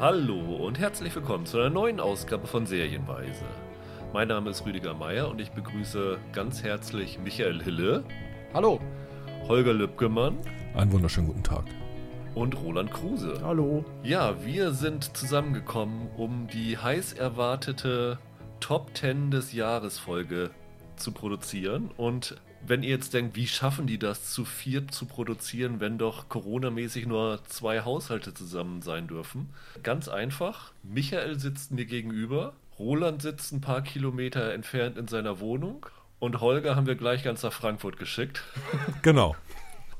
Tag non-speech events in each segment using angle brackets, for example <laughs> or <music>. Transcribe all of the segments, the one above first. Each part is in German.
Hallo und herzlich willkommen zu einer neuen Ausgabe von Serienweise. Mein Name ist Rüdiger Meier und ich begrüße ganz herzlich Michael Hille. Hallo. Holger Lübgemann. Einen wunderschönen guten Tag. Und Roland Kruse. Hallo. Ja, wir sind zusammengekommen, um die heiß erwartete Top 10 des Jahres Folge zu produzieren. Und wenn ihr jetzt denkt, wie schaffen die das zu viert zu produzieren, wenn doch Corona-mäßig nur zwei Haushalte zusammen sein dürfen? Ganz einfach. Michael sitzt mir gegenüber. Roland sitzt ein paar Kilometer entfernt in seiner Wohnung. Und Holger haben wir gleich ganz nach Frankfurt geschickt. <laughs> Genau.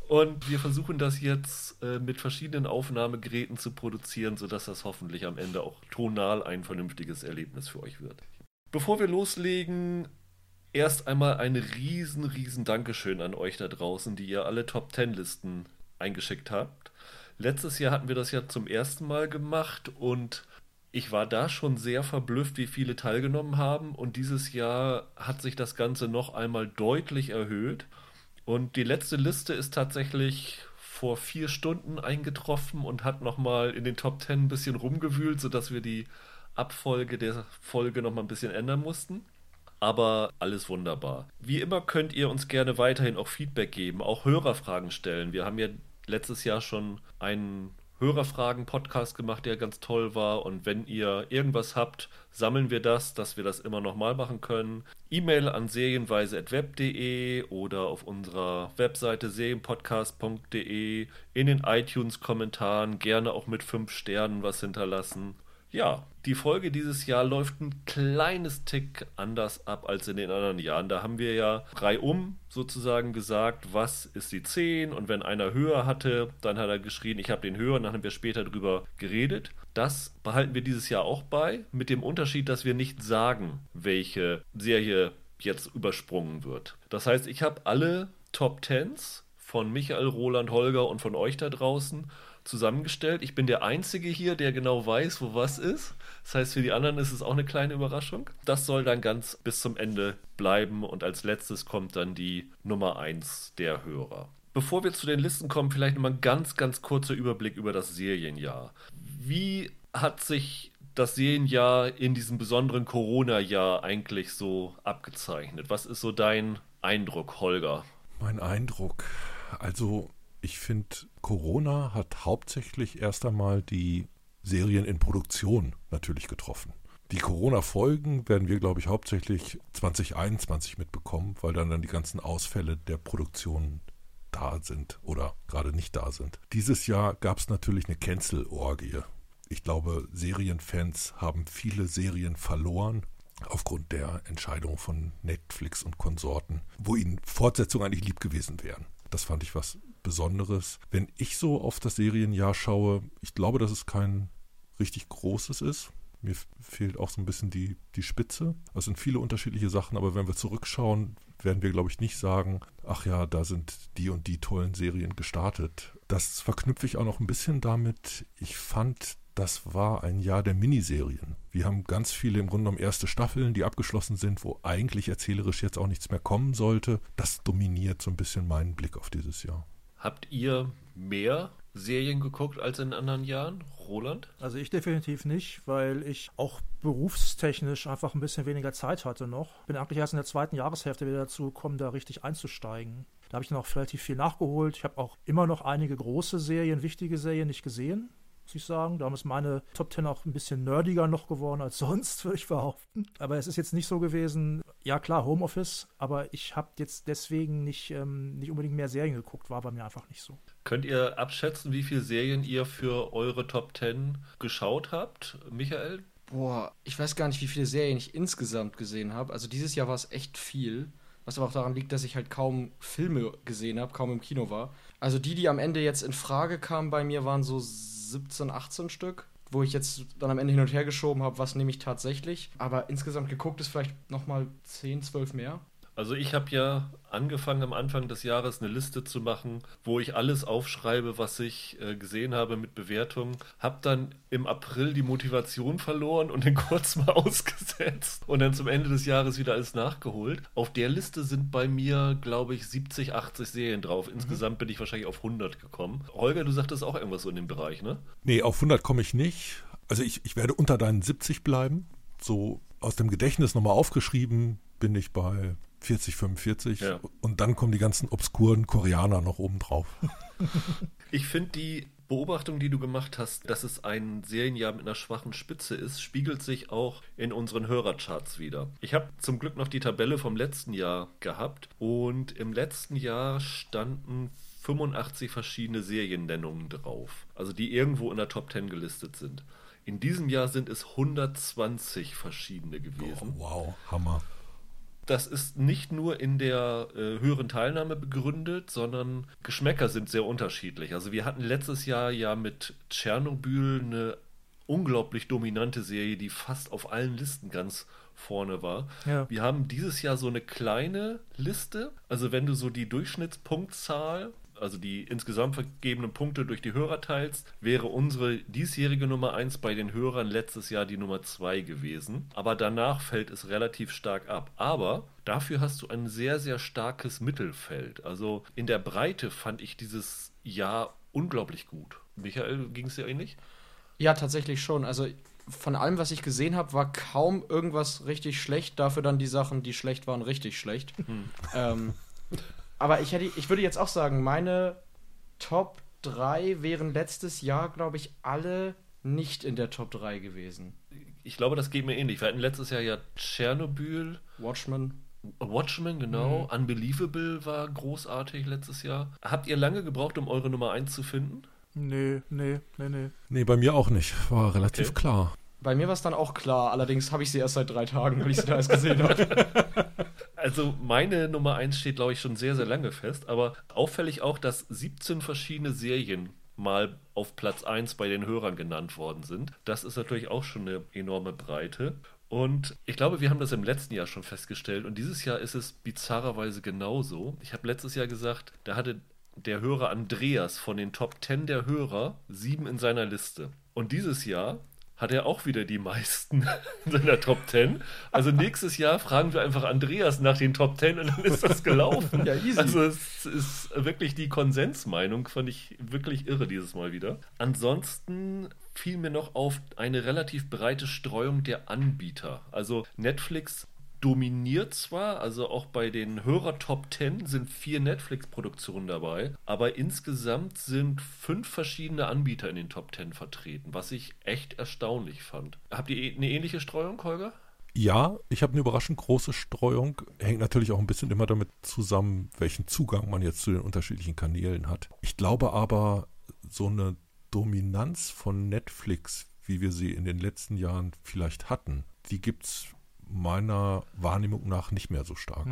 Und wir versuchen das jetzt äh, mit verschiedenen Aufnahmegeräten zu produzieren, sodass das hoffentlich am Ende auch tonal ein vernünftiges Erlebnis für euch wird. Bevor wir loslegen, erst einmal ein riesen, riesen Dankeschön an euch da draußen, die ihr alle Top Ten Listen eingeschickt habt. Letztes Jahr hatten wir das ja zum ersten Mal gemacht und ich war da schon sehr verblüfft, wie viele teilgenommen haben. Und dieses Jahr hat sich das Ganze noch einmal deutlich erhöht. Und die letzte Liste ist tatsächlich vor vier Stunden eingetroffen und hat nochmal in den Top Ten ein bisschen rumgewühlt, sodass wir die Abfolge der Folge nochmal ein bisschen ändern mussten aber alles wunderbar. Wie immer könnt ihr uns gerne weiterhin auch Feedback geben, auch Hörerfragen stellen. Wir haben ja letztes Jahr schon einen Hörerfragen-Podcast gemacht, der ganz toll war. Und wenn ihr irgendwas habt, sammeln wir das, dass wir das immer nochmal machen können. E-Mail an serienweise.web.de oder auf unserer Webseite serienpodcast.de. In den iTunes-Kommentaren gerne auch mit fünf Sternen was hinterlassen. Ja, die Folge dieses Jahr läuft ein kleines Tick anders ab als in den anderen Jahren. Da haben wir ja reihum sozusagen gesagt, was ist die 10 und wenn einer höher hatte, dann hat er geschrien, ich habe den höher und dann haben wir später drüber geredet. Das behalten wir dieses Jahr auch bei, mit dem Unterschied, dass wir nicht sagen, welche Serie jetzt übersprungen wird. Das heißt, ich habe alle Top 10s von Michael, Roland, Holger und von euch da draußen zusammengestellt. Ich bin der Einzige hier, der genau weiß, wo was ist. Das heißt, für die anderen ist es auch eine kleine Überraschung. Das soll dann ganz bis zum Ende bleiben und als letztes kommt dann die Nummer 1 der Hörer. Bevor wir zu den Listen kommen, vielleicht nochmal ein ganz, ganz kurzer Überblick über das Serienjahr. Wie hat sich das Serienjahr in diesem besonderen Corona-Jahr eigentlich so abgezeichnet? Was ist so dein Eindruck, Holger? Mein Eindruck. Also ich finde, Corona hat hauptsächlich erst einmal die Serien in Produktion natürlich getroffen. Die Corona-Folgen werden wir, glaube ich, hauptsächlich 2021 mitbekommen, weil dann, dann die ganzen Ausfälle der Produktion da sind oder gerade nicht da sind. Dieses Jahr gab es natürlich eine Cancel-Orgie. Ich glaube, Serienfans haben viele Serien verloren aufgrund der Entscheidung von Netflix und Konsorten, wo ihnen Fortsetzungen eigentlich lieb gewesen wären. Das fand ich was Besonderes. Wenn ich so auf das Serienjahr schaue, ich glaube, dass es kein richtig großes ist. Mir fehlt auch so ein bisschen die, die Spitze. Es sind viele unterschiedliche Sachen, aber wenn wir zurückschauen, werden wir, glaube ich, nicht sagen, ach ja, da sind die und die tollen Serien gestartet. Das verknüpfe ich auch noch ein bisschen damit. Ich fand, das war ein Jahr der Miniserien. Wir haben ganz viele im Grunde genommen erste Staffeln, die abgeschlossen sind, wo eigentlich erzählerisch jetzt auch nichts mehr kommen sollte. Das dominiert so ein bisschen meinen Blick auf dieses Jahr. Habt ihr mehr Serien geguckt als in anderen Jahren? Roland? Also ich definitiv nicht, weil ich auch berufstechnisch einfach ein bisschen weniger Zeit hatte noch. Bin eigentlich erst in der zweiten Jahreshälfte wieder dazu gekommen, da richtig einzusteigen. Da habe ich auch relativ viel nachgeholt. Ich habe auch immer noch einige große Serien, wichtige Serien nicht gesehen muss ich sagen. Da ist meine Top 10 auch ein bisschen nerdiger noch geworden als <laughs> sonst, würde ich behaupten. Aber es ist jetzt nicht so gewesen, ja klar, Homeoffice, aber ich habe jetzt deswegen nicht, ähm, nicht unbedingt mehr Serien geguckt, war bei mir einfach nicht so. Könnt ihr abschätzen, wie viele Serien ihr für eure Top 10 geschaut habt, Michael? Boah, ich weiß gar nicht, wie viele Serien ich insgesamt gesehen habe. Also dieses Jahr war es echt viel. Was aber auch daran liegt, dass ich halt kaum Filme gesehen habe, kaum im Kino war. Also die, die am Ende jetzt in Frage kamen bei mir, waren so 17, 18 Stück, wo ich jetzt dann am Ende hin und her geschoben habe, was nehme ich tatsächlich. Aber insgesamt geguckt ist vielleicht nochmal 10, 12 mehr. Also ich habe ja angefangen am Anfang des Jahres eine Liste zu machen, wo ich alles aufschreibe, was ich äh, gesehen habe mit Bewertungen. Habe dann im April die Motivation verloren und den kurz mal <laughs> ausgesetzt und dann zum Ende des Jahres wieder alles nachgeholt. Auf der Liste sind bei mir, glaube ich, 70, 80 Serien drauf. Mhm. Insgesamt mhm. bin ich wahrscheinlich auf 100 gekommen. Holger, du sagtest auch irgendwas so in dem Bereich, ne? Nee, auf 100 komme ich nicht Also ich, ich werde unter deinen 70 bleiben. So aus dem Gedächtnis nochmal aufgeschrieben bin ich bei 40, 45. Ja. Und dann kommen die ganzen obskuren Koreaner noch oben drauf. <laughs> Ich finde die Beobachtung, die du gemacht hast, dass es ein Serienjahr mit einer schwachen Spitze ist, spiegelt sich auch in unseren Hörercharts wieder. Ich habe zum Glück noch die Tabelle vom letzten Jahr gehabt und im letzten Jahr standen 85 verschiedene Seriennennungen drauf, also die irgendwo in der Top 10 gelistet sind. In diesem Jahr sind es 120 verschiedene gewesen. Oh, wow, Hammer. Das ist nicht nur in der äh, höheren Teilnahme begründet, sondern Geschmäcker sind sehr unterschiedlich. Also wir hatten letztes Jahr ja mit Tschernobyl eine unglaublich dominante Serie, die fast auf allen Listen ganz vorne war. Ja. Wir haben dieses Jahr so eine kleine Liste. Also wenn du so die Durchschnittspunktzahl, also die insgesamt vergebenen Punkte durch die Hörer teilst, wäre unsere diesjährige Nummer 1 bei den Hörern letztes Jahr die Nummer 2 gewesen. Aber danach fällt es relativ stark ab. Aber dafür hast du ein sehr, sehr starkes Mittelfeld. Also in der Breite fand ich dieses Jahr unglaublich gut. Michael, ging es dir ähnlich? Ja, tatsächlich schon. Also von allem, was ich gesehen habe, war kaum irgendwas richtig schlecht. Dafür dann die Sachen, die schlecht waren, richtig schlecht. Ähm, <laughs> aber ich, hätte, ich würde jetzt auch sagen, meine Top 3 wären letztes Jahr, glaube ich, alle nicht in der Top 3 gewesen. Ich glaube, das geht mir ähnlich. Wir hatten letztes Jahr ja Tschernobyl, Watchmen. Watchmen, genau. Unbelievable war großartig letztes Jahr. Habt ihr lange gebraucht, um eure Nummer 1 zu finden? Nee, nee, nee, nee. Nee, bei mir auch nicht. War relativ Okay. klar. Bei mir war es dann auch klar, allerdings habe ich sie erst seit drei Tagen, weil ich sie da erst gesehen habe. <laughs> Also meine Nummer 1 steht, glaube ich, schon sehr, sehr lange fest. Aber auffällig auch, dass 17 verschiedene Serien mal auf Platz 1 bei den Hörern genannt worden sind. Das ist natürlich auch schon eine enorme Breite. Und ich glaube, wir haben das im letzten Jahr schon festgestellt. Und dieses Jahr ist es bizarrerweise genauso. Ich habe letztes Jahr gesagt, da hatte der Hörer Andreas von den Top 10 der Hörer sieben in seiner Liste. Und dieses Jahr hat er auch wieder die meisten <laughs> in seiner Top 10. Also nächstes Jahr fragen wir einfach Andreas nach den Top 10 und dann ist das gelaufen. <laughs> Ja, easy. Also es ist wirklich die Konsensmeinung, fand ich wirklich irre dieses Mal wieder. Ansonsten fiel mir noch auf eine relativ breite Streuung der Anbieter. Also Netflix dominiert zwar, also auch bei den Hörer Top 10 sind vier Netflix-Produktionen dabei, aber insgesamt sind fünf verschiedene Anbieter in den Top 10 vertreten, was ich echt erstaunlich fand. Habt ihr eine ähnliche Streuung, Holger? Ja, ich habe eine überraschend große Streuung. Hängt natürlich auch ein bisschen immer damit zusammen, welchen Zugang man jetzt zu den unterschiedlichen Kanälen hat. Ich glaube aber, so eine Dominanz von Netflix, wie wir sie in den letzten Jahren vielleicht hatten, die gibt es meiner Wahrnehmung nach nicht mehr so stark.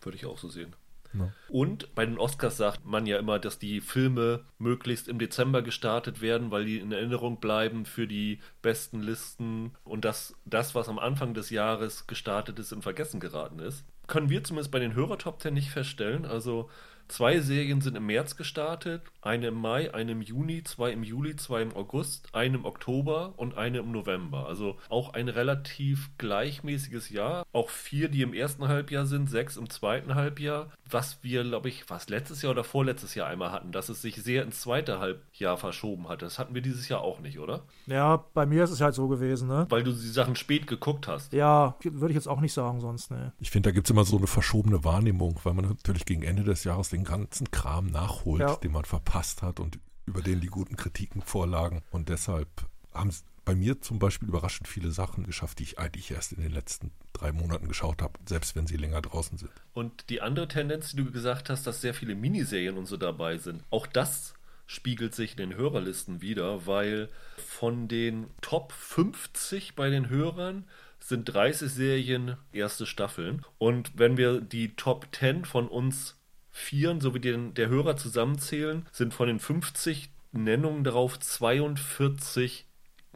Würde ich auch so sehen. Ja. Und bei den Oscars sagt man ja immer, dass die Filme möglichst im Dezember gestartet werden, weil die in Erinnerung bleiben für die besten Listen und dass das, was am Anfang des Jahres gestartet ist, in Vergessen geraten ist. Können wir zumindest bei den Hörer-Top 10 nicht feststellen. Also zwei Serien sind im März gestartet, eine im Mai, eine im Juni, zwei im Juli, zwei im August, eine im Oktober und eine im November. Also auch ein relativ gleichmäßiges Jahr. Auch vier, die im ersten Halbjahr sind, sechs im zweiten Halbjahr. Was wir, glaube ich, was letztes Jahr oder vorletztes Jahr einmal hatten, dass es sich sehr ins zweite Halbjahr verschoben hat. Das hatten wir dieses Jahr auch nicht, oder? Ja, bei mir ist es halt so gewesen, ne? Weil du die Sachen spät geguckt hast. Ja, würde ich jetzt auch nicht sagen sonst, ne. Ich finde, da gibt es immer so eine verschobene Wahrnehmung, weil man natürlich gegen Ende des Jahres den ganzen Kram nachholt, Ja. den man verpasst hat und über den die guten Kritiken vorlagen. Und deshalb haben bei mir zum Beispiel überraschend viele Sachen geschafft, die ich eigentlich erst in den letzten drei Monaten geschaut habe, selbst wenn sie länger draußen sind. Und die andere Tendenz, die du gesagt hast, dass sehr viele Miniserien und so dabei sind, auch das spiegelt sich in den Hörerlisten wieder, weil von den Top 50 bei den Hörern sind 30 Serien erste Staffeln. Und wenn wir die Top 10 von uns Vieren sowie den, der Hörer zusammenzählen, sind von den 50 Nennungen darauf 42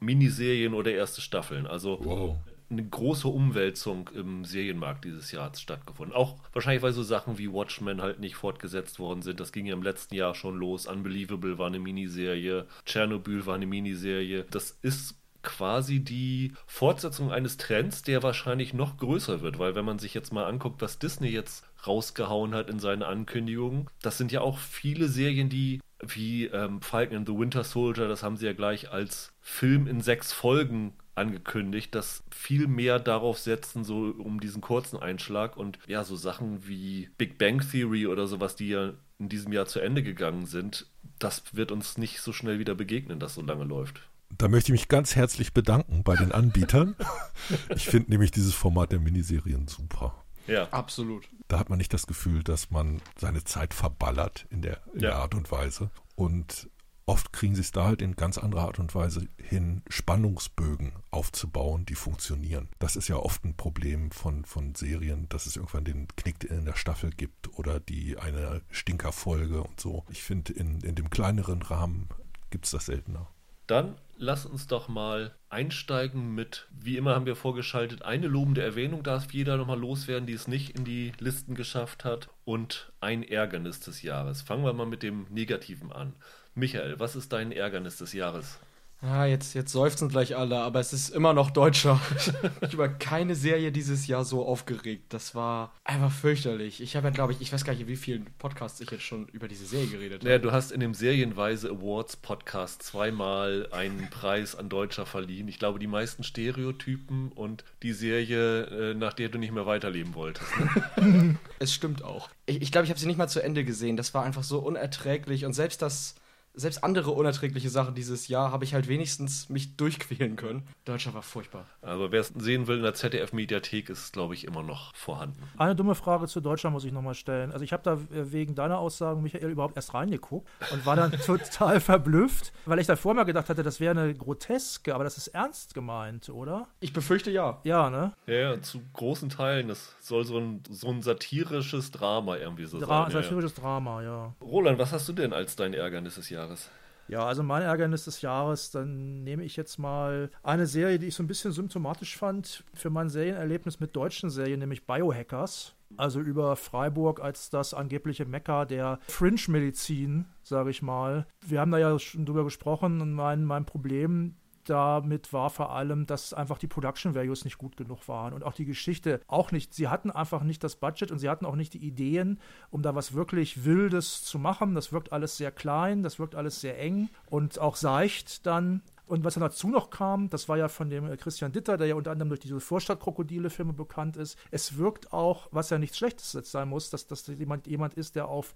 Miniserien oder erste Staffeln. Also Wow. eine große Umwälzung im Serienmarkt dieses Jahr hat stattgefunden. Auch wahrscheinlich, weil so Sachen wie Watchmen halt nicht fortgesetzt worden sind. Das ging ja im letzten Jahr schon los. Unbelievable war eine Miniserie. Tschernobyl war eine Miniserie. Das ist quasi die Fortsetzung eines Trends, der wahrscheinlich noch größer wird, weil wenn man sich jetzt mal anguckt, was Disney jetzt rausgehauen hat in seinen Ankündigungen, das sind ja auch viele Serien, die wie ähm, Falcon and the Winter Soldier, das haben sie ja gleich als Film in sechs Folgen angekündigt, dass viel mehr darauf setzen, so um diesen kurzen Einschlag und ja, so Sachen wie Big Bang Theory oder sowas, die ja in diesem Jahr zu Ende gegangen sind, das wird uns nicht so schnell wieder begegnen, dass so lange läuft. Da möchte ich mich ganz herzlich bedanken bei den Anbietern. <laughs> ich finde nämlich dieses Format der Miniserien super. Ja, absolut. Da hat man nicht das Gefühl, dass man seine Zeit verballert in der, in ja. der Art und Weise. Und oft kriegen sie es da halt in ganz anderer Art und Weise hin, Spannungsbögen aufzubauen, die funktionieren. Das ist ja oft ein Problem von, von Serien, dass es irgendwann den Knick in der Staffel gibt oder die eine Stinkerfolge und so. Ich finde, in, in dem kleineren Rahmen gibt es das seltener. Dann lass uns doch mal einsteigen mit, wie immer haben wir vorgeschaltet, eine lobende Erwähnung darf jeder nochmal loswerden, die es nicht in die Listen geschafft hat und ein Ärgernis des Jahres. Fangen wir mal mit dem Negativen an. Michael, was ist dein Ärgernis des Jahres? Ja, jetzt, jetzt seufzen gleich alle, aber es ist immer noch Deutscher. <laughs> ich über keine Serie dieses Jahr so aufgeregt. Das war einfach fürchterlich. Ich habe ja, glaube ich, ich weiß gar nicht, wie vielen Podcasts ich jetzt schon über diese Serie geredet habe. Ja, du hast in dem Serienweise Awards Podcast zweimal einen Preis an Deutscher verliehen. Ich glaube, die meisten Stereotypen und die Serie, äh, nach der du nicht mehr weiterleben wolltest. Ne? <laughs> es stimmt auch. Ich, ich glaube, ich habe sie nicht mal zu Ende gesehen. Das war einfach so unerträglich und selbst das selbst andere unerträgliche Sachen dieses Jahr habe ich halt wenigstens mich durchquälen können. Deutschland war furchtbar. Also wer es sehen will in der ZDF-Mediathek ist, glaube ich, immer noch vorhanden. Eine dumme Frage zu Deutschland muss ich nochmal stellen. Also ich habe da wegen deiner Aussagen, Michael, überhaupt erst reingeguckt und war dann <laughs> total verblüfft, weil ich davor mal gedacht hatte, das wäre eine groteske, aber das ist ernst gemeint, oder? Ich befürchte ja. Ja, ne? Ja, ja zu großen Teilen. Das soll so ein, so ein satirisches Drama irgendwie so Dra sein. Satirisches ja, ja. Drama, ja. Roland, was hast du denn als dein Ärgernis des Jahres? Jahres? Ja, also mein Ärgernis des Jahres, dann nehme ich jetzt mal eine Serie, die ich so ein bisschen symptomatisch fand für mein Serienerlebnis mit deutschen Serien, nämlich Biohackers. Also über Freiburg als das angebliche Mekka der Fringe-Medizin, sage ich mal. Wir haben da ja schon drüber gesprochen und mein, mein Problem damit war vor allem, dass einfach die Production Values nicht gut genug waren und auch die Geschichte auch nicht. Sie hatten einfach nicht das Budget und sie hatten auch nicht die Ideen, um da was wirklich Wildes zu machen. Das wirkt alles sehr klein, das wirkt alles sehr eng und auch seicht dann. Und was dann dazu noch kam, das war ja von dem Christian Ditter, der ja unter anderem durch diese Vorstadtkrokodile-Filme bekannt ist. Es wirkt auch, was ja nichts Schlechtes sein muss, dass das jemand, jemand ist, der auf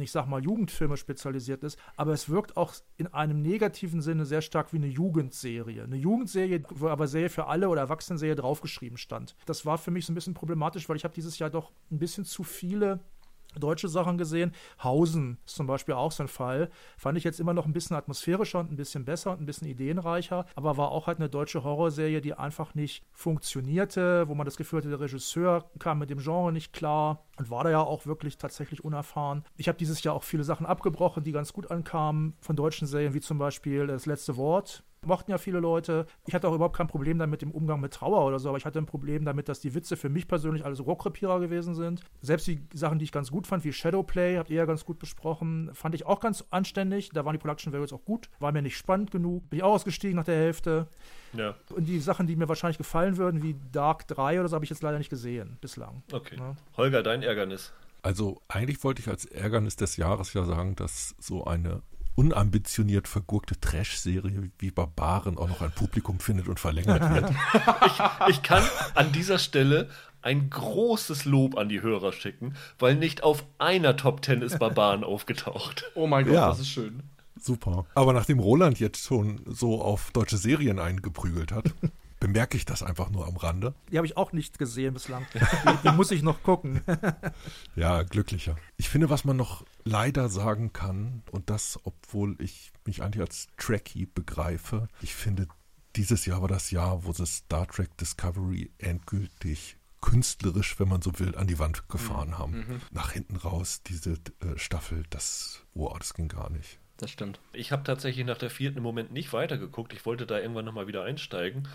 ich sag mal, Jugendfilme spezialisiert ist, aber es wirkt auch in einem negativen Sinne sehr stark wie eine Jugendserie. Eine Jugendserie, wo aber Serie für alle oder Erwachsenenserie draufgeschrieben stand. Das war für mich so ein bisschen problematisch, weil ich habe dieses Jahr doch ein bisschen zu viele deutsche Sachen gesehen. Hausen ist zum Beispiel auch so ein Fall. Fand ich jetzt immer noch ein bisschen atmosphärischer und ein bisschen besser und ein bisschen ideenreicher, aber war auch halt eine deutsche Horrorserie, die einfach nicht funktionierte, wo man das Gefühl hatte, der Regisseur kam mit dem Genre nicht klar und war da ja auch wirklich tatsächlich unerfahren. Ich habe dieses Jahr auch viele Sachen abgebrochen, die ganz gut ankamen von deutschen Serien, wie zum Beispiel Das letzte Wort mochten ja viele Leute. Ich hatte auch überhaupt kein Problem damit im Umgang mit Trauer oder so, aber ich hatte ein Problem damit, dass die Witze für mich persönlich alles Rohrkrepierer gewesen sind. Selbst die Sachen, die ich ganz gut fand, wie Shadowplay, habt ihr ja ganz gut besprochen, fand ich auch ganz anständig. Da waren die Production Values auch gut, war mir nicht spannend genug. Bin ich auch ausgestiegen nach der Hälfte. Ja. Und die Sachen, die mir wahrscheinlich gefallen würden, wie Dark 3 oder so, habe ich jetzt leider nicht gesehen bislang. Okay. Ja. Holger, dein Ärgernis. Also eigentlich wollte ich als Ärgernis des Jahres ja sagen, dass so eine unambitioniert vergurkte Trash-Serie wie Barbaren auch noch ein Publikum findet und verlängert wird. <laughs> ich, ich kann an dieser Stelle ein großes Lob an die Hörer schicken, weil nicht auf einer Top Ten ist Barbaren <laughs> aufgetaucht. Oh mein Gott, ja. das ist schön. Super. Aber nachdem Roland jetzt schon so auf deutsche Serien eingeprügelt hat, <laughs> bemerke ich das einfach nur am Rande. Die habe ich auch nicht gesehen bislang. Die, die muss ich noch gucken. <laughs> ja, glücklicher. Ich finde, was man noch leider sagen kann, und das, obwohl ich mich eigentlich als Trekkie begreife, ich finde, dieses Jahr war das Jahr, wo sie Star Trek Discovery endgültig künstlerisch, wenn man so will, an die Wand gefahren mhm. haben. Mhm. Nach hinten raus, diese äh, Staffel, das, wow, das ging gar nicht. Das stimmt. Ich habe tatsächlich nach der vierten im Moment nicht weitergeguckt. Ich wollte da irgendwann nochmal wieder einsteigen.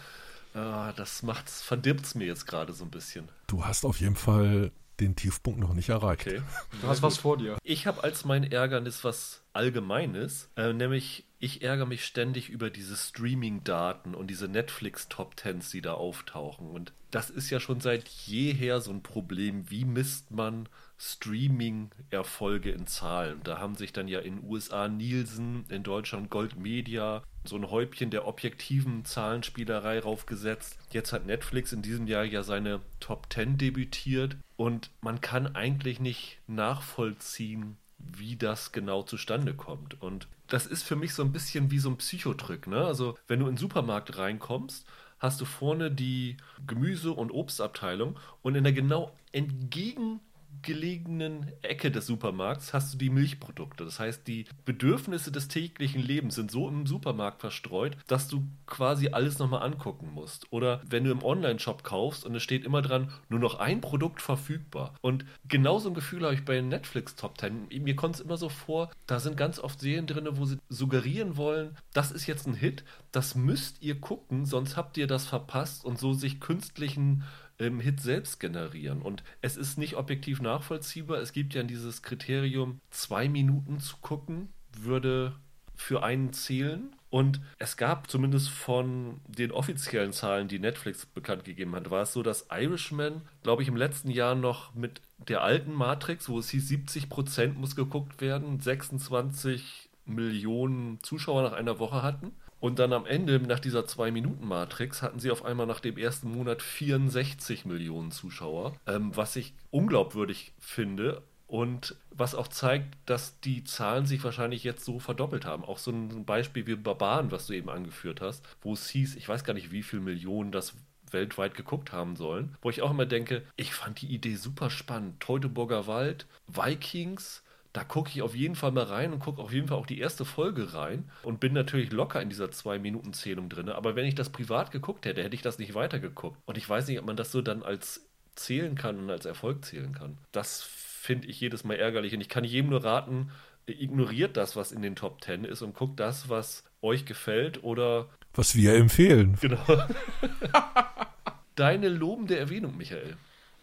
Ah, das macht's, verdirbt es mir jetzt gerade so ein bisschen. Du hast auf jeden Fall den Tiefpunkt noch nicht erreicht. Okay. Du hast was vor dir. Ich habe als mein Ärgernis was Allgemeines, äh, nämlich ich ärgere mich ständig über diese Streaming-Daten und diese Netflix-Top-Tens, die da auftauchen. Und das ist ja schon seit jeher so ein Problem. Wie misst man Streaming-Erfolge in Zahlen? Da haben sich dann ja in USA Nielsen, in Deutschland Gold Media so ein Häubchen der objektiven Zahlenspielerei raufgesetzt. Jetzt hat Netflix in diesem Jahr ja seine Top 10 debütiert und man kann eigentlich nicht nachvollziehen, wie das genau zustande kommt. Und das ist für mich so ein bisschen wie so ein Psychodrück. Ne? Also wenn du in den Supermarkt reinkommst, hast du vorne die Gemüse- und Obstabteilung und in der genau entgegen gelegenen Ecke des Supermarkts hast du die Milchprodukte. Das heißt, die Bedürfnisse des täglichen Lebens sind so im Supermarkt verstreut, dass du quasi alles nochmal angucken musst. Oder wenn du im Online-Shop kaufst und es steht immer dran, nur noch ein Produkt verfügbar. Und genauso ein Gefühl habe ich bei Netflix Top 10. Mir kommt es immer so vor, da sind ganz oft Serien drin, wo sie suggerieren wollen, das ist jetzt ein Hit, das müsst ihr gucken, sonst habt ihr das verpasst und so sich künstlichen ähm, Hit selbst generieren. Und es ist nicht objektiv nachvollziehbar. Es gibt ja dieses Kriterium, zwei Minuten zu gucken, würde für einen zählen. Und es gab zumindest von den offiziellen Zahlen, die Netflix bekannt gegeben hat, war es so, dass Irishman, glaube ich, im letzten Jahr noch mit der alten Matrix, wo es hieß, 70 Prozent muss geguckt werden, 26 Millionen Zuschauer nach einer Woche hatten. Und dann am Ende, nach dieser 2-Minuten-Matrix, hatten sie auf einmal nach dem ersten Monat 64 Millionen Zuschauer, ähm, was ich unglaubwürdig finde und was auch zeigt, dass die Zahlen sich wahrscheinlich jetzt so verdoppelt haben. Auch so ein Beispiel wie Barbaren, was du eben angeführt hast, wo es hieß, ich weiß gar nicht, wie viele Millionen das weltweit geguckt haben sollen, wo ich auch immer denke, ich fand die Idee super spannend. Teutoburger Wald, Vikings, da gucke ich auf jeden Fall mal rein und gucke auf jeden Fall auch die erste Folge rein und bin natürlich locker in dieser 2-Minuten-Zählung drin. Aber wenn ich das privat geguckt hätte, hätte ich das nicht weitergeguckt. Und ich weiß nicht, ob man das so dann als zählen kann und als Erfolg zählen kann. Das finde ich jedes Mal ärgerlich und ich kann jedem nur raten, ignoriert das, was in den Top 10 ist und guckt das, was euch gefällt oder was wir empfehlen. Genau. <laughs> Deine lobende Erwähnung, Michael.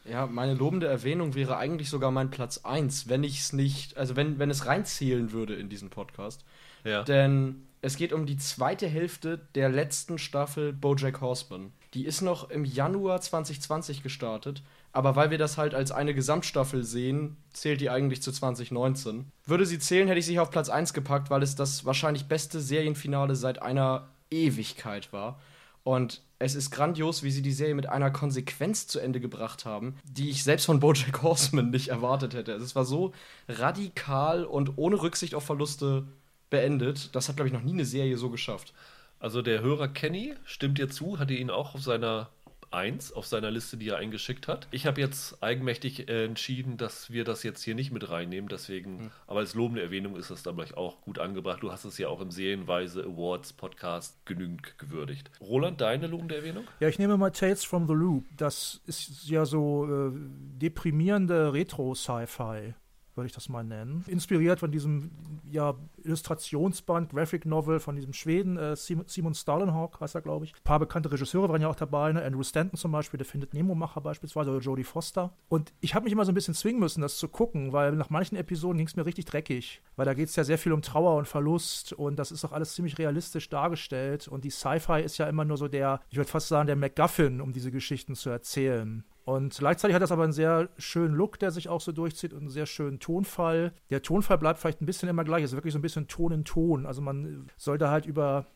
Ja, meine lobende Erwähnung wäre eigentlich sogar mein Platz 1, wenn ich es nicht, also wenn, wenn es reinzählen würde in diesen Podcast. Ja. Denn es geht um die zweite Hälfte der letzten Staffel Bojack Horseman. Die ist noch im Januar 2020 gestartet, aber weil wir das halt als eine Gesamtstaffel sehen, zählt die eigentlich zu 2019. Würde sie zählen, hätte ich sie auf Platz 1 gepackt, weil es das wahrscheinlich beste Serienfinale seit einer Ewigkeit war. Und es ist grandios, wie sie die Serie mit einer Konsequenz zu Ende gebracht haben, die ich selbst von Bojack Horseman nicht erwartet hätte. Also es war so radikal und ohne Rücksicht auf Verluste beendet. Das hat, glaube ich, noch nie eine Serie so geschafft. Also der Hörer Kenny stimmt dir zu, hatte ihn auch auf seiner 1 auf seiner Liste, die er eingeschickt hat. Ich habe jetzt eigenmächtig äh, entschieden, dass wir das jetzt hier nicht mit reinnehmen, deswegen, mhm. aber als lobende Erwähnung ist das dann gleich auch gut angebracht. Du hast es ja auch im Serienweise Awards Podcast genügend gewürdigt. Roland, deine lobende Erwähnung? Ja, ich nehme mal Tales from the Loop. Das ist ja so äh, deprimierende Retro-Sci-Fi würde ich das mal nennen. Inspiriert von diesem ja, Illustrationsband, Graphic Novel von diesem Schweden, äh, Simon Stalenhawk heißt er, glaube ich. Ein paar bekannte Regisseure waren ja auch dabei, ne? Andrew Stanton zum Beispiel, der findet Nemo-Macher beispielsweise, oder Jodie Foster. Und ich habe mich immer so ein bisschen zwingen müssen, das zu gucken, weil nach manchen Episoden ging es mir richtig dreckig, weil da geht es ja sehr viel um Trauer und Verlust und das ist auch alles ziemlich realistisch dargestellt und die Sci-Fi ist ja immer nur so der, ich würde fast sagen, der MacGuffin, um diese Geschichten zu erzählen. Und gleichzeitig hat das aber einen sehr schönen Look, der sich auch so durchzieht und einen sehr schönen Tonfall. Der Tonfall bleibt vielleicht ein bisschen immer gleich, ist wirklich so ein bisschen Ton in Ton. Also man sollte halt über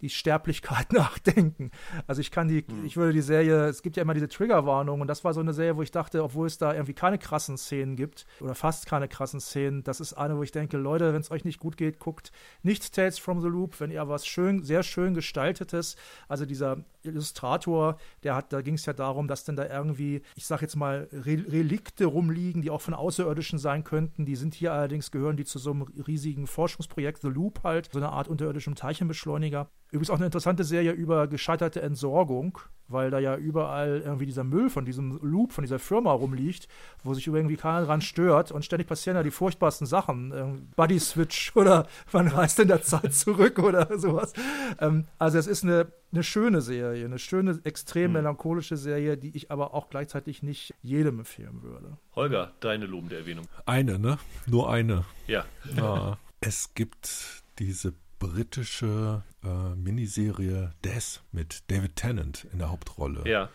die Sterblichkeit <laughs> nachdenken. Also ich kann die, mhm. ich würde die Serie, es gibt ja immer diese Triggerwarnung und das war so eine Serie, wo ich dachte, obwohl es da irgendwie keine krassen Szenen gibt oder fast keine krassen Szenen, das ist eine, wo ich denke, Leute, wenn es euch nicht gut geht, guckt nicht Tales from the Loop, wenn ihr was schön, sehr schön gestaltetes, also dieser Illustrator, der hat, da ging es ja darum, dass denn da irgendwie, ich sag jetzt mal, Re Relikte rumliegen, die auch von Außerirdischen sein könnten. Die sind hier allerdings, gehören die zu so einem riesigen Forschungsprojekt, The Loop halt, so eine Art unterirdischen Teilchenbeschleuniger. Übrigens auch eine interessante Serie über gescheiterte Entsorgung, weil da ja überall irgendwie dieser Müll von diesem Loop, von dieser Firma rumliegt, wo sich irgendwie keiner dran stört und ständig passieren ja die furchtbarsten Sachen. Ähm, Buddy Switch <laughs> oder man reist in der Zeit zurück <laughs> oder sowas. Ähm, also es ist eine, eine schöne Serie, eine schöne, extrem hm. melancholische Serie, die ich aber auch gleichzeitig nicht jedem empfehlen würde. Holger, deine lobende Erwähnung. Eine, ne? Nur eine. Ja. ja. Es gibt diese britische äh, Miniserie Death mit David Tennant in der Hauptrolle. Ja.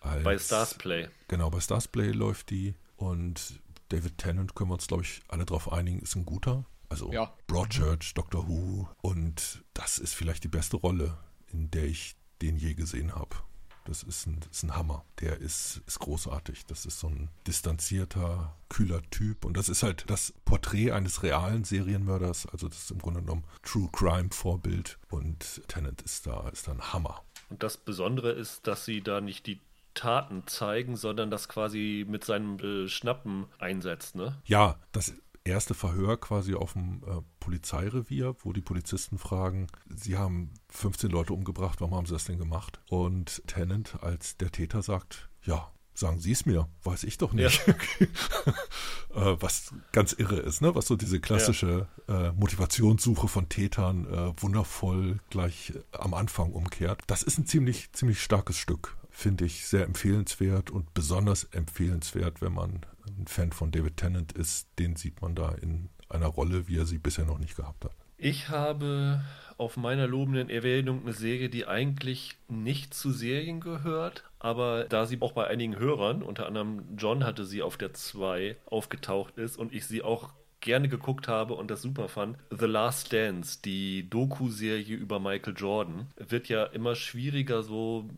Als, bei Stars Play. Genau, bei Stars Play läuft die und David Tennant können wir uns, glaube ich, alle darauf einigen, ist ein guter. Also Ja. Broadchurch, Doctor Who und das ist vielleicht die beste Rolle, in der ich den je gesehen habe. Das ist ein, ist ein Hammer. Der ist, ist großartig. Das ist so ein distanzierter, kühler Typ. Und das ist halt das Porträt eines realen Serienmörders. Also das ist im Grunde genommen True Crime Vorbild. Und Tennant ist da, ist da ein Hammer. Und das Besondere ist, dass sie da nicht die Taten zeigen, sondern das quasi mit seinem äh, Schnappen einsetzt, ne? Ja, das erste Verhör quasi auf dem äh, Polizeirevier, wo die Polizisten fragen, sie haben 15 Leute umgebracht, warum haben sie das denn gemacht? Und Tennant als der Täter sagt, ja, sagen Sie es mir, weiß ich doch nicht. <laughs> äh, was ganz irre ist, ne? was so diese klassische äh, Motivationssuche von Tätern äh, wundervoll gleich äh, am Anfang umkehrt. Das ist ein ziemlich, ziemlich starkes Stück finde ich sehr empfehlenswert und besonders empfehlenswert, wenn man ein Fan von David Tennant ist. Den sieht man da in einer Rolle, wie er sie bisher noch nicht gehabt hat. Ich habe auf meiner lobenden Erwähnung eine Serie, die eigentlich nicht zu Serien gehört, aber da sie auch bei einigen Hörern, unter anderem John hatte sie auf der 2 aufgetaucht ist und ich sie auch gerne geguckt habe und das super fand. The Last Dance, die Doku-Serie über Michael Jordan, wird ja immer schwieriger so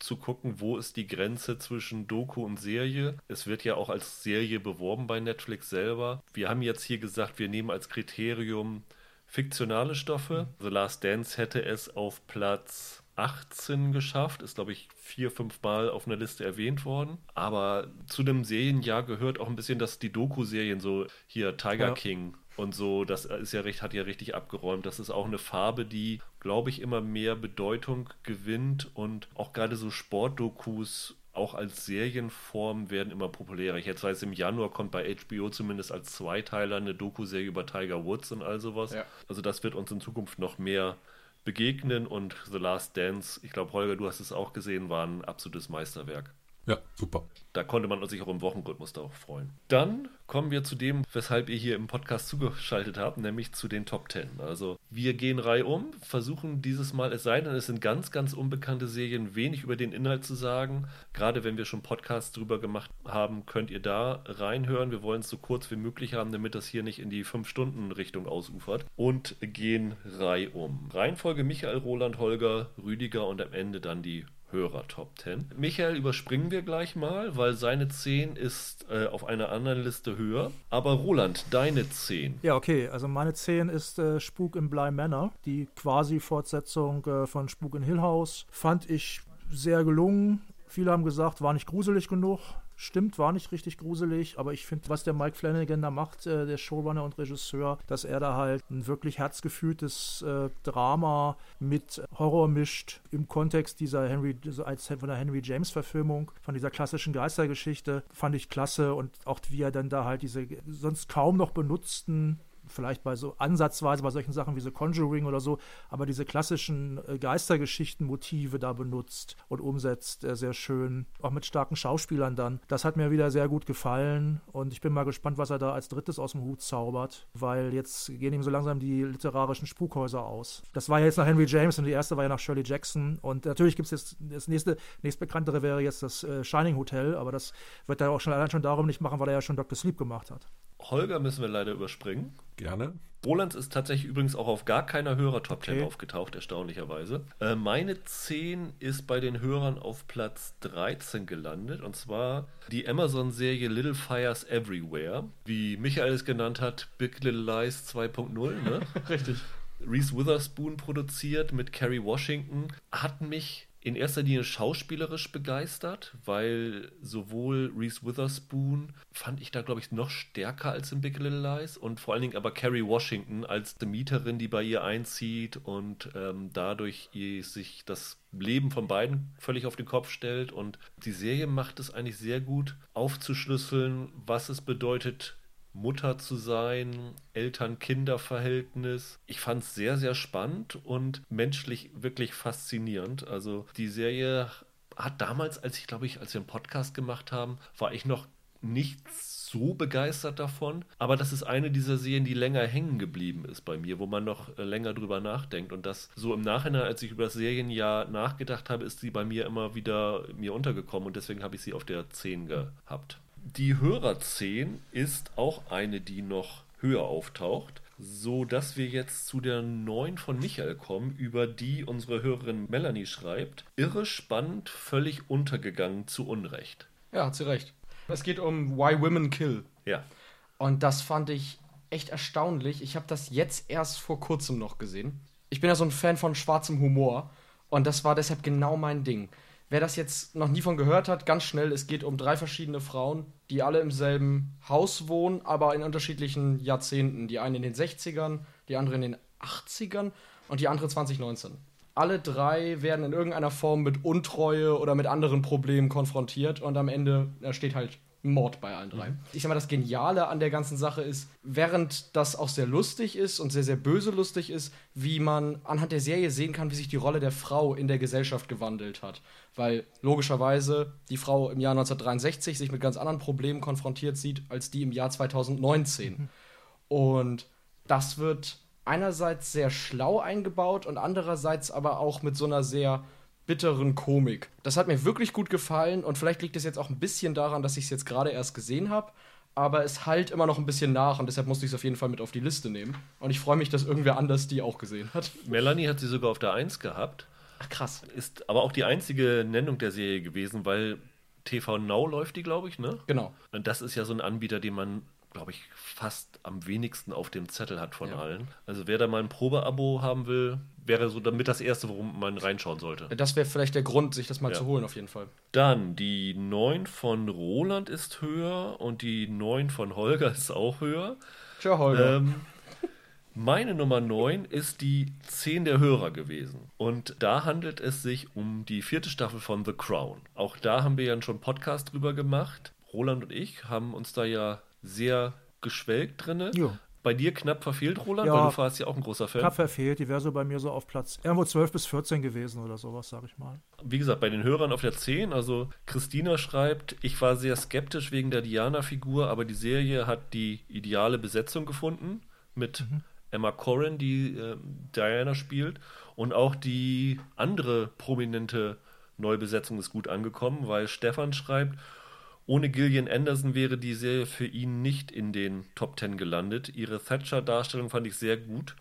zu gucken, wo ist die Grenze zwischen Doku und Serie. Es wird ja auch als Serie beworben bei Netflix selber. Wir haben jetzt hier gesagt, wir nehmen als Kriterium fiktionale Stoffe. The Last Dance hätte es auf Platz 18 geschafft, ist glaube ich vier, fünf Mal auf einer Liste erwähnt worden. Aber zu dem Serienjahr gehört auch ein bisschen, dass die Doku-Serien so hier Tiger Ja. King und so, das ist ja recht, hat ja richtig abgeräumt. Das ist auch eine Farbe, die, glaube ich, immer mehr Bedeutung gewinnt und auch gerade so Sportdokus auch als Serienform werden immer populärer. Ich jetzt weiß, im Januar kommt bei HBO zumindest als Zweiteiler eine Doku-Serie über Tiger Woods und all sowas. Ja. Also das wird uns in Zukunft noch mehr begegnen und The Last Dance, ich glaube, Holger, du hast es auch gesehen, war ein absolutes Meisterwerk. Ja, super. Da konnte man sich auch im Wochenrhythmus darauf freuen. Dann kommen wir zu dem, weshalb ihr hier im Podcast zugeschaltet habt, nämlich zu den Top 10. Also wir gehen reihum, versuchen dieses Mal, es sei denn, es sind ganz, ganz unbekannte Serien, wenig über den Inhalt zu sagen. Gerade wenn wir schon Podcasts drüber gemacht haben, könnt ihr da reinhören. Wir wollen es so kurz wie möglich haben, damit das hier nicht in die 5-Stunden-Richtung ausufert. Und gehen reihum. Reihenfolge Michael, Roland, Holger, Rüdiger und am Ende dann die Hörer Top 10. Michael überspringen wir gleich mal, weil seine 10 ist äh, auf einer anderen Liste höher. Aber Roland, deine 10. Ja, okay. Also meine 10 ist äh, Spuk im Bly Manor, die quasi Fortsetzung äh, von Spuk in Hill House. Fand ich sehr gelungen. Viele haben gesagt, war nicht gruselig genug. Stimmt, war nicht richtig gruselig, aber ich finde, was der Mike Flanagan da macht, äh, der Showrunner und Regisseur, dass er da halt ein wirklich herzgefühltes äh, Drama mit Horror mischt im Kontext dieser Henry, als von der Henry James Verfilmung, von dieser klassischen Geistergeschichte, fand ich klasse und auch wie er dann da halt diese sonst kaum noch benutzten vielleicht bei so ansatzweise bei solchen Sachen wie so Conjuring oder so, aber diese klassischen äh, Geistergeschichten-Motive da benutzt und umsetzt, äh, sehr schön, auch mit starken Schauspielern dann. Das hat mir wieder sehr gut gefallen und ich bin mal gespannt, was er da als drittes aus dem Hut zaubert, weil jetzt gehen ihm so langsam die literarischen Spukhäuser aus. Das war ja jetzt nach Henry James und die erste war ja nach Shirley Jackson und natürlich gibt es jetzt, das nächste, nächstbekanntere wäre jetzt das äh, Shining Hotel, aber das wird er auch schon allein schon darum nicht machen, weil er ja schon Dr. Sleep gemacht hat. Holger müssen wir leider überspringen. Gerne. Roland ist tatsächlich übrigens auch auf gar keiner Hörer Top 10 Okay. aufgetaucht, erstaunlicherweise. Äh, meine 10 ist bei den Hörern auf Platz 13 gelandet und zwar die Amazon-Serie Little Fires Everywhere. Wie Michael es genannt hat, Big Little Lies 2.0, ne? <laughs> Richtig. Reese Witherspoon produziert mit Kerry Washington, hat mich in erster Linie schauspielerisch begeistert, weil sowohl Reese Witherspoon fand ich da, glaube ich, noch stärker als in Big Little Lies und vor allen Dingen aber Kerry Washington als die Mieterin, die bei ihr einzieht und ähm, dadurch ihr sich das Leben von beiden völlig auf den Kopf stellt. Und die Serie macht es eigentlich sehr gut aufzuschlüsseln, was es bedeutet, Mutter zu sein, Eltern-Kinder-Verhältnis. Ich fand es sehr, sehr spannend und menschlich wirklich faszinierend. Also die Serie hat damals, als ich glaube ich, als wir einen Podcast gemacht haben, war ich noch nicht so begeistert davon, aber das ist eine dieser Serien, die länger hängen geblieben ist bei mir, wo man noch äh, länger drüber nachdenkt. Und das so im Nachhinein, als ich über das Serienjahr nachgedacht habe, ist sie bei mir immer wieder mir untergekommen und deswegen habe ich sie auf der 10 gehabt. Die Hörer 10 ist auch eine, die noch höher auftaucht so dass wir jetzt zu der 9 von Michael kommen, über die unsere Hörerin Melanie schreibt. Irre spannend, völlig untergegangen zu Unrecht. Ja, hat sie recht. Es geht um Why Women Kill. Ja. Und das fand ich echt erstaunlich. Ich habe das jetzt erst vor kurzem noch gesehen. Ich bin ja so ein Fan von schwarzem Humor und das war deshalb genau mein Ding. Wer das jetzt noch nie von gehört hat, ganz schnell, es geht um drei verschiedene Frauen, die alle im selben Haus wohnen, aber in unterschiedlichen Jahrzehnten. Die eine in den 60ern, die andere in den 80ern und die andere 2019. Alle drei werden in irgendeiner Form mit Untreue oder mit anderen Problemen konfrontiert und am Ende steht halt Mord bei allen drei. Mhm. Ich sag mal, das Geniale an der ganzen Sache ist, während das auch sehr lustig ist und sehr, sehr böse lustig ist, wie man anhand der Serie sehen kann, wie sich die Rolle der Frau in der Gesellschaft gewandelt hat. Weil logischerweise die Frau im Jahr 1963 sich mit ganz anderen Problemen konfrontiert sieht, als die im Jahr 2019. Mhm. Und das wird einerseits sehr schlau eingebaut und andererseits aber auch mit so einer sehr bitteren Komik. Das hat mir wirklich gut gefallen und vielleicht liegt es jetzt auch ein bisschen daran, dass ich es jetzt gerade erst gesehen habe. Aber es halt immer noch ein bisschen nach und deshalb musste ich es auf jeden Fall mit auf die Liste nehmen. Und ich freue mich, dass irgendwer anders die auch gesehen hat. Melanie hat sie sogar auf der 1 gehabt. Ach krass. Ist aber auch die einzige Nennung der Serie gewesen, weil TV Now läuft die, glaube ich, ne? Genau. Und das ist ja so ein Anbieter, den man glaube ich, fast am wenigsten auf dem Zettel hat von ja. allen. Also wer da mal ein Probeabo haben will, wäre so damit das erste, worum man reinschauen sollte. Das wäre vielleicht der Grund, sich das mal ja. zu holen, auf jeden Fall. Dann die 9 von Roland ist höher und die 9 von Holger ist auch höher. Tja, Holger. Ähm, meine Nummer 9 ist die 10 der Hörer gewesen. Und da handelt es sich um die vierte Staffel von The Crown. Auch da haben wir ja schon einen Podcast drüber gemacht. Roland und ich haben uns da ja sehr geschwelgt drin. Ja. Bei dir knapp verfehlt, Roland, ja, weil du warst ja auch ein großer Fan. Knapp verfehlt, die wäre so bei mir so auf Platz irgendwo 12 bis 14 gewesen oder sowas, sag ich mal. Wie gesagt, bei den Hörern auf der 10, also Christina schreibt, ich war sehr skeptisch wegen der Diana-Figur, aber die Serie hat die ideale Besetzung gefunden mit mhm. Emma Corrin, die äh, Diana spielt und auch die andere prominente Neubesetzung ist gut angekommen, weil Stefan schreibt, ohne Gillian Anderson wäre die Serie für ihn nicht in den Top Ten gelandet. Ihre Thatcher-Darstellung fand ich sehr gut.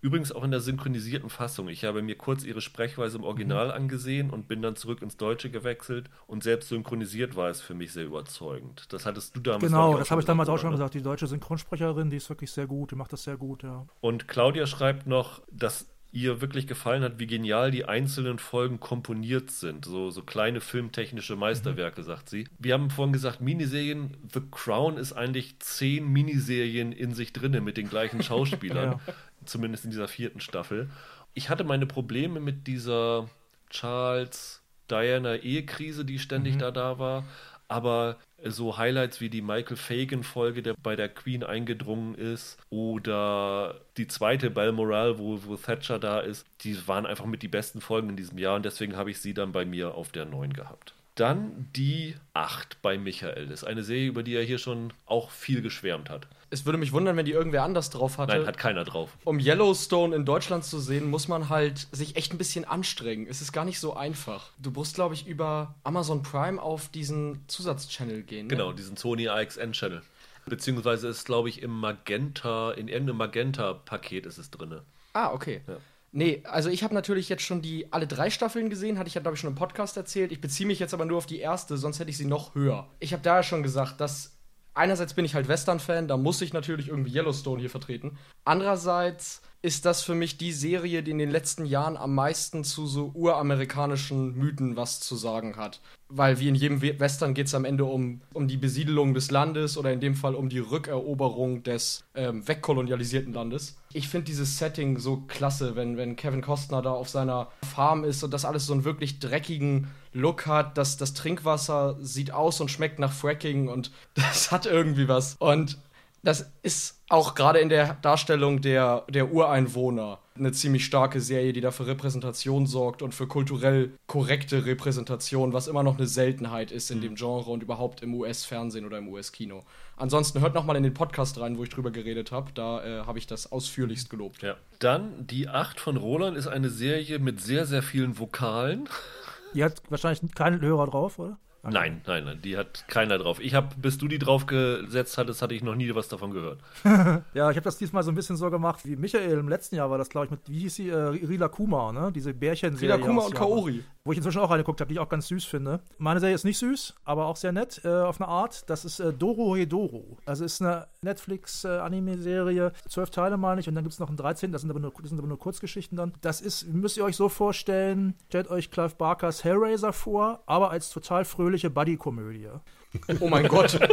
Übrigens auch in der synchronisierten Fassung. Ich habe mir kurz ihre Sprechweise im Original mhm. angesehen und bin dann zurück ins Deutsche gewechselt und selbst synchronisiert war es für mich sehr überzeugend. Das hattest du damals Genau, das habe ich damals auch schon gesagt. Die deutsche Synchronsprecherin, die ist wirklich sehr gut, die macht das sehr gut, ja. Und Claudia schreibt noch, dass ihr wirklich gefallen hat, wie genial die einzelnen Folgen komponiert sind. So, so kleine filmtechnische Meisterwerke, mhm. sagt sie. Wir haben vorhin gesagt, Miniserien, The Crown ist eigentlich zehn Miniserien in sich drinne mit den gleichen <laughs> Schauspielern. ja. Zumindest in dieser vierten Staffel. Ich hatte meine Probleme mit dieser Charles Diana Ehekrise, die ständig mhm. da da war. Aber so Highlights wie die Michael Fagan-Folge, der bei der Queen eingedrungen ist, oder die zweite Balmoral, wo, wo Thatcher da ist, die waren einfach mit die besten Folgen in diesem Jahr und deswegen habe ich sie dann bei mir auf der 9 gehabt. Dann die 8 bei Michael. Das ist eine Serie, über die er hier schon auch viel geschwärmt hat. Es würde mich wundern, wenn die irgendwer anders drauf hatte. Nein, hat keiner drauf. Um Yellowstone in Deutschland zu sehen, muss man halt sich echt ein bisschen anstrengen. Es ist gar nicht so einfach. Du musst, glaube ich, über Amazon Prime auf diesen Zusatzchannel gehen. Ne? Genau, diesen Sony AXN-Channel. Beziehungsweise ist, glaube ich, im Magenta, in irgendeinem Magenta-Paket ist es drin. Ah, okay. Ja. Nee, also ich habe natürlich jetzt schon die alle drei Staffeln gesehen, hatte ich ja, glaube ich, schon im Podcast erzählt. Ich beziehe mich jetzt aber nur auf die erste, sonst hätte ich sie noch höher. Ich habe da ja schon gesagt, dass einerseits bin ich halt Western-Fan, da muss ich natürlich irgendwie Yellowstone hier vertreten. Andererseits ist das für mich die Serie, die in den letzten Jahren am meisten zu so uramerikanischen Mythen was zu sagen hat. Weil wie in jedem Western geht es am Ende um, um die Besiedelung des Landes oder in dem Fall um die Rückeroberung des ähm, wegkolonialisierten Landes. Ich finde dieses Setting so klasse, wenn, wenn Kevin Costner da auf seiner Farm ist und das alles so einen wirklich dreckigen Look hat. Das, das Trinkwasser sieht aus und schmeckt nach Fracking und <laughs> das hat irgendwie was. Und das ist auch gerade in der Darstellung der, der Ureinwohner eine ziemlich starke Serie, die da für Repräsentation sorgt und für kulturell korrekte Repräsentation, was immer noch eine Seltenheit ist in dem Genre und überhaupt im US-Fernsehen oder im US-Kino. Ansonsten hört noch mal in den Podcast rein, wo ich drüber geredet habe. Da äh, habe ich das ausführlichst gelobt. Ja. Dann die 8 von Roland ist eine Serie mit sehr, sehr vielen Vokalen. Die hat wahrscheinlich keinen Hörer drauf, oder? Nein, nein, nein, die hat keiner drauf. Ich habe, bis du die draufgesetzt hattest, hatte ich noch nie was davon gehört. <laughs> ja, ich habe das diesmal so ein bisschen so gemacht wie Michael im letzten Jahr war das, glaube ich, mit, wie hieß sie, äh, Rila Kuma, ne? Diese Bärchenserie. Rila Kuma und Japan. Kaori. Wo ich inzwischen auch reingeguckt habe, die ich auch ganz süß finde. Meine Serie ist nicht süß, aber auch sehr nett äh, auf eine Art. Das ist äh, Doro Hedoro. Also ist eine Netflix-Anime-Serie. Zwölf Teile meine ich und dann gibt es noch einen 13. Das sind, aber nur, das sind aber nur Kurzgeschichten dann. Das ist, müsst ihr euch so vorstellen, stellt euch Clive Barkers Hellraiser vor, aber als total fröhliche Buddy-Komödie. Oh mein Gott. <laughs>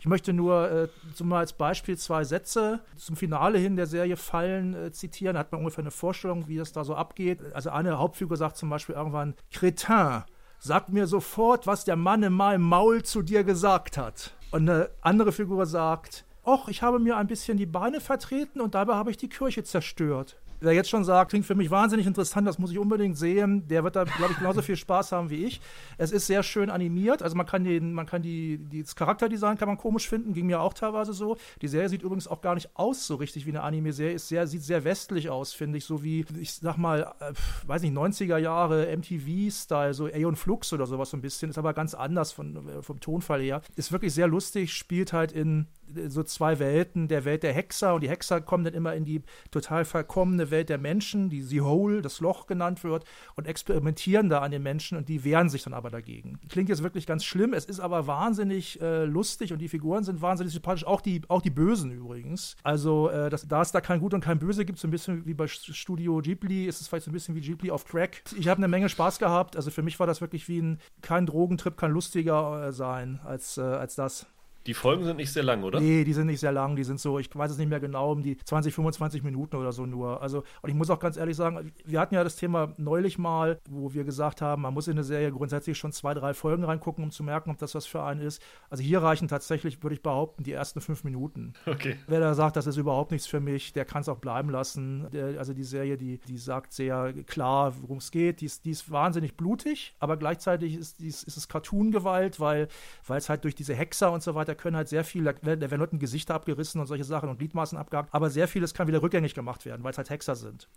Ich möchte nur äh, zum als Beispiel zwei Sätze zum Finale hin der Serie Fallen äh, zitieren. Da hat man ungefähr eine Vorstellung, wie das da so abgeht. Also eine Hauptfigur sagt zum Beispiel irgendwann, Cretin, sag mir sofort, was der Mann in meinem Maul zu dir gesagt hat. Und eine andere Figur sagt, Och, ich habe mir ein bisschen die Beine vertreten und dabei habe ich die Kirche zerstört. Wer jetzt schon sagt, klingt für mich wahnsinnig interessant, das muss ich unbedingt sehen, der wird da, glaube ich, genauso viel Spaß haben wie ich. Es ist sehr schön animiert, also man kann den, man kann die, die das Charakterdesign kann man komisch finden, ging mir auch teilweise so. Die Serie sieht übrigens auch gar nicht aus so richtig wie eine Anime-Serie, ist sehr, sieht sehr westlich aus, finde ich, so wie, ich sag mal, äh, weiß nicht, 90er Jahre MTV-Style, so Aeon Flux oder sowas so ein bisschen, ist aber ganz anders von, äh, vom Tonfall her. Ist wirklich sehr lustig, spielt halt in so zwei Welten, der Welt der Hexer und die Hexer kommen dann immer in die total verkommene Welt der Menschen, die The Hole, das Loch genannt wird, und experimentieren da an den Menschen und die wehren sich dann aber dagegen. Klingt jetzt wirklich ganz schlimm, es ist aber wahnsinnig äh, lustig und die Figuren sind wahnsinnig sympathisch, auch die, auch die Bösen übrigens. Also, äh, das, da es da kein Gut und kein Böse gibt, so ein bisschen wie bei Studio Ghibli, ist es vielleicht so ein bisschen wie Ghibli auf Crack. Ich habe eine Menge Spaß gehabt, also für mich war das wirklich wie ein, kein Drogentrip, kann lustiger äh, sein als, äh, als das. Die Folgen sind nicht sehr lang, oder? Nee, die sind nicht sehr lang. Die sind so, ich weiß es nicht mehr genau, um die 20, 25 Minuten oder so nur. Also, und ich muss auch ganz ehrlich sagen, wir hatten ja das Thema neulich mal, wo wir gesagt haben, man muss in eine Serie grundsätzlich schon zwei, drei Folgen reingucken, um zu merken, ob das was für einen ist. Also hier reichen tatsächlich, würde ich behaupten, die ersten fünf Minuten. Okay. Wer da sagt, das ist überhaupt nichts für mich, der kann es auch bleiben lassen. Der, also die Serie, die, die sagt sehr klar, worum es geht. Die ist, die ist wahnsinnig blutig, aber gleichzeitig ist, die ist, ist es Cartoon-Gewalt, weil es halt durch diese Hexer und so weiter können halt sehr viel, da werden da werden Leuten Gesichter abgerissen und solche Sachen und Gliedmaßen abgehakt, aber sehr vieles kann wieder rückgängig gemacht werden, weil es halt Hexer sind.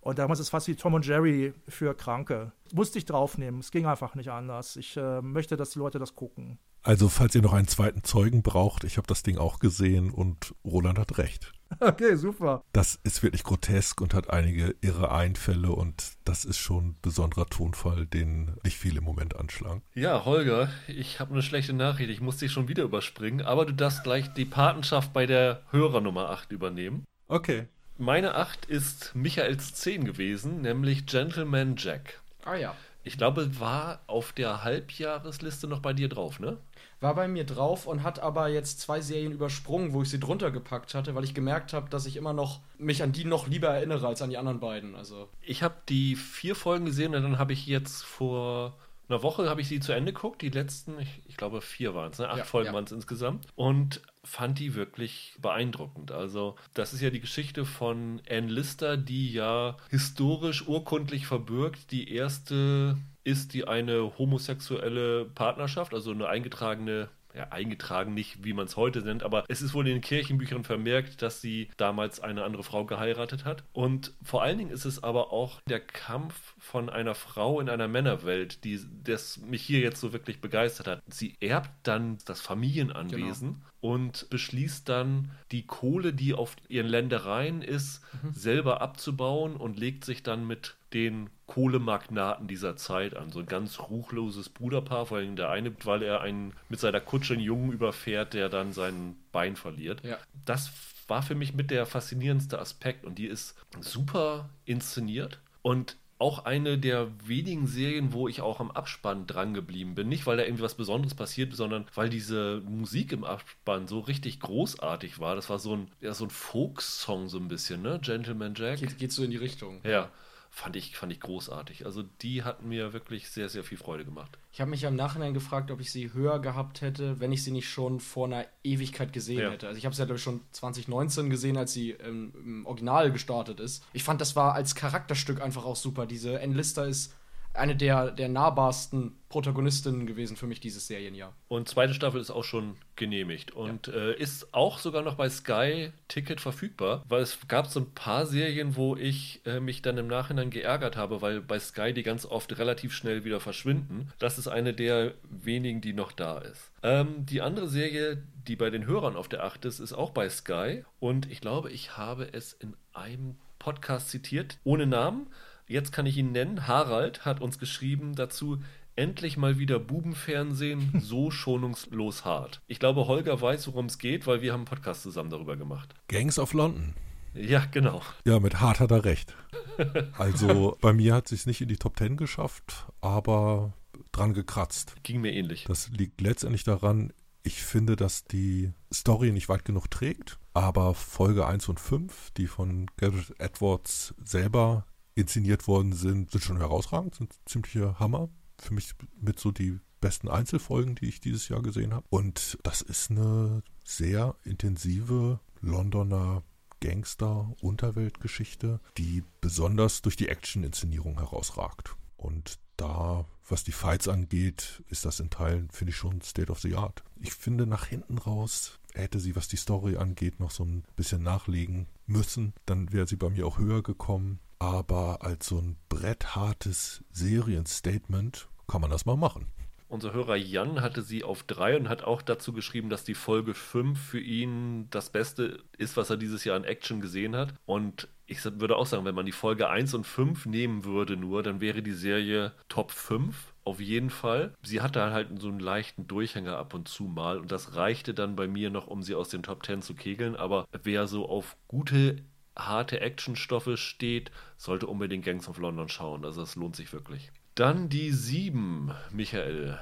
Und damals ist es fast wie Tom und Jerry für Kranke. Musste ich draufnehmen, es ging einfach nicht anders. Ich äh, möchte, dass die Leute das gucken. Also, falls ihr noch einen zweiten Zeugen braucht, ich habe das Ding auch gesehen und Roland hat recht. Okay, super. Das ist wirklich grotesk und hat einige irre Einfälle und das ist schon besonderer Tonfall, den nicht viele im Moment anschlagen. Ja, Holger, ich habe eine schlechte Nachricht. Ich muss dich schon wieder überspringen, aber du darfst gleich die Patenschaft bei der Hörer Nummer 8 übernehmen. Okay. Meine 8 ist Michaels 10 gewesen, nämlich Gentleman Jack. Ah ja. Ich glaube, war auf der Halbjahresliste noch bei dir drauf, ne? War bei mir drauf und hat aber jetzt zwei Serien übersprungen, wo ich sie drunter gepackt hatte, weil ich gemerkt habe, dass ich immer noch mich an die noch lieber erinnere als an die anderen beiden. Also Ich habe die vier Folgen gesehen und dann habe ich jetzt vor einer Woche habe ich sie zu Ende geguckt. Die letzten, ich, ich glaube vier waren es, ne? acht Ja, Folgen ja. waren es insgesamt. Und fand die wirklich beeindruckend. Also das ist ja die Geschichte von Anne Lister, die ja historisch urkundlich verbürgt die erste ist, die eine homosexuelle Partnerschaft, also eine eingetragene ja, eingetragen nicht, wie man es heute nennt, aber es ist wohl in den Kirchenbüchern vermerkt, dass sie damals eine andere Frau geheiratet hat. Und vor allen Dingen ist es aber auch der Kampf von einer Frau in einer Männerwelt, die das mich hier jetzt so wirklich begeistert hat. Sie erbt dann das Familienanwesen und beschließt dann, die Kohle, die auf ihren Ländereien ist, selber abzubauen und legt sich dann mit den Kohlemagnaten dieser Zeit an. So ein ganz ruchloses Bruderpaar, vor allem der eine, weil er einen mit seiner Kutsche einen Jungen überfährt, der dann sein Bein verliert. Ja. Das war für mich mit der faszinierendste Aspekt und die ist super inszeniert und auch eine der wenigen Serien, wo ich auch am Abspann dran geblieben bin. Nicht, weil da irgendwie was Besonderes passiert, sondern weil diese Musik im Abspann so richtig großartig war. Das war so ein, ja, so ein Folk-Song so ein bisschen, ne? Gentleman Jack. geht, geht so in die Richtung. Ja. Fand ich, fand ich großartig. Also die hatten mir wirklich sehr, sehr viel Freude gemacht. Ich habe mich ja im Nachhinein gefragt, ob ich sie höher gehabt hätte, wenn ich sie nicht schon vor einer Ewigkeit gesehen ja. hätte. Also ich habe sie ja, glaube ich, schon 2019 gesehen, als sie ähm, im Original gestartet ist. Ich fand, das war als Charakterstück einfach auch super. Diese Enlister ist eine der, der nahbarsten Protagonistinnen gewesen für mich dieses Serienjahr. Und zweite Staffel ist auch schon genehmigt und ja. äh, ist auch sogar noch bei Sky Ticket verfügbar, weil es gab so ein paar Serien, wo ich äh, mich dann im Nachhinein geärgert habe, weil bei Sky die ganz oft relativ schnell wieder verschwinden. Das ist eine der wenigen, die noch da ist. Ähm, die andere Serie, die bei den Hörern auf der Acht ist, ist auch bei Sky und ich glaube, ich habe es in einem Podcast zitiert, ohne Namen jetzt kann ich ihn nennen, Harald hat uns geschrieben dazu, endlich mal wieder Bubenfernsehen <laughs> so schonungslos hart. Ich glaube, Holger weiß, worum es geht, weil wir haben einen Podcast zusammen darüber gemacht. Gangs of London. Ja, genau. Ja, mit hart hat er recht. <laughs> Also bei mir hat es sich nicht in die Top Ten geschafft, aber dran gekratzt. Ging mir ähnlich. Das liegt letztendlich daran, ich finde, dass die Story nicht weit genug trägt, aber Folge 1 und 5, die von Garrett Edwards selber inszeniert worden sind, sind schon herausragend, sind ziemliche Hammer. Für mich mit so die besten Einzelfolgen, die ich dieses Jahr gesehen habe. Und das ist eine sehr intensive Londoner Gangster-Unterweltgeschichte, die besonders durch die Action-Inszenierung herausragt. Und da, was die Fights angeht, ist das in Teilen, finde ich, schon State of the Art. Ich finde, nach hinten raus hätte sie, was die Story angeht, noch so ein bisschen nachlegen müssen. Dann wäre sie bei mir auch höher gekommen. Aber als so ein bretthartes Serienstatement kann man das mal machen. Unser Hörer Jan hatte sie auf drei und hat auch dazu geschrieben, dass die Folge 5 für ihn das Beste ist, was er dieses Jahr in Action gesehen hat. Und ich würde auch sagen, wenn man die Folge 1 und 5 nehmen würde nur, dann wäre die Serie Top 5 auf jeden Fall. Sie hatte halt so einen leichten Durchhänger ab und zu mal und das reichte dann bei mir noch, um sie aus den Top 10 zu kegeln. Aber wer so auf gute harte Actionstoffe steht, sollte unbedingt Gangs of London schauen. Also das lohnt sich wirklich. Dann die sieben, Michael.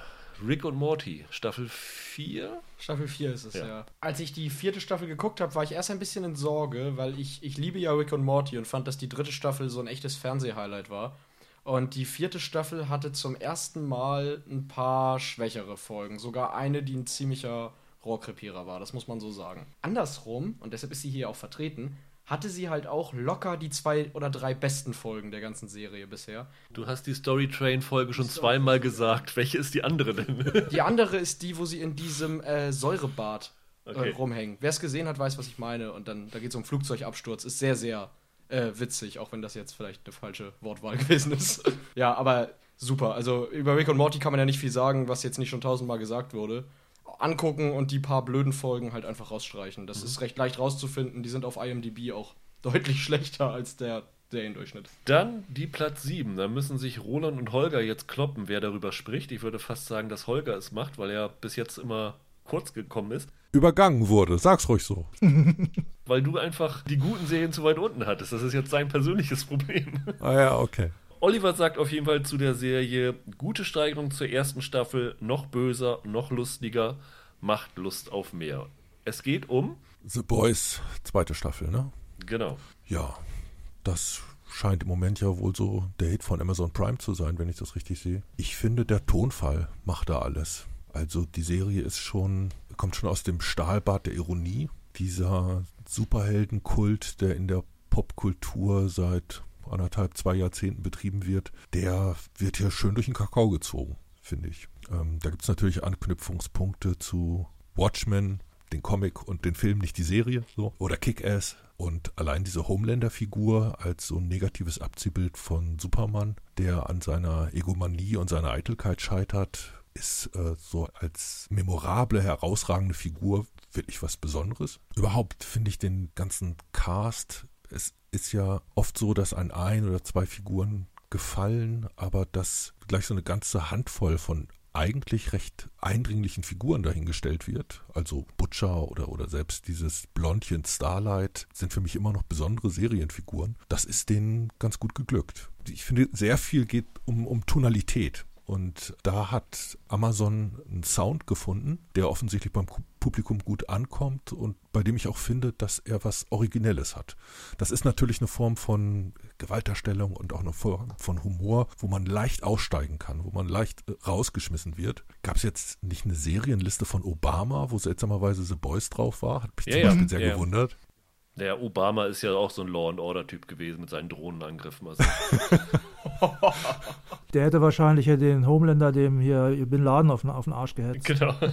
Rick und Morty, Staffel 4? Staffel 4 ist es, ja. ja. Als ich die vierte Staffel geguckt habe, war ich erst ein bisschen in Sorge, weil ich, ich liebe ja Rick und Morty und fand, dass die dritte Staffel so ein echtes Fernsehhighlight war. Und die vierte Staffel hatte zum ersten Mal ein paar schwächere Folgen. Sogar eine, die ein ziemlicher Rohrkrepierer war, das muss man so sagen. Andersrum, und deshalb ist sie hier auch vertreten, hatte sie halt auch locker die zwei oder drei besten Folgen der ganzen Serie bisher. Du hast die Story Train Folge schon zweimal gesagt. Welche ist die andere denn? Die andere ist die, wo sie in diesem äh, Säurebad äh, okay. rumhängen. Wer es gesehen hat, weiß, was ich meine. Und dann, da geht es um Flugzeugabsturz. Ist sehr, sehr äh, witzig, auch wenn das jetzt vielleicht eine falsche Wortwahl <laughs> gewesen ist. ja, aber super. Also über Rick und Morty kann man ja nicht viel sagen, was jetzt nicht schon tausendmal gesagt wurde angucken und die paar blöden Folgen halt einfach rausstreichen. Das mhm. ist recht leicht rauszufinden. Die sind auf IMDb auch <laughs> deutlich schlechter als der Seriendurchschnitt. Dann die Platz 7. Da müssen sich Roland und Holger jetzt kloppen, wer darüber spricht. Ich würde fast sagen, dass Holger es macht, weil er bis jetzt immer kurz gekommen ist. Übergangen wurde, sag's ruhig so. <laughs> weil du einfach die guten Serien zu weit unten hattest. Das ist jetzt sein persönliches <laughs> Problem. Ah ja, okay. Oliver sagt auf jeden Fall zu der Serie: gute Steigerung zur ersten Staffel, noch böser, noch lustiger, macht Lust auf mehr. Es geht um The Boys, zweite Staffel, ne? Genau. Ja, das scheint im Moment ja wohl so der Hit von Amazon Prime zu sein, wenn ich das richtig sehe. Ich finde, der Tonfall macht da alles. Also die Serie ist schon, kommt schon aus dem Stahlbad der Ironie. Dieser Superheldenkult, der in der Popkultur seit anderthalb, zwei Jahrzehnten betrieben wird, der wird hier schön durch den Kakao gezogen, finde ich. Ähm, da gibt es natürlich Anknüpfungspunkte zu Watchmen, den Comic und den Film, nicht die Serie, so. Oder Kick-Ass. Und allein diese Homelander-Figur als so ein negatives Abziehbild von Superman, der an seiner Egomanie und seiner Eitelkeit scheitert, ist äh, so als memorable, herausragende Figur wirklich was Besonderes. Überhaupt finde ich den ganzen Cast es ist ja oft so, dass an ein oder zwei Figuren gefallen, aber dass gleich so eine ganze Handvoll von eigentlich recht eindringlichen Figuren dahingestellt wird. Also Butcher oder, oder selbst dieses Blondchen Starlight sind für mich immer noch besondere Serienfiguren. Das ist denen ganz gut geglückt. Ich finde, sehr viel geht um, um Tonalität Und da hat Amazon einen Sound gefunden, der offensichtlich beim Publikum gut ankommt und bei dem ich auch finde, dass er was Originelles hat. Das ist natürlich eine Form von Gewaltdarstellung und auch eine Form von Humor, wo man leicht aussteigen kann, wo man leicht äh, rausgeschmissen wird. Gab es jetzt nicht eine Serienliste von Obama, wo seltsamerweise The Boys drauf war? Hat mich Ja, zum ja. Beispiel sehr Ja. gewundert. Der Obama ist ja auch so ein Law and Order Typ gewesen mit seinen Drohnenangriffen. Also, <laughs> Der hätte wahrscheinlich den Homelander, dem hier Bin Laden auf den, auf den Arsch gehetzt. genau. <laughs>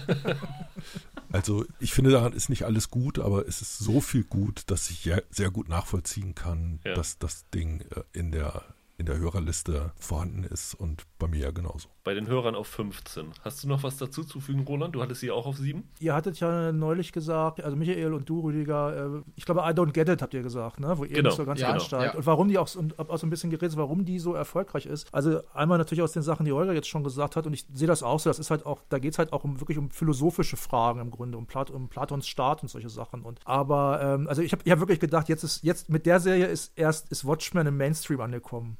Also ich finde, daran ist nicht alles gut, aber es ist so viel gut, dass ich sehr gut nachvollziehen kann, Ja. dass das Ding äh, in der, in der Hörerliste vorhanden ist und bei mir ja genauso. Bei den Hörern auf 15. Hast du noch was dazu zu fügen, Roland? Du hattest sie auch auf 7? Ihr hattet ja neulich gesagt, also Michael und du, Rüdiger, äh, ich glaube, I don't get it, habt ihr gesagt, ne? wo ihr Genau, nicht so ganz ja, einsteigt. ja. Und warum die auch, so- und hab auch so ein bisschen geredet, warum die so erfolgreich ist. Also einmal natürlich aus den Sachen, die Olga jetzt schon gesagt hat, und ich sehe das auch so, das ist halt auch, da geht es halt auch um wirklich um philosophische Fragen im Grunde, um, Plat um Platons Staat und solche Sachen. Und aber, ähm, also ich habe ich hab wirklich gedacht, jetzt ist, jetzt mit der Serie ist erst ist Watchmen im Mainstream angekommen.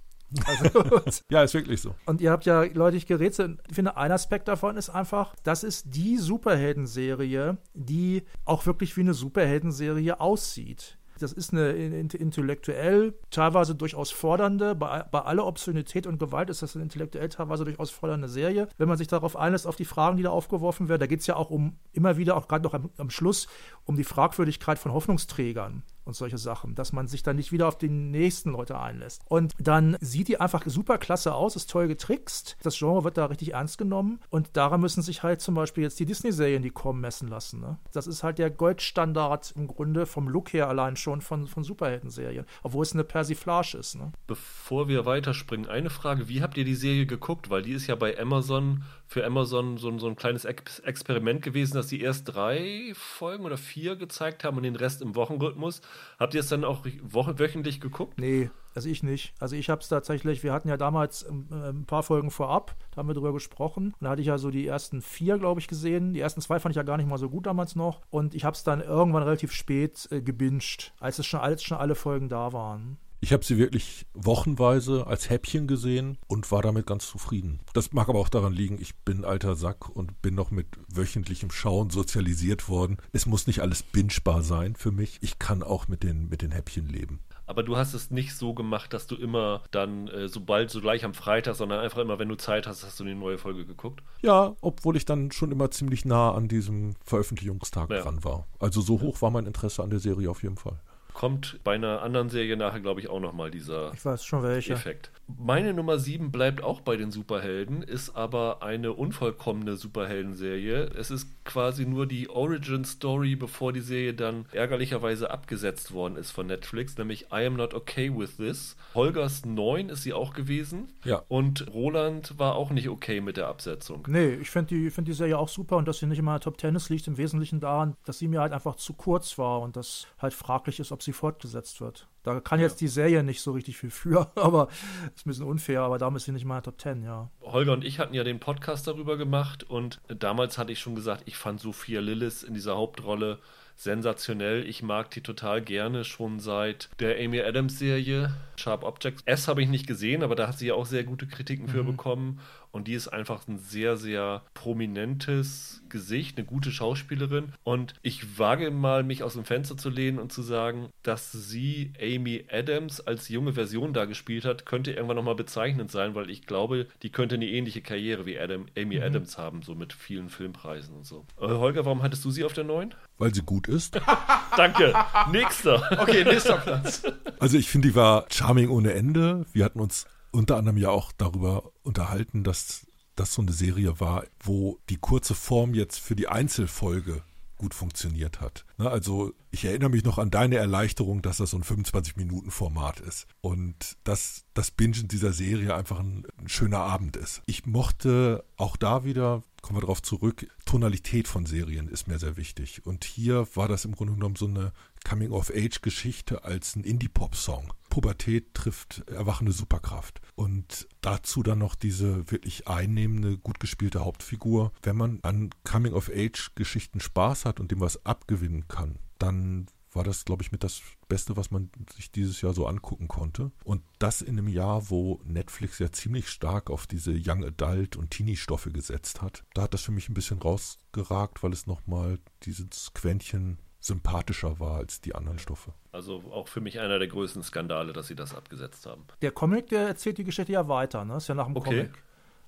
Also, <laughs> Ja, ist wirklich so. und ihr habt ja deutlich gerätselt. Ich finde, ein Aspekt davon ist einfach, das ist die Superheldenserie, die auch wirklich wie eine Superheldenserie aussieht. Das ist eine in- intellektuell teilweise durchaus fordernde, bei, bei aller Obszönität und Gewalt ist das eine intellektuell teilweise durchaus fordernde Serie. Wenn man sich darauf einlässt, auf die Fragen, die da aufgeworfen werden, da geht es ja auch um immer wieder, auch gerade noch am, am Schluss, um die Fragwürdigkeit von Hoffnungsträgern und solche Sachen, dass man sich dann nicht wieder auf die nächsten Leute einlässt. Und dann sieht die einfach super klasse aus, ist toll getrickst. Das Genre wird da richtig ernst genommen und daran müssen sich halt zum Beispiel jetzt die Disney-Serien, die kommen, messen lassen. Ne? Das ist halt der Goldstandard im Grunde vom Look her allein schon von, von Superhelden-Serien, obwohl es eine Persiflage ist. Ne? Bevor wir weiterspringen, eine Frage. Wie habt ihr die Serie geguckt? Weil die ist ja bei Amazon, für Amazon so, ein- so ein kleines Ex Experiment gewesen, dass die erst drei Folgen oder vier gezeigt haben und den Rest im Wochenrhythmus. Habt ihr es dann auch wöchentlich geguckt? Nee, also ich nicht. Also ich habe es tatsächlich, wir hatten ja damals ähm, ein paar Folgen vorab, da haben wir drüber gesprochen. Und da hatte ich ja so die ersten vier, glaube ich, gesehen. Die ersten zwei fand ich ja gar nicht mal so gut damals noch. Und ich habe es dann irgendwann relativ spät äh, gebinged, als es schon, als schon alle Folgen da waren. Ich habe sie wirklich wochenweise als Häppchen gesehen und war damit ganz zufrieden. Das mag aber auch daran liegen, ich bin alter Sack und bin noch mit wöchentlichem Schauen sozialisiert worden. Es muss nicht alles bingebar sein für mich. Ich kann auch mit den, mit den Häppchen leben. Aber du hast es nicht so gemacht, dass du immer dann, äh, sobald, so gleich am Freitag, sondern einfach immer, wenn du Zeit hast, hast du eine neue Folge geguckt. Ja, obwohl ich dann schon immer ziemlich nah an diesem Veröffentlichungstag Ja. dran war. Also so hoch war mein Interesse an der Serie auf jeden Fall. Kommt bei einer anderen Serie nachher, glaube ich, auch nochmal dieser Ich weiß schon welche. Effekt. Meine Nummer 7 bleibt auch bei den Superhelden, ist aber eine unvollkommene Superheldenserie. Es ist quasi nur die Origin Story, bevor die Serie dann ärgerlicherweise abgesetzt worden ist von Netflix, nämlich I Am Not Okay With This. Holgers 9 ist sie auch gewesen. Ja. Und Roland war auch nicht okay mit der Absetzung. Nee, ich finde die, find die Serie auch super und dass sie nicht immer in der Top Tennis liegt, im Wesentlichen daran, dass sie mir halt einfach zu kurz war und das halt fraglich ist, ob sie fortgesetzt wird. Da kann jetzt die Serie nicht so richtig viel für, <laughs> aber ist ein bisschen unfair, aber darum ist sie nicht mal in der Top Ten, ja. Holger und ich hatten ja den Podcast darüber gemacht und damals hatte ich schon gesagt, ich fand Sophia Lillis in dieser Hauptrolle sensationell. Ich mag die total gerne schon seit der Amy Adams Serie Sharp Objects. S habe ich nicht gesehen, aber da hat sie ja auch sehr gute Kritiken für bekommen und die ist einfach ein sehr, sehr prominentes Gesicht, eine gute Schauspielerin und ich wage mal, mich aus dem Fenster zu lehnen und zu sagen, dass sie Amy Adams als junge Version da gespielt hat, könnte irgendwann nochmal bezeichnend sein, weil ich glaube, die könnte eine ähnliche Karriere wie Adam, Amy Adams haben, so mit vielen Filmpreisen und so. Äh, Holger, warum hattest du sie auf der neuen? Weil sie gut ist. <laughs> Danke. Nächster. Okay, nächster Platz. <laughs> Also ich finde, die war charming ohne Ende. Wir hatten uns unter anderem ja auch darüber unterhalten, dass das so eine Serie war, wo die kurze Form jetzt für die Einzelfolge gut funktioniert hat. Ne, also ich erinnere mich noch an deine Erleichterung, dass das so ein 25-Minuten-Format ist und dass das Bingen dieser Serie einfach ein, ein schöner Abend ist. Ich mochte auch da wieder, kommen wir darauf zurück, Tonalität von Serien ist mir sehr wichtig. Und hier war das im Grunde genommen so eine Coming-of-Age-Geschichte als ein Indie-Pop-Song. Pubertät trifft erwachende Superkraft. Und dazu dann noch diese wirklich einnehmende, gut gespielte Hauptfigur. Wenn man an Coming-of-Age-Geschichten Spaß hat und dem was abgewinnen kann, dann war das, glaube ich, mit das Beste, was man sich dieses Jahr so angucken konnte. Und das in einem Jahr, wo Netflix ja ziemlich stark auf diese Young Adult und Teenie-Stoffe gesetzt hat. Da hat das für mich ein bisschen rausgeragt, weil es nochmal dieses Quäntchen sympathischer war als die anderen Stoffe. Also auch für mich einer der größten Skandale, dass sie das abgesetzt haben. Der Comic, der erzählt die Geschichte ja weiter, ne? Ist ja nach dem okay. Comic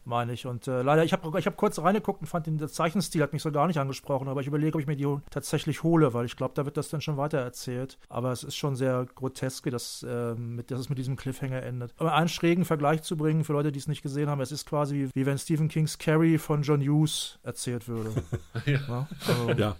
meine ich. Und äh, leider, ich habe ich hab kurz reingeguckt und fand den der Zeichenstil hat mich so gar nicht angesprochen, aber ich überlege, ob ich mir die tatsächlich hole, weil ich glaube, da wird das dann schon weiter erzählt. Aber es ist schon sehr grotesk, dass, äh, mit, dass es mit diesem Cliffhanger endet. Aber einen schrägen Vergleich zu bringen für Leute, die es nicht gesehen haben, es ist quasi wie, wie wenn Stephen Kings Carrie von John Hughes erzählt würde. ja. <laughs> Ja? Also, ja.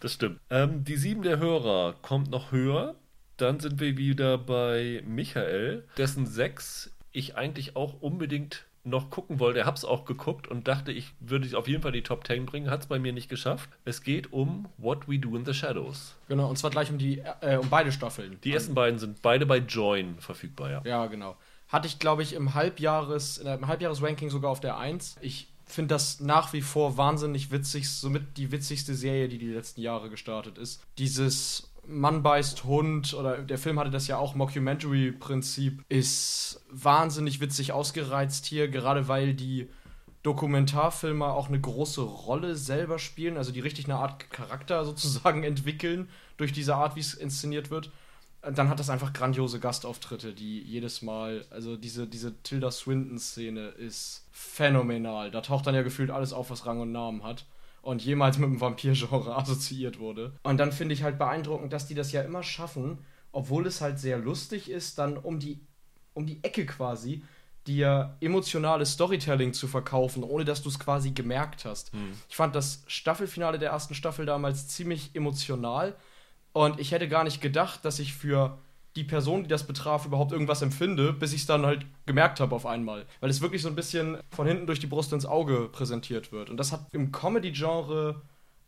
Das stimmt. Ähm, die sieben der Hörer kommt noch höher. Dann sind wir wieder bei Michael, dessen sechs ich eigentlich auch unbedingt noch gucken wollte, habe es auch geguckt und dachte, ich würde auf jeden Fall die Top 10 bringen, hat es bei mir nicht geschafft. Es geht um What We Do in the Shadows. Genau, und zwar gleich um die äh, um beide Staffeln. Die ersten beiden sind beide bei Join verfügbar, ja. Ja, genau. Hatte ich, glaube ich, im Halbjahres, im Halbjahresranking sogar auf der 1. Ich finde das nach wie vor wahnsinnig witzig, somit die witzigste Serie, die die letzten Jahre gestartet ist. Dieses Mann beißt Hund oder der Film hatte das ja auch, Mockumentary-Prinzip, ist wahnsinnig witzig ausgereizt hier, gerade weil die Dokumentarfilme auch eine große Rolle selber spielen, also die richtig eine Art Charakter <laughs> sozusagen entwickeln durch diese Art, wie es inszeniert wird. Dann hat das einfach grandiose Gastauftritte, die jedes Mal, also diese, diese Tilda Swinton-Szene ist phänomenal. Da taucht dann ja gefühlt alles auf, was Rang und Namen hat und jemals mit dem Vampir-Genre <laughs> assoziiert wurde. Und dann finde ich halt beeindruckend, dass die das ja immer schaffen, obwohl es halt sehr lustig ist, dann um die, um die Ecke quasi dir emotionales Storytelling zu verkaufen, ohne dass du es quasi gemerkt hast. Hm. Ich fand das Staffelfinale der ersten Staffel damals ziemlich emotional und ich hätte gar nicht gedacht, dass ich für die Person, die das betraf, überhaupt irgendwas empfinde, bis ich es dann halt gemerkt habe auf einmal. Weil es wirklich so ein bisschen von hinten durch die Brust ins Auge präsentiert wird. Und das hat im Comedy-Genre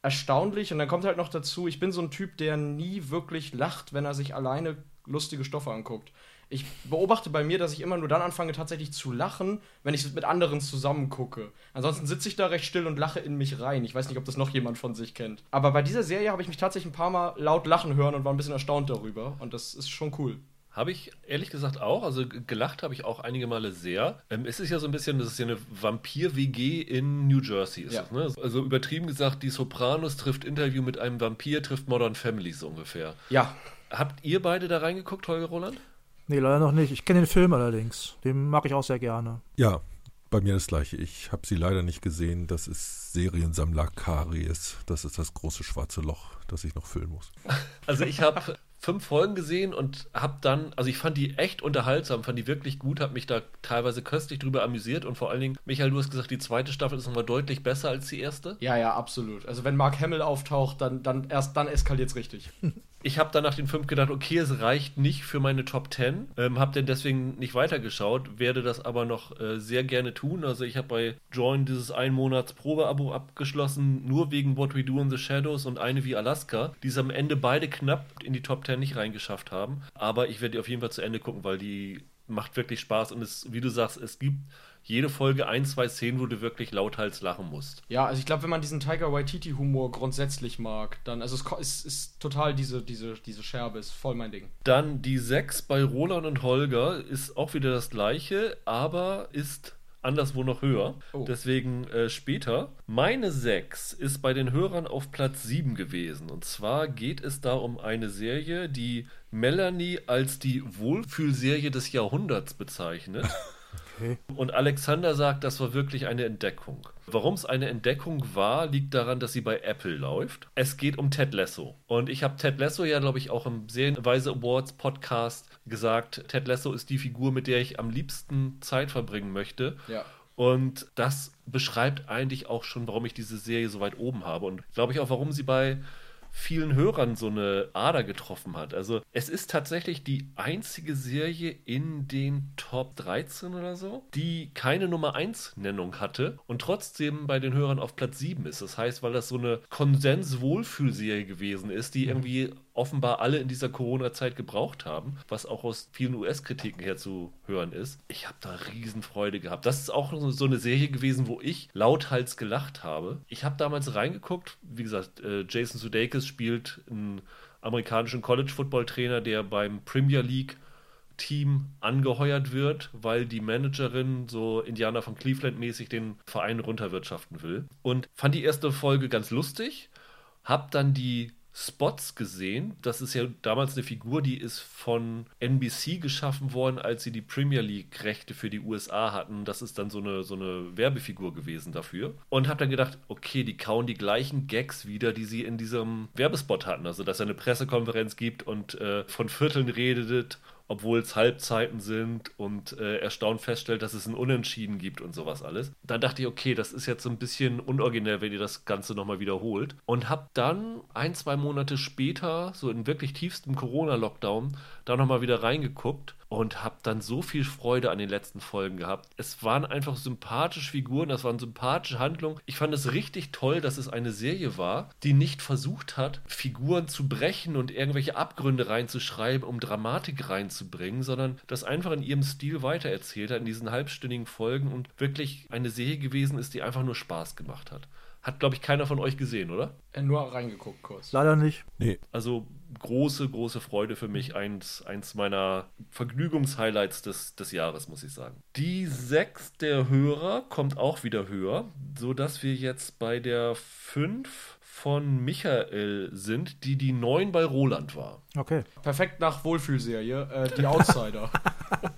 erstaunlich. Und dann kommt halt noch dazu, ich bin so ein Typ, der nie wirklich lacht, wenn er sich alleine lustige Stoffe anguckt ich beobachte bei mir, dass ich immer nur dann anfange, tatsächlich zu lachen, wenn ich mit anderen zusammen gucke. Ansonsten sitze ich da recht still und lache in mich rein. Ich weiß nicht, ob das noch jemand von sich kennt. Aber bei dieser Serie habe ich mich tatsächlich ein paar Mal laut lachen hören und war ein bisschen erstaunt darüber. Und das ist schon cool. Habe ich ehrlich gesagt auch. Also gelacht habe ich auch einige Male sehr. Ähm, es ist ja so ein bisschen, das ist ja eine Vampir-WG in New Jersey. Ja. Es, ne? Also übertrieben gesagt, die Sopranos trifft Interview mit einem Vampir, trifft Modern Families so ungefähr. Ja. Habt ihr beide da reingeguckt, Holger Roland? Nee, leider noch nicht. Ich kenne den Film allerdings. Den mag ich auch sehr gerne. Ja, bei mir das gleiche. Ich habe sie leider nicht gesehen. Das ist Seriensammler Karies. Das ist das große schwarze Loch, das ich noch füllen muss. <laughs> Also ich habe fünf Folgen gesehen und habe dann, also ich fand die echt unterhaltsam, fand die wirklich gut, habe mich da teilweise köstlich drüber amüsiert und vor allen Dingen, Michael, du hast gesagt, die zweite Staffel ist nochmal deutlich besser als die erste. Ja, ja, absolut. Also wenn Mark Hamill auftaucht, dann, dann erst dann eskaliert es richtig. <laughs> ich habe dann nach den fünf gedacht, okay, es reicht nicht für meine Top Ten. Ähm, habe denn deswegen nicht weitergeschaut, werde das aber noch äh, sehr gerne tun. Also ich habe bei Join dieses ein Monats Probeabo abgeschlossen, nur wegen What We Do in the Shadows und eine wie Alaska, die es am Ende beide knapp in die Top Ten nicht reingeschafft haben. Aber ich werde die auf jeden Fall zu Ende gucken, weil die macht wirklich Spaß und es, wie du sagst, es gibt jede Folge ein, zwei Szenen, wo du wirklich lauthals lachen musst. Ja, also ich glaube, wenn man diesen Tiger Waititi-Humor grundsätzlich mag, dann, also es ist, ist, total diese, diese, diese Scherbe, ist voll mein Ding. Dann die 6 bei Roland und Holger ist auch wieder das gleiche, aber ist anderswo noch höher. Oh. Deswegen äh, später. Meine 6 ist bei den Hörern auf Platz 7 gewesen. Und zwar geht es da um eine Serie, die Melanie als die Wohlfühlserie des Jahrhunderts bezeichnet. <laughs> Okay. Und Alexander sagt, das war wirklich eine Entdeckung. Warum es eine Entdeckung war, liegt daran, dass sie bei Apple läuft. Es geht um Ted Lasso. Und ich habe Ted Lasso ja, glaube ich, auch im Serienweise Awards Podcast gesagt. Ted Lasso ist die Figur, mit der ich am liebsten Zeit verbringen möchte. Ja. Und das beschreibt eigentlich auch schon, warum ich diese Serie so weit oben habe. Und glaube ich auch, warum sie bei vielen Hörern so eine Ader getroffen hat. Also es ist tatsächlich die einzige Serie in den Top 13 oder so, die keine Nummer 1 Nennung hatte und trotzdem bei den Hörern auf Platz 7 ist. Das heißt, weil das so eine Konsens-Wohlfühlserie gewesen ist, die mhm. irgendwie offenbar alle in dieser Corona-Zeit gebraucht haben, was auch aus vielen US-Kritiken her zu hören ist. Ich habe da Riesenfreude gehabt. Das ist auch so eine Serie gewesen, wo ich lauthals gelacht habe. Ich habe damals reingeguckt, wie gesagt, äh, Jason Sudeikis spielt einen amerikanischen College-Football-Trainer, der beim Premier League Team angeheuert wird, weil die Managerin so Indianer von Cleveland mäßig den Verein runterwirtschaften will. Und fand die erste Folge ganz lustig, hab dann die Spots gesehen. Das ist ja damals eine Figur, die ist von NBC geschaffen worden, als sie die Premier League-Rechte für die USA hatten. Das ist dann so eine, so eine Werbefigur gewesen dafür. Und habe dann gedacht, okay, die kauen die gleichen Gags wieder, die sie in diesem Werbespot hatten. Also, dass er eine Pressekonferenz gibt und äh, von Vierteln redet obwohl es Halbzeiten sind und äh, erstaunt feststellt, dass es ein Unentschieden gibt und sowas alles. Dann dachte ich, okay, das ist jetzt so ein bisschen unoriginell, wenn ihr das Ganze nochmal wiederholt. Und habe dann ein, zwei Monate später, so in wirklich tiefstem Corona-Lockdown, da nochmal wieder reingeguckt und habe dann so viel Freude an den letzten Folgen gehabt. Es waren einfach sympathische Figuren, das waren sympathische Handlungen. Ich fand es richtig toll, dass es eine Serie war, die nicht versucht hat, Figuren zu brechen und irgendwelche Abgründe reinzuschreiben, um Dramatik reinzubringen, sondern das einfach in ihrem Stil weitererzählt hat in diesen halbstündigen Folgen und wirklich eine Serie gewesen ist, die einfach nur Spaß gemacht hat. Hat, glaube ich, keiner von euch gesehen, oder? Äh, nur reingeguckt kurz. Leider nicht. Nee. Also große, große Freude für mich. Eins, eins meiner Vergnügungshighlights des, des Jahres, muss ich sagen. Die 6 der Hörer kommt auch wieder höher, sodass wir jetzt bei der 5 von Michael sind, die die 9 bei Roland war. Okay. Perfekt nach Wohlfühlserie. Äh, die Outsider.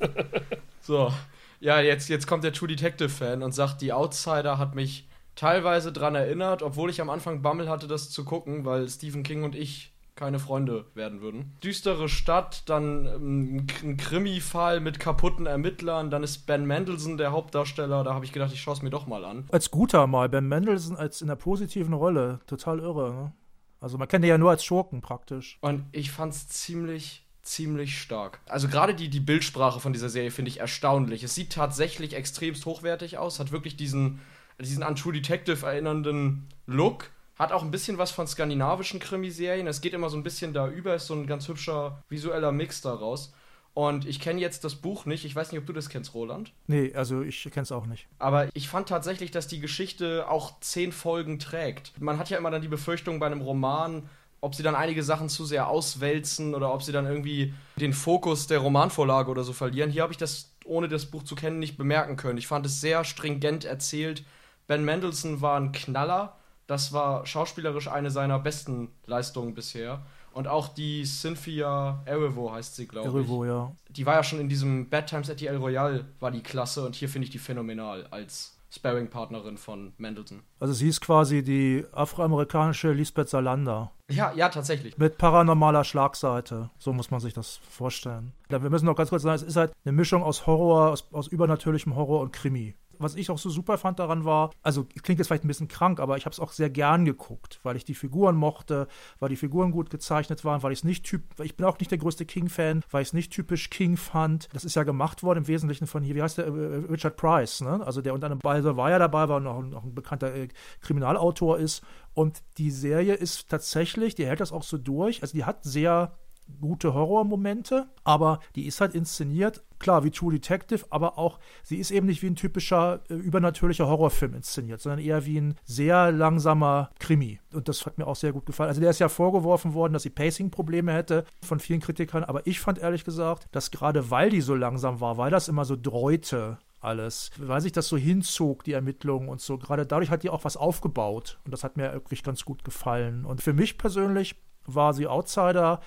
<laughs> so. Ja, jetzt, jetzt kommt der True Detective-Fan und sagt, die Outsider hat mich teilweise dran erinnert, obwohl ich am Anfang Bammel hatte, das zu gucken, weil Stephen King und ich keine Freunde werden würden. Düstere Stadt, dann ähm, ein Krimi-Fall mit kaputten Ermittlern, dann ist Ben Mendelssohn der Hauptdarsteller, da habe ich gedacht, ich schaue es mir doch mal an. Als guter mal, Ben Mendelssohn als in der positiven Rolle, total irre. Ne? Also man kennt ihn ja nur als Schurken praktisch. Und ich fand es ziemlich ziemlich stark. Also gerade die, die Bildsprache von dieser Serie finde ich erstaunlich. Es sieht tatsächlich extremst hochwertig aus, hat wirklich diesen diesen an True Detective erinnernden Look. Hat auch ein bisschen was von skandinavischen Krimiserien. Es geht immer so ein bisschen da über, ist so ein ganz hübscher visueller Mix daraus. Und ich kenne jetzt das Buch nicht. Ich weiß nicht, ob du das kennst, Roland. Nee, also ich kenne es auch nicht. Aber ich fand tatsächlich, dass die Geschichte auch zehn Folgen trägt. Man hat ja immer dann die Befürchtung bei einem Roman, ob sie dann einige Sachen zu sehr auswälzen oder ob sie dann irgendwie den Fokus der Romanvorlage oder so verlieren. Hier habe ich das, ohne das Buch zu kennen, nicht bemerken können. Ich fand es sehr stringent erzählt Ben Mendelssohn war ein Knaller. Das war schauspielerisch eine seiner besten Leistungen bisher. Und auch die Cynthia Erivo heißt sie, glaube ich. Erivo, ja. Die war ja schon in diesem Bad Times at the El Royale, war die klasse. Und hier finde ich die phänomenal als Sparring-Partnerin von Mendelssohn. Also sie ist quasi die afroamerikanische Lisbeth Salander. Ja, ja, tatsächlich. Mit paranormaler Schlagseite. So muss man sich das vorstellen. Wir müssen noch ganz kurz sagen, es ist halt eine Mischung aus Horror, aus, aus übernatürlichem Horror und Krimi was ich auch so super fand daran war, also klingt jetzt vielleicht ein bisschen krank, aber ich habe es auch sehr gern geguckt, weil ich die Figuren mochte, weil die Figuren gut gezeichnet waren, weil ich es nicht typ, ich bin auch nicht der größte King-Fan, weil ich es nicht typisch King fand. Das ist ja gemacht worden im Wesentlichen von hier, wie heißt der, äh, Richard Price, ne? Also der unter einem Balser war ja dabei, war noch, noch ein bekannter äh, Kriminalautor ist. Und die Serie ist tatsächlich, die hält das auch so durch. Also die hat sehr gute Horrormomente, aber die ist halt inszeniert, klar, wie True Detective, aber auch, sie ist eben nicht wie ein typischer äh, übernatürlicher Horrorfilm inszeniert, sondern eher wie ein sehr langsamer Krimi. Und das hat mir auch sehr gut gefallen. Also der ist ja vorgeworfen worden, dass sie Pacing-Probleme hätte von vielen Kritikern, aber ich fand ehrlich gesagt, dass gerade weil die so langsam war, weil das immer so dreute, alles, weil sich das so hinzog, die Ermittlungen und so. Gerade dadurch hat die auch was aufgebaut und das hat mir wirklich ganz gut gefallen. Und für mich persönlich war sie Outsider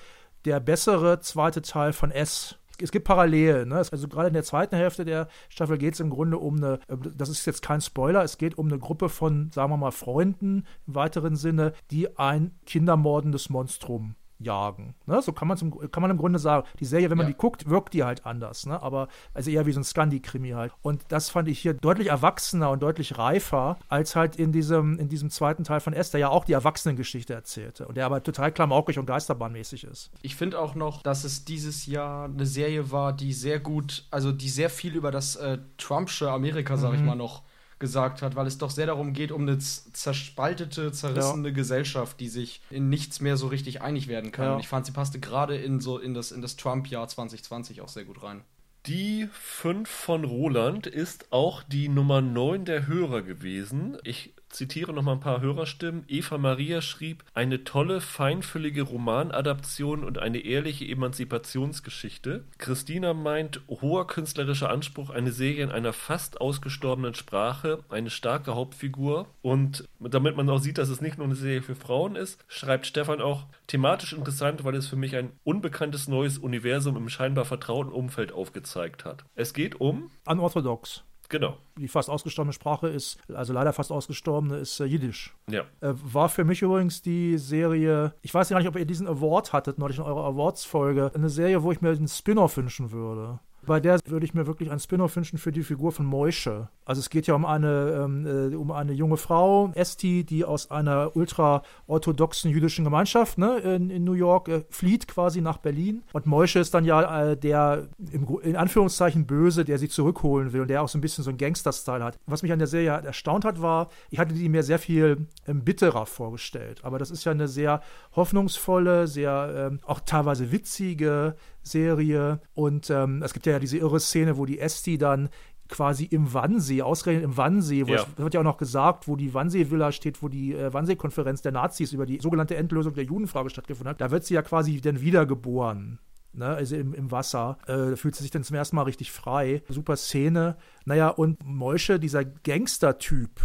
der bessere zweite Teil von S. Es gibt Parallelen. Ne? Also gerade in der zweiten Hälfte der Staffel geht es im Grunde um eine, äh, das ist jetzt kein Spoiler, es geht um eine Gruppe von, sagen wir mal, Freunden im weiteren Sinne, die ein kindermordendes Monstrum jagen. Ne? So kann, kann man im Grunde sagen. Die Serie, wenn man ja. die guckt, wirkt die halt anders. Ne? Aber also eher wie so ein Scandi-Krimi halt. Und das fand ich hier deutlich erwachsener und deutlich reifer, als halt in diesem, in diesem zweiten Teil von Esther ja auch die Erwachsenengeschichte erzählte. Und der aber total klamaukig und geisterbahnmäßig ist. Ich finde auch noch, dass es dieses Jahr eine Serie war, die sehr gut, also die sehr viel über das äh, Trumpsche Amerika, sag mhm. ich mal, noch gesagt hat, weil es doch sehr darum geht, um eine zerspaltete, zerrissene ja. Gesellschaft, die sich in nichts mehr so richtig einig werden kann. Ja. Und ich fand, sie passte gerade in so in das, in das Trump-Jahr 2020 auch sehr gut rein. Die 5 von Roland ist auch die Nummer 9 der Hörer gewesen. Ich zitiere noch mal ein paar Hörerstimmen. Eva Maria schrieb, eine tolle, feinfühlige Romanadaption und eine ehrliche Emanzipationsgeschichte. Christina meint, hoher künstlerischer Anspruch, eine Serie in einer fast ausgestorbenen Sprache, eine starke Hauptfigur. Und damit man auch sieht, dass es nicht nur eine Serie für Frauen ist, schreibt Stefan auch, thematisch interessant, weil es für mich ein unbekanntes neues Universum im scheinbar vertrauten Umfeld aufgezeigt hat. Es geht um... Unorthodox. Genau. Die fast ausgestorbene Sprache ist, also leider fast ausgestorbene, ist äh, Jiddisch. Ja. Äh, war für mich übrigens die Serie, ich weiß gar nicht, ob ihr diesen Award hattet, neulich in eurer Awards-Folge, eine Serie, wo ich mir einen Spin-off wünschen würde. Bei der würde ich mir wirklich einen Spin-off wünschen für die Figur von Moische. Also es geht ja um eine, ähm, äh, um eine junge Frau, Esti, die aus einer ultra-orthodoxen jüdischen Gemeinschaft ne, in, in New York äh, flieht quasi nach Berlin. Und Moische ist dann ja äh, der im, in Anführungszeichen Böse, der sie zurückholen will und der auch so ein bisschen so einen Gangster-Style hat. Was mich an der Serie erstaunt hat, war, ich hatte die mir sehr viel ähm, bitterer vorgestellt. Aber das ist ja eine sehr hoffnungsvolle, sehr ähm, auch teilweise witzige Serie. Und ähm, es gibt ja diese irre Szene, wo die Esti dann quasi im Wannsee, ausgerechnet im Wannsee, wo Ja. es wird ja auch noch gesagt, wo die Wannsee-Villa steht, wo die äh, Wannsee-Konferenz der Nazis über die sogenannte Endlösung der Judenfrage stattgefunden hat. Da wird sie ja quasi dann wiedergeboren. Ne, also im, im Wasser. Äh, da fühlt sie sich dann zum ersten Mal richtig frei. Super Szene. Naja, und Moische, dieser Gangster-Typ,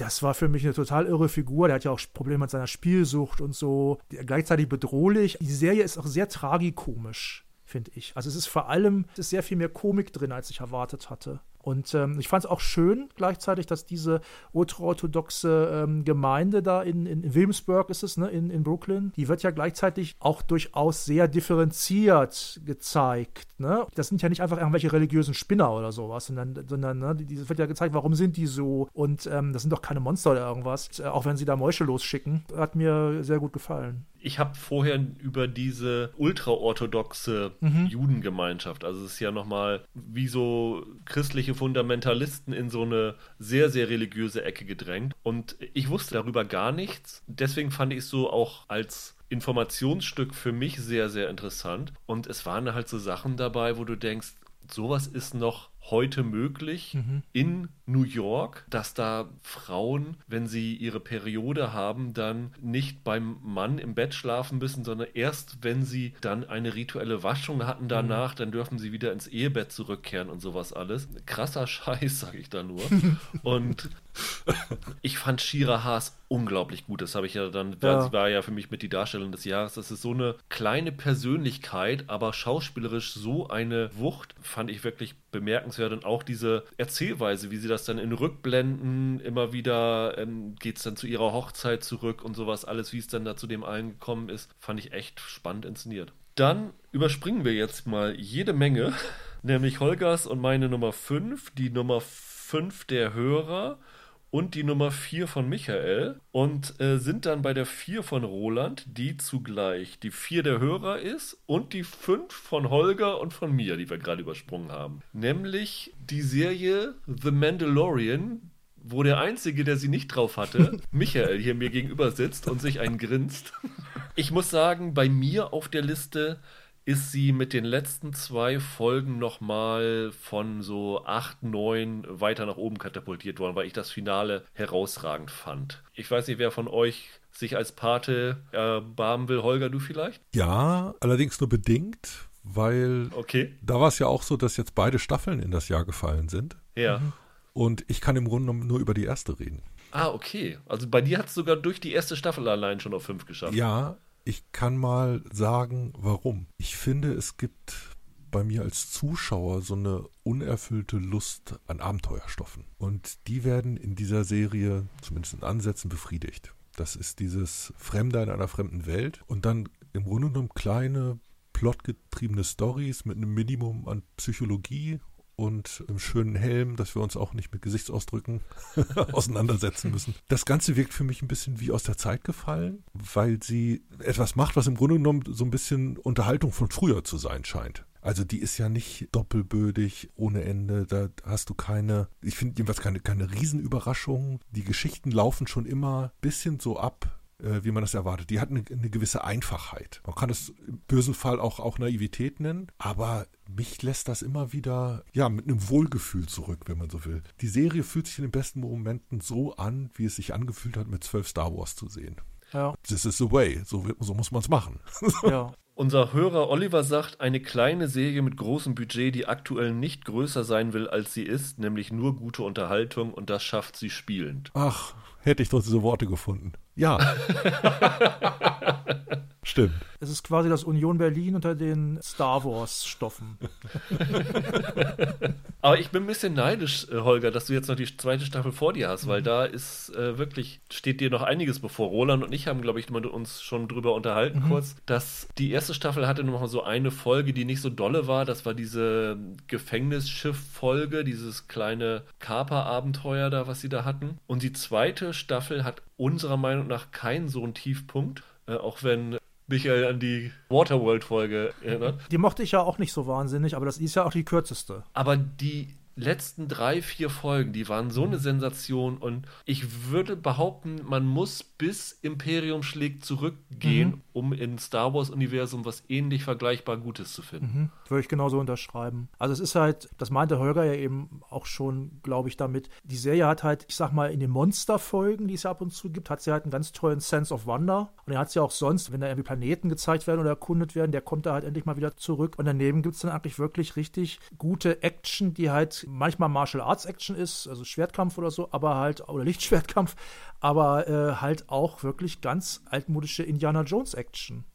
das war für mich eine total irre Figur. Der hat ja auch Probleme mit seiner Spielsucht und so. Gleichzeitig bedrohlich. Die Serie ist auch sehr tragikomisch, finde ich. Also es ist vor allem, es ist sehr viel mehr Komik drin, als ich erwartet hatte. Und ähm, ich fand es auch schön gleichzeitig, dass diese ultraorthodoxe ähm, Gemeinde da in, in Williamsburg ist es, ne, in, in Brooklyn, die wird ja gleichzeitig auch durchaus sehr differenziert gezeigt. Ne? Das sind ja nicht einfach irgendwelche religiösen Spinner oder sowas, sondern, sondern ne, die, wird ja gezeigt, warum sind die so und ähm, das sind doch keine Monster oder irgendwas, äh, auch wenn sie da Mäusche losschicken. Hat mir sehr gut gefallen. Ich habe vorher über diese ultraorthodoxe Judengemeinschaft, also es ist ja nochmal wie so christliche Fundamentalisten in so eine sehr, sehr religiöse Ecke gedrängt. Und ich wusste darüber gar nichts. Deswegen fand ich es so auch als Informationsstück für mich sehr, sehr interessant. Und es waren halt so Sachen dabei, wo du denkst, sowas ist noch heute möglich in New York, dass da Frauen, wenn sie ihre Periode haben, dann nicht beim Mann im Bett schlafen müssen, sondern erst wenn sie dann eine rituelle Waschung hatten danach, dann dürfen sie wieder ins Ehebett zurückkehren und sowas alles. Krasser <laughs> Scheiß, sag ich da nur. <laughs> und ich fand Shira Haas unglaublich gut. Das habe ich ja dann, Ja. sie war ja für mich mit die Darstellung des Jahres. Das ist so eine kleine Persönlichkeit, aber schauspielerisch so eine Wucht, fand ich wirklich bemerkenswert. Und auch diese Erzählweise, wie sie das dann in Rückblenden immer wieder ähm, geht es dann zu ihrer Hochzeit zurück und sowas, alles, wie es dann da zu dem allen gekommen ist, fand ich echt spannend inszeniert. Dann überspringen wir jetzt mal jede Menge, <laughs> nämlich Holgers und meine Nummer 5, die Nummer 5 der Hörer und die Nummer 4 von Michael und äh, sind dann bei der 4 von Roland, die zugleich die 4 der Hörer ist und die 5 von Holger und von mir, die wir gerade übersprungen haben. Nämlich die Serie The Mandalorian, wo der Einzige, der sie nicht drauf hatte, <laughs> Michael hier mir gegenüber sitzt und sich einen grinst. Ich muss sagen, bei mir auf der Liste ist sie mit den letzten zwei Folgen nochmal von so 8, 9 weiter nach oben katapultiert worden, weil ich das Finale herausragend fand. Ich weiß nicht, wer von euch sich als Pate erbarmen will. Holger, du vielleicht? Ja, allerdings nur bedingt, weil Okay. da war es ja auch so, dass jetzt beide Staffeln in das Jahr gefallen sind. Ja. Und ich kann im Grunde genommen nur über die erste reden. Ah, okay. Also bei dir hat es sogar durch die erste Staffel allein schon auf 5 geschafft. Ja, ich kann mal sagen, warum. Ich finde, es gibt bei mir als Zuschauer so eine unerfüllte Lust an Abenteuerstoffen. Und die werden in dieser Serie, zumindest in Ansätzen, befriedigt. Das ist dieses Fremde in einer fremden Welt und dann im Grunde genommen kleine, plotgetriebene Stories mit einem Minimum an Psychologie und einem schönen Helm, dass wir uns auch nicht mit Gesichtsausdrücken <laughs> auseinandersetzen müssen. Das Ganze wirkt für mich ein bisschen wie aus der Zeit gefallen, weil sie etwas macht, was im Grunde genommen so ein bisschen Unterhaltung von früher zu sein scheint. Also die ist ja nicht doppelbödig ohne Ende. Da hast du keine, ich finde jedenfalls keine, keine Riesenüberraschung. Die Geschichten laufen schon immer ein bisschen so ab, äh, wie man das erwartet. Die hat eine, eine gewisse Einfachheit. Man kann es im bösen Fall auch, auch Naivität nennen, aber mich lässt das immer wieder, ja, mit einem Wohlgefühl zurück, wenn man so will. Die Serie fühlt sich in den besten Momenten so an, wie es sich angefühlt hat, mit zwölf Star Wars zu sehen. Ja. This is the way. So, so muss man es machen. <laughs> Ja. Unser Hörer Oliver sagt, eine kleine Serie mit großem Budget, die aktuell nicht größer sein will, als sie ist, nämlich nur gute Unterhaltung und das schafft sie spielend. Ach, hätte ich doch diese Worte gefunden. Ja. <laughs> Stimmt. Es ist quasi das Union Berlin unter den Star Wars-Stoffen. <laughs> Aber ich bin ein bisschen neidisch, äh, Holger, dass du jetzt noch die zweite Staffel vor dir hast, weil da ist äh, wirklich, steht dir noch einiges bevor. Roland und ich haben, glaube ich, mal uns schon drüber unterhalten kurz, dass die erste Staffel hatte nur noch mal so eine Folge, die nicht so dolle war. Das war diese Gefängnisschiff-Folge, dieses kleine Kaper-Abenteuer da, was sie da hatten. Und die zweite Staffel hat unserer Meinung nach keinen so einen Tiefpunkt. Äh, auch wenn Michael an die Waterworld-Folge erinnert. Die mochte ich ja auch nicht so wahnsinnig, aber das ist ja auch die kürzeste. Aber die letzten drei, vier Folgen, die waren so eine Sensation und ich würde behaupten, man muss bis Imperium schlägt zurückgehen, Mhm. Um in Star Wars-Universum was ähnlich vergleichbar Gutes zu finden. Mhm. Würde ich genauso unterschreiben. Also es ist halt, das meinte Holger ja eben auch schon, glaube ich, damit. Die Serie hat halt, ich sag mal, in den Monsterfolgen, die es ja ab und zu gibt, hat sie halt einen ganz tollen Sense of Wonder. Und den hat sie auch sonst, wenn da irgendwie Planeten gezeigt werden oder erkundet werden, der kommt da halt endlich mal wieder zurück. Und daneben gibt es dann eigentlich wirklich richtig gute Action, die halt manchmal Martial Arts Action ist, also Schwertkampf oder so, aber halt, oder Lichtschwertkampf, aber äh, halt auch wirklich ganz altmodische Indiana Jones Action.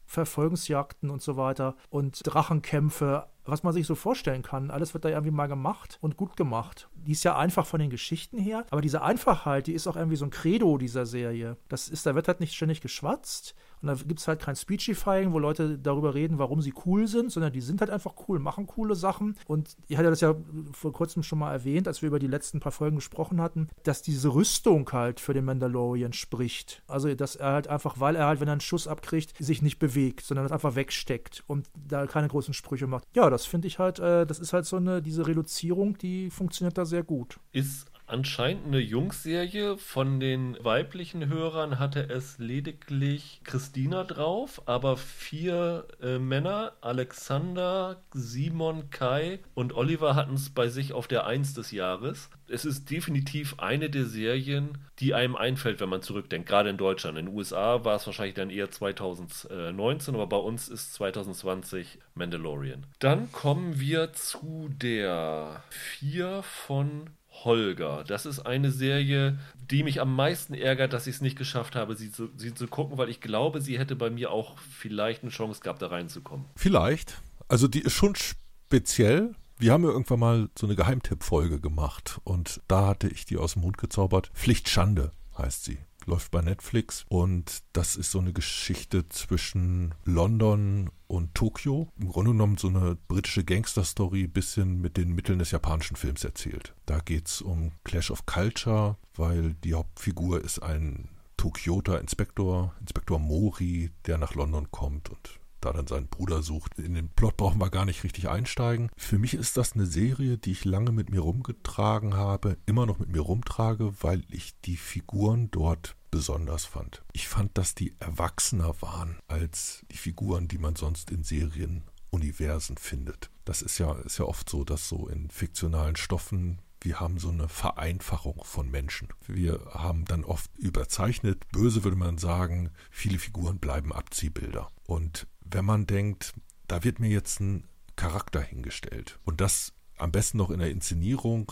Verfolgungsjagden und so weiter und Drachenkämpfe, was man sich so vorstellen kann. Alles wird da irgendwie mal gemacht und gut gemacht. Die ist ja einfach von den Geschichten her, aber diese Einfachheit, die ist auch irgendwie so ein Credo dieser Serie. Das ist, da wird halt nicht ständig geschwatzt und da gibt es halt kein Speechifying, wo Leute darüber reden, warum sie cool sind, sondern die sind halt einfach cool, machen coole Sachen. Und ich hatte das ja vor kurzem schon mal erwähnt, als wir über die letzten paar Folgen gesprochen hatten, dass diese Rüstung halt für den Mandalorian spricht. Also, dass er halt einfach, weil er halt, wenn er einen Schuss abkriegt, sich nicht bewegt, sondern das einfach wegsteckt und da keine großen Sprüche macht. Ja, das finde ich halt, äh, das ist halt so eine, diese Reduzierung, die funktioniert da sehr gut. Ist anscheinend eine Jungsserie. Von den weiblichen Hörern hatte es lediglich Christina drauf, aber vier äh, Männer, Alexander, Simon, Kai und Oliver hatten es bei sich auf der Eins des Jahres. Es ist definitiv eine der Serien, die einem einfällt, wenn man zurückdenkt, gerade in Deutschland. In den USA war es wahrscheinlich dann eher 2019, aber bei uns ist 2020 Mandalorian. Dann kommen wir zu der 4 von Holger. Das ist eine Serie, die mich am meisten ärgert, dass ich es nicht geschafft habe, sie zu, sie zu gucken, weil ich glaube, sie hätte bei mir auch vielleicht eine Chance gehabt, da reinzukommen. Vielleicht. Also die ist schon speziell. Wir haben ja irgendwann mal so eine Geheimtipp-Folge gemacht und da hatte ich die aus dem Mund gezaubert. Pflicht Schande heißt sie. Läuft bei Netflix und das ist so eine Geschichte zwischen London und Tokio. Im Grunde genommen so eine britische Gangster-Story, bisschen mit den Mitteln des japanischen Films erzählt. Da geht's um Clash of Culture, weil die Hauptfigur ist ein Tokioter Inspektor, Inspektor Mori, der nach London kommt und da dann seinen Bruder sucht. In den Plot brauchen wir gar nicht richtig einsteigen. Für mich ist das eine Serie, die ich lange mit mir rumgetragen habe, immer noch mit mir rumtrage, weil ich die Figuren dort besonders fand. Ich fand, dass die erwachsener waren als die Figuren, die man sonst in Serienuniversen findet. Das ist ja, ist ja oft so, dass so in fiktionalen Stoffen wir haben so eine Vereinfachung von Menschen. Wir haben dann oft überzeichnet, böse würde man sagen, viele Figuren bleiben Abziehbilder. Und wenn man denkt, da wird mir jetzt ein Charakter hingestellt und das am besten noch in der Inszenierung,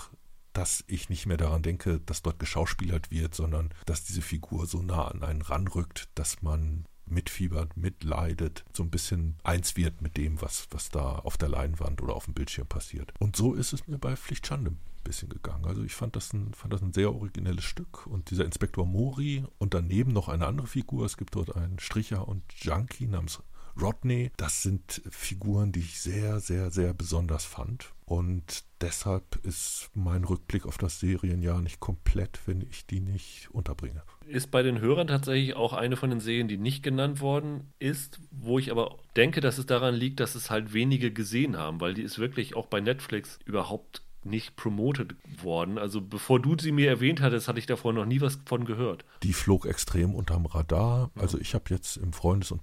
dass ich nicht mehr daran denke, dass dort geschauspielert wird, sondern dass diese Figur so nah an einen ranrückt, dass man mitfiebert, mitleidet, so ein bisschen eins wird mit dem, was, was da auf der Leinwand oder auf dem Bildschirm passiert. Und so ist es mir bei Pflicht Schande ein bisschen gegangen. Also ich fand das, ein, fand das ein sehr originelles Stück. Und dieser Inspektor Mori und daneben noch eine andere Figur. Es gibt dort einen Stricher und Junkie namens Rodney. Das sind Figuren, die ich sehr, sehr, sehr besonders fand. Und deshalb ist mein Rückblick auf das Serienjahr nicht komplett, wenn ich die nicht unterbringe. Ist bei den Hörern tatsächlich auch eine von den Serien, die nicht genannt worden ist, wo ich aber denke, dass es daran liegt, dass es halt wenige gesehen haben, weil die ist wirklich auch bei Netflix überhaupt nicht promotet worden. Also bevor du sie mir erwähnt hattest, hatte ich davor noch nie was von gehört. Die flog extrem unterm Radar. Also ich habe jetzt im Freundes- und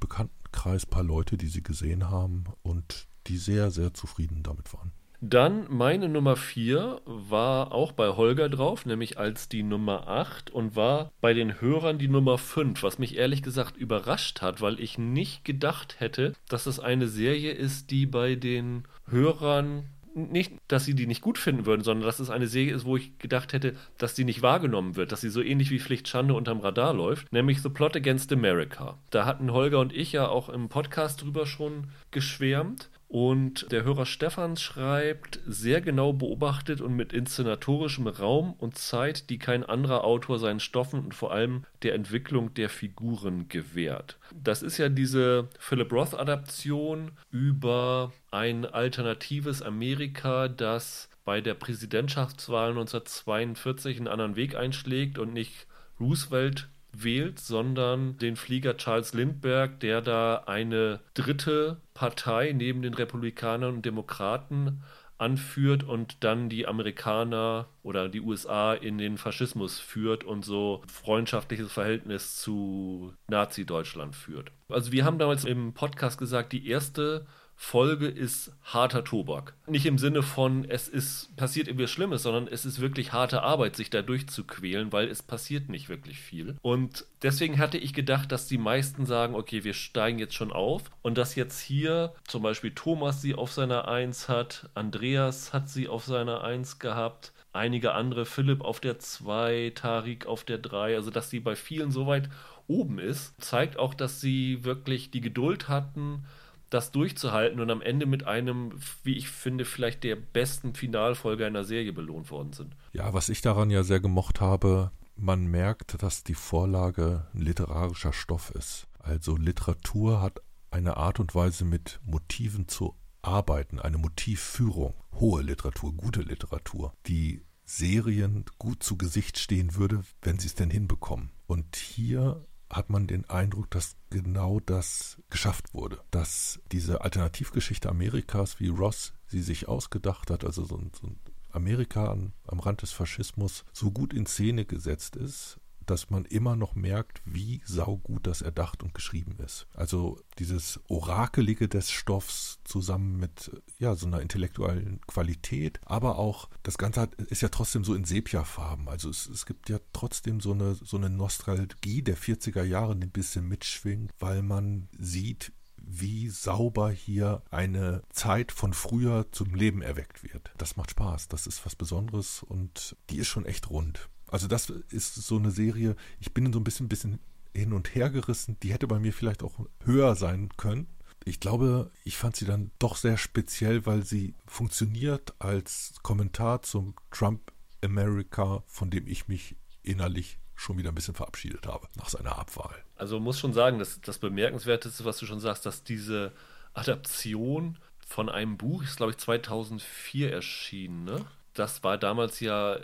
Bekanntenkreis ein paar Leute, die sie gesehen haben und die sehr, sehr zufrieden damit waren. Dann meine Nummer 4 war auch bei Holger drauf, nämlich als die Nummer 8 und war bei den Hörern die Nummer 5, was mich ehrlich gesagt überrascht hat, weil ich nicht gedacht hätte, dass es eine Serie ist, die bei den Hörern nicht, dass sie die nicht gut finden würden, sondern dass es eine Serie ist, wo ich gedacht hätte, dass die nicht wahrgenommen wird, dass sie so ähnlich wie Pflicht Schande unterm Radar läuft, nämlich The Plot Against America. Da hatten Holger und ich ja auch im Podcast drüber schon geschwärmt und der Hörer Stefan schreibt, sehr genau beobachtet und mit inszenatorischem Raum und Zeit, die kein anderer Autor seinen Stoffen und vor allem der Entwicklung der Figuren gewährt. Das ist ja diese Philip Roth-Adaption über ein alternatives Amerika, das bei der Präsidentschaftswahl 1942 einen anderen Weg einschlägt und nicht Roosevelt wählt, sondern den Flieger Charles Lindbergh, der da eine dritte Partei neben den Republikanern und Demokraten anführt und dann die Amerikaner oder die USA in den Faschismus führt und so freundschaftliches Verhältnis zu Nazi-Deutschland führt. Also wir haben damals im Podcast gesagt, die erste Folge ist harter Tobak. Nicht im Sinne von, es ist passiert irgendwie Schlimmes, sondern es ist wirklich harte Arbeit, sich da durchzuquälen, weil es passiert nicht wirklich viel. Und deswegen hatte ich gedacht, dass die meisten sagen, okay, wir steigen jetzt schon auf und dass jetzt hier zum Beispiel Thomas sie auf seiner Eins hat, Andreas hat sie auf seiner Eins gehabt, einige andere, Philipp auf der 2, Tarik auf der 3, also dass sie bei vielen so weit oben ist, zeigt auch, dass sie wirklich die Geduld hatten, das durchzuhalten und am Ende mit einem, wie ich finde, vielleicht der besten Finalfolge einer Serie belohnt worden sind. Ja, was ich daran ja sehr gemocht habe, man merkt, dass die Vorlage literarischer Stoff ist. Also Literatur hat eine Art und Weise mit Motiven zu arbeiten, eine Motivführung, hohe Literatur, gute Literatur, die Serien gut zu Gesicht stehen würde, wenn sie es denn hinbekommen. Und hier hat man den Eindruck, dass genau das geschafft wurde. Dass diese Alternativgeschichte Amerikas, wie Ross sie sich ausgedacht hat, also so ein, so ein Amerika am, am Rand des Faschismus, so gut in Szene gesetzt ist, dass man immer noch merkt, wie saugut das erdacht und geschrieben ist. Also dieses Orakelige des Stoffs zusammen mit ja, so einer intellektuellen Qualität, aber auch das Ganze hat, ist ja trotzdem so in Sepia-Farben. Also es, es gibt ja trotzdem so eine, so eine Nostalgie der 40er Jahre, die ein bisschen mitschwingt, weil man sieht, wie sauber hier eine Zeit von früher zum Leben erweckt wird. Das macht Spaß, das ist was Besonderes und die ist schon echt rund. Also das ist so eine Serie, ich bin so ein bisschen, bisschen hin und her gerissen. Die hätte bei mir vielleicht auch höher sein können. Ich glaube, ich fand sie dann doch sehr speziell, weil sie funktioniert als Kommentar zum Trump America, von dem ich mich innerlich schon wieder ein bisschen verabschiedet habe nach seiner Abwahl. Also muss schon sagen, dass das Bemerkenswerteste, was du schon sagst, dass diese Adaption von einem Buch ist, glaube ich, 2004 erschienen. Ne? Das war damals ja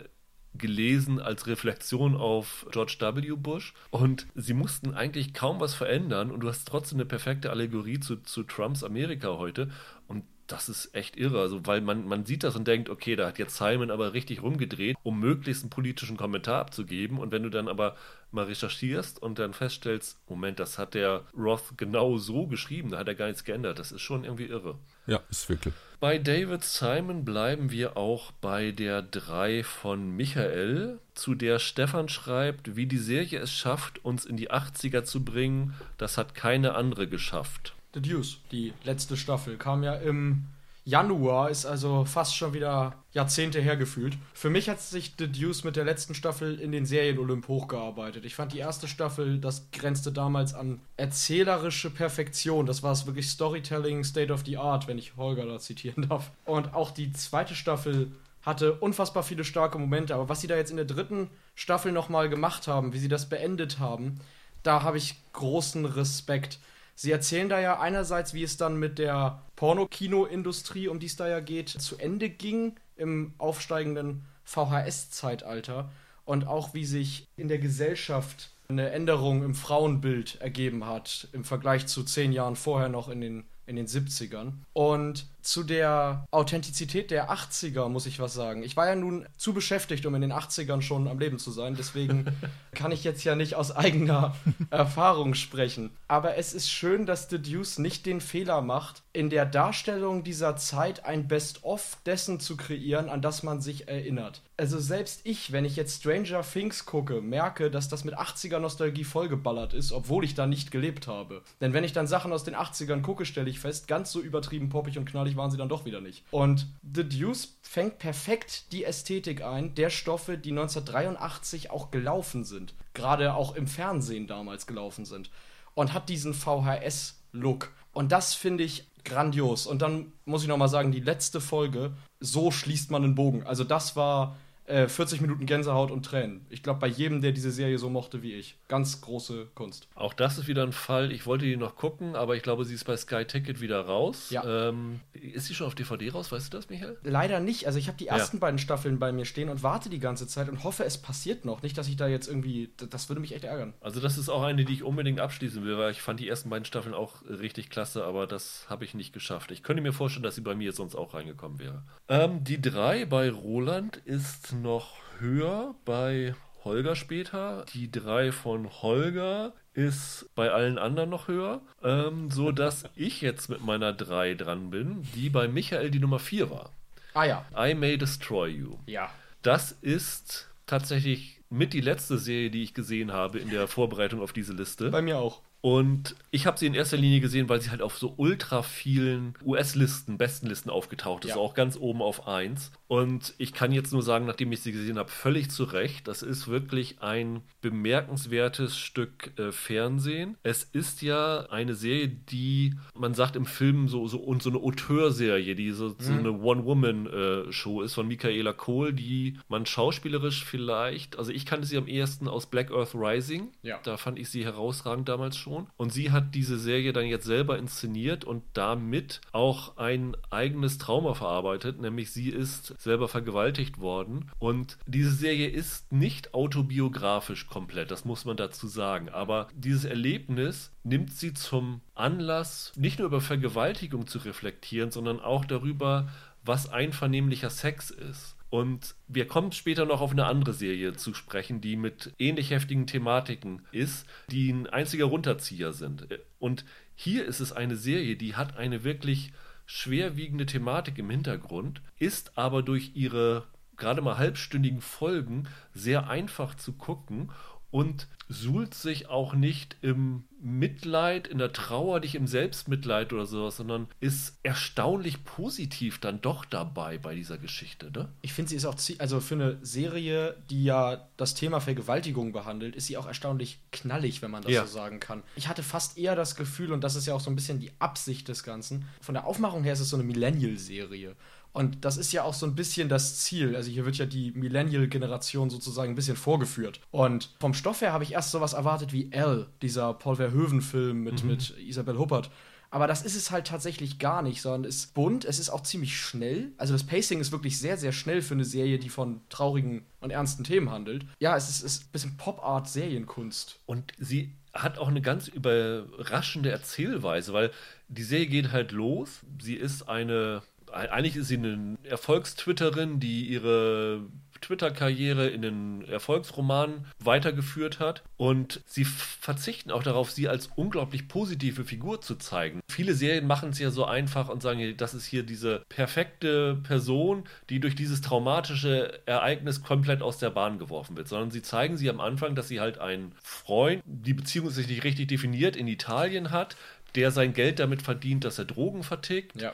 gelesen als Reflexion auf George W. Bush. Und sie mussten eigentlich kaum was verändern und du hast trotzdem eine perfekte Allegorie zu, zu Trumps Amerika heute. Und das ist echt irre, also weil man, man sieht das und denkt, okay, da hat jetzt Simon aber richtig rumgedreht, um möglichst einen politischen Kommentar abzugeben. Und wenn du dann aber mal recherchierst und dann feststellst, Moment, das hat der Roth genau so geschrieben, da hat er gar nichts geändert, das ist schon irgendwie irre. Ja, ist wirklich. Bei David Simon bleiben wir auch bei der 3 von Michael, zu der Stefan schreibt, wie die Serie es schafft, uns in die 80er zu bringen, das hat keine andere geschafft. The Deuce, die letzte Staffel, kam ja im Januar, ist also fast schon wieder Jahrzehnte hergefühlt. Für mich hat sich The Deuce mit der letzten Staffel in den Serien-Olymp hochgearbeitet. Ich fand die erste Staffel, das grenzte damals an erzählerische Perfektion. Das war es wirklich Storytelling, State of the Art, wenn ich Holger da zitieren darf. Und auch die zweite Staffel hatte unfassbar viele starke Momente. Aber was sie da jetzt in der dritten Staffel nochmal gemacht haben, wie sie das beendet haben, da habe ich großen Respekt. Sie erzählen da ja einerseits, wie es dann mit der Pornokino-Industrie, um die es da ja geht, zu Ende ging im aufsteigenden VHS-Zeitalter und auch wie sich in der Gesellschaft eine Änderung im Frauenbild ergeben hat im Vergleich zu zehn Jahren vorher noch in den, in den 70ern. Und zu der Authentizität der 80er muss ich was sagen. Ich war ja nun zu beschäftigt, um in den 80ern schon am Leben zu sein. Deswegen <laughs> kann ich jetzt ja nicht aus eigener <laughs> Erfahrung sprechen. Aber es ist schön, dass The Deuce nicht den Fehler macht, in der Darstellung dieser Zeit ein Best-of dessen zu kreieren, an das man sich erinnert. Also selbst ich, wenn ich jetzt Stranger Things gucke, merke, dass das mit 80er Nostalgie vollgeballert ist, obwohl ich da nicht gelebt habe. Denn wenn ich dann Sachen aus den 80ern gucke, stelle ich fest, ganz so übertrieben poppig und knallig waren sie dann doch wieder nicht. Und The Deuce fängt perfekt die Ästhetik ein der Stoffe, die 1983 auch gelaufen sind. Gerade auch im Fernsehen damals gelaufen sind. Und hat diesen VHS-Look. Und das finde ich grandios. Und dann muss ich nochmal sagen, die letzte Folge, so schließt man den Bogen. Also das war 40 äh, Minuten Gänsehaut und Tränen. Ich glaube, bei jedem, der diese Serie so mochte wie ich. Ganz große Kunst. Auch das ist wieder ein Fall. Ich wollte die noch gucken, aber ich glaube, sie ist bei Sky Ticket wieder raus. Ja. Ähm, ist sie schon auf DVD raus? Weißt du das, Michael? Leider nicht. Also, ich habe die ersten ja. beiden Staffeln bei mir stehen und warte die ganze Zeit und hoffe, es passiert noch. Nicht, dass ich da jetzt irgendwie. Das würde mich echt ärgern. Also, das ist auch eine, die ich unbedingt abschließen will, weil ich fand die ersten beiden Staffeln auch richtig klasse, aber das habe ich nicht geschafft. Ich könnte mir vorstellen, dass sie bei mir sonst auch reingekommen wäre. Ähm, die drei bei Roland ist noch höher bei Holger später. Die 3 von Holger ist bei allen anderen noch höher, ähm, so dass <laughs> ich jetzt mit meiner 3 dran bin, die bei Michael die Nummer 4 war. Ah ja. I May Destroy You. Ja. Das ist tatsächlich mit die letzte Serie, die ich gesehen habe in der Vorbereitung auf diese Liste. Bei mir auch. Und ich habe sie in erster Linie gesehen, weil sie halt auf so ultra vielen US-Listen, Bestenlisten aufgetaucht ist, ja. auch ganz oben auf 1. Und ich kann jetzt nur sagen, nachdem ich sie gesehen habe, völlig zu Recht, das ist wirklich ein bemerkenswertes Stück äh, Fernsehen. Es ist ja eine Serie, die, man sagt im Film, so, so und so eine Auteurserie, die so, mhm. so eine One-Woman-Show äh, ist von Michaela Kohl, die man schauspielerisch vielleicht, also ich kannte sie am ehesten aus Black Earth Rising. Ja. Da fand ich sie herausragend damals schon schon. Und sie hat diese Serie dann jetzt selber inszeniert und damit auch ein eigenes Trauma verarbeitet, nämlich sie ist selber vergewaltigt worden. Und diese Serie ist nicht autobiografisch komplett, das muss man dazu sagen. Aber dieses Erlebnis nimmt sie zum Anlass, nicht nur über Vergewaltigung zu reflektieren, sondern auch darüber, was einvernehmlicher Sex ist. Und wir kommen später noch auf eine andere Serie zu sprechen, die mit ähnlich heftigen Thematiken ist, die ein einziger Runterzieher sind. Und hier ist es eine Serie, die hat eine wirklich schwerwiegende Thematik im Hintergrund, ist aber durch ihre gerade mal halbstündigen Folgen sehr einfach zu gucken und suhlt sich auch nicht im Mitleid, in der Trauer, nicht im Selbstmitleid oder sowas, sondern ist erstaunlich positiv dann doch dabei bei dieser Geschichte, ne? Ich finde, sie ist auch, also für eine Serie, die ja das Thema Vergewaltigung behandelt, ist sie auch erstaunlich knallig, wenn man das ja. so sagen kann. Ich hatte fast eher das Gefühl, und das ist ja auch so ein bisschen die Absicht des Ganzen, von der Aufmachung her ist es so eine Millennial-Serie. Und das ist ja auch so ein bisschen das Ziel. Also hier wird ja die Millennial-Generation sozusagen ein bisschen vorgeführt. Und vom Stoff her habe ich erst sowas erwartet wie L, dieser Paul Verhoeven-Film mit, mhm. mit Isabel Huppert. Aber das ist es halt tatsächlich gar nicht, sondern es ist bunt, es ist auch ziemlich schnell. Also das Pacing ist wirklich sehr, sehr schnell für eine Serie, die von traurigen und ernsten Themen handelt. Ja, es ist, ist ein bisschen Pop-Art-Serienkunst. Und sie hat auch eine ganz überraschende Erzählweise, weil die Serie geht halt los. Sie ist eine eigentlich ist sie eine Erfolgstwitterin, die ihre Twitter-Karriere in den Erfolgsroman weitergeführt hat. Und sie verzichten auch darauf, sie als unglaublich positive Figur zu zeigen. Viele Serien machen es ja so einfach und sagen, das ist hier diese perfekte Person, die durch dieses traumatische Ereignis komplett aus der Bahn geworfen wird. Sondern sie zeigen sie am Anfang, dass sie halt einen Freund, die Beziehung sich nicht richtig definiert, in Italien hat, der sein Geld damit verdient, dass er Drogen vertickt. Ja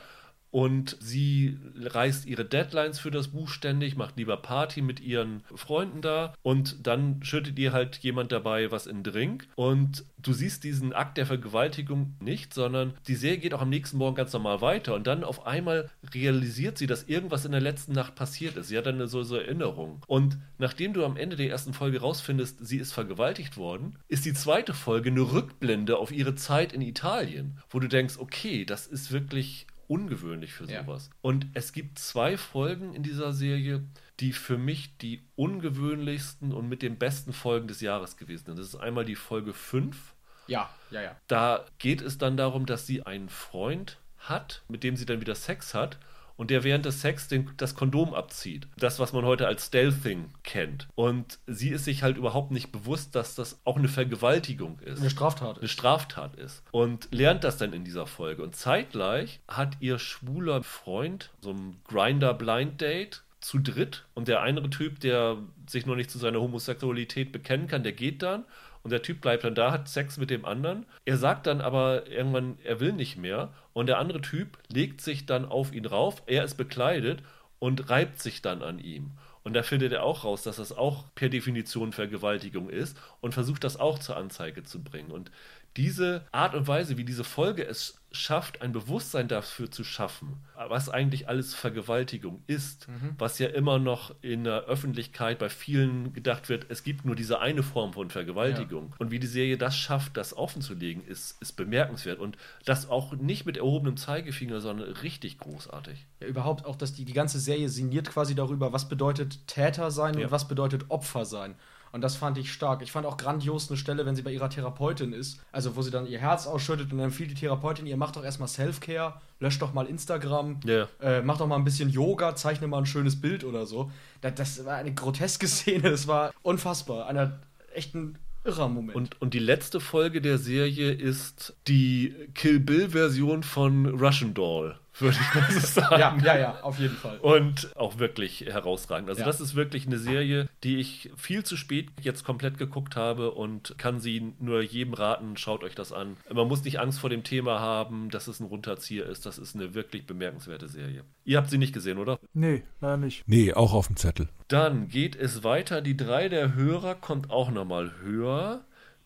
und sie reißt ihre Deadlines für das Buch ständig, macht lieber Party mit ihren Freunden da und dann schüttet ihr halt jemand dabei was in Drink und du siehst diesen Akt der Vergewaltigung nicht, sondern die Serie geht auch am nächsten Morgen ganz normal weiter und dann auf einmal realisiert sie, dass irgendwas in der letzten Nacht passiert ist. Sie hat dann so, so Erinnerung. Und nachdem du am Ende der ersten Folge rausfindest, sie ist vergewaltigt worden, ist die zweite Folge eine Rückblende auf ihre Zeit in Italien, wo du denkst, okay, das ist wirklich ungewöhnlich für sowas. Ja. Und es gibt zwei Folgen in dieser Serie, die für mich die ungewöhnlichsten und mit den besten Folgen des Jahres gewesen sind. Das ist einmal die Folge 5. Ja, ja, ja. Da geht es dann darum, dass sie einen Freund hat, mit dem sie dann wieder Sex hat und der während des Sex den, das Kondom abzieht. Das, was man heute als Stealthing kennt. Und sie ist sich halt überhaupt nicht bewusst, dass das auch eine Vergewaltigung ist. Eine Straftat. Eine Straftat ist. Und lernt das dann in dieser Folge. Und zeitgleich hat ihr schwuler Freund so ein Grinder-Blind-Date zu dritt und der andere Typ, der sich noch nicht zu seiner Homosexualität bekennen kann, der geht dann und der Typ bleibt dann da, hat Sex mit dem anderen. Er sagt dann aber irgendwann, er will nicht mehr und der andere Typ legt sich dann auf ihn rauf, er ist bekleidet und reibt sich dann an ihm. Und da findet er auch raus, dass das auch per Definition Vergewaltigung ist und versucht das auch zur Anzeige zu bringen. Und diese Art und Weise, wie diese Folge es schafft, ein Bewusstsein dafür zu schaffen, was eigentlich alles Vergewaltigung ist, mhm. was ja immer noch in der Öffentlichkeit bei vielen gedacht wird, es gibt nur diese eine Form von Vergewaltigung. Ja. Und wie die Serie das schafft, das offenzulegen, ist, ist bemerkenswert. Und das auch nicht mit erhobenem Zeigefinger, sondern richtig großartig. Ja, überhaupt auch, dass die, die ganze Serie sinniert quasi darüber, was bedeutet Täter sein ja. und was bedeutet Opfer sein. Und das fand ich stark. Ich fand auch grandios eine Stelle, wenn sie bei ihrer Therapeutin ist, also wo sie dann ihr Herz ausschüttet und dann empfiehlt die Therapeutin ihr, macht doch erstmal Self-Care, löscht doch mal Instagram, yeah. äh, mach doch mal ein bisschen Yoga, zeichne mal ein schönes Bild oder so. Das, das war eine groteske <laughs> Szene, das war unfassbar. Einer echten irrer Moment. Und, und die letzte Folge der Serie ist die Kill Bill-Version von Russian Doll würde ich mal so <laughs> sagen. ja, ja, ja, auf jeden Fall. Und auch wirklich herausragend. Also ja. das ist wirklich eine Serie, die ich viel zu spät jetzt komplett geguckt habe und kann sie nur jedem raten, schaut euch das an. Man muss nicht Angst vor dem Thema haben, dass es ein Runterzieher ist. Das ist eine wirklich bemerkenswerte Serie. Ihr habt sie nicht gesehen, oder? Nee, leider nicht. Nee, auch auf dem Zettel. Dann geht es weiter. Die drei der Hörer kommt auch nochmal höher.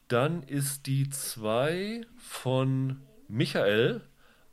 Dann ist die zwei von Michael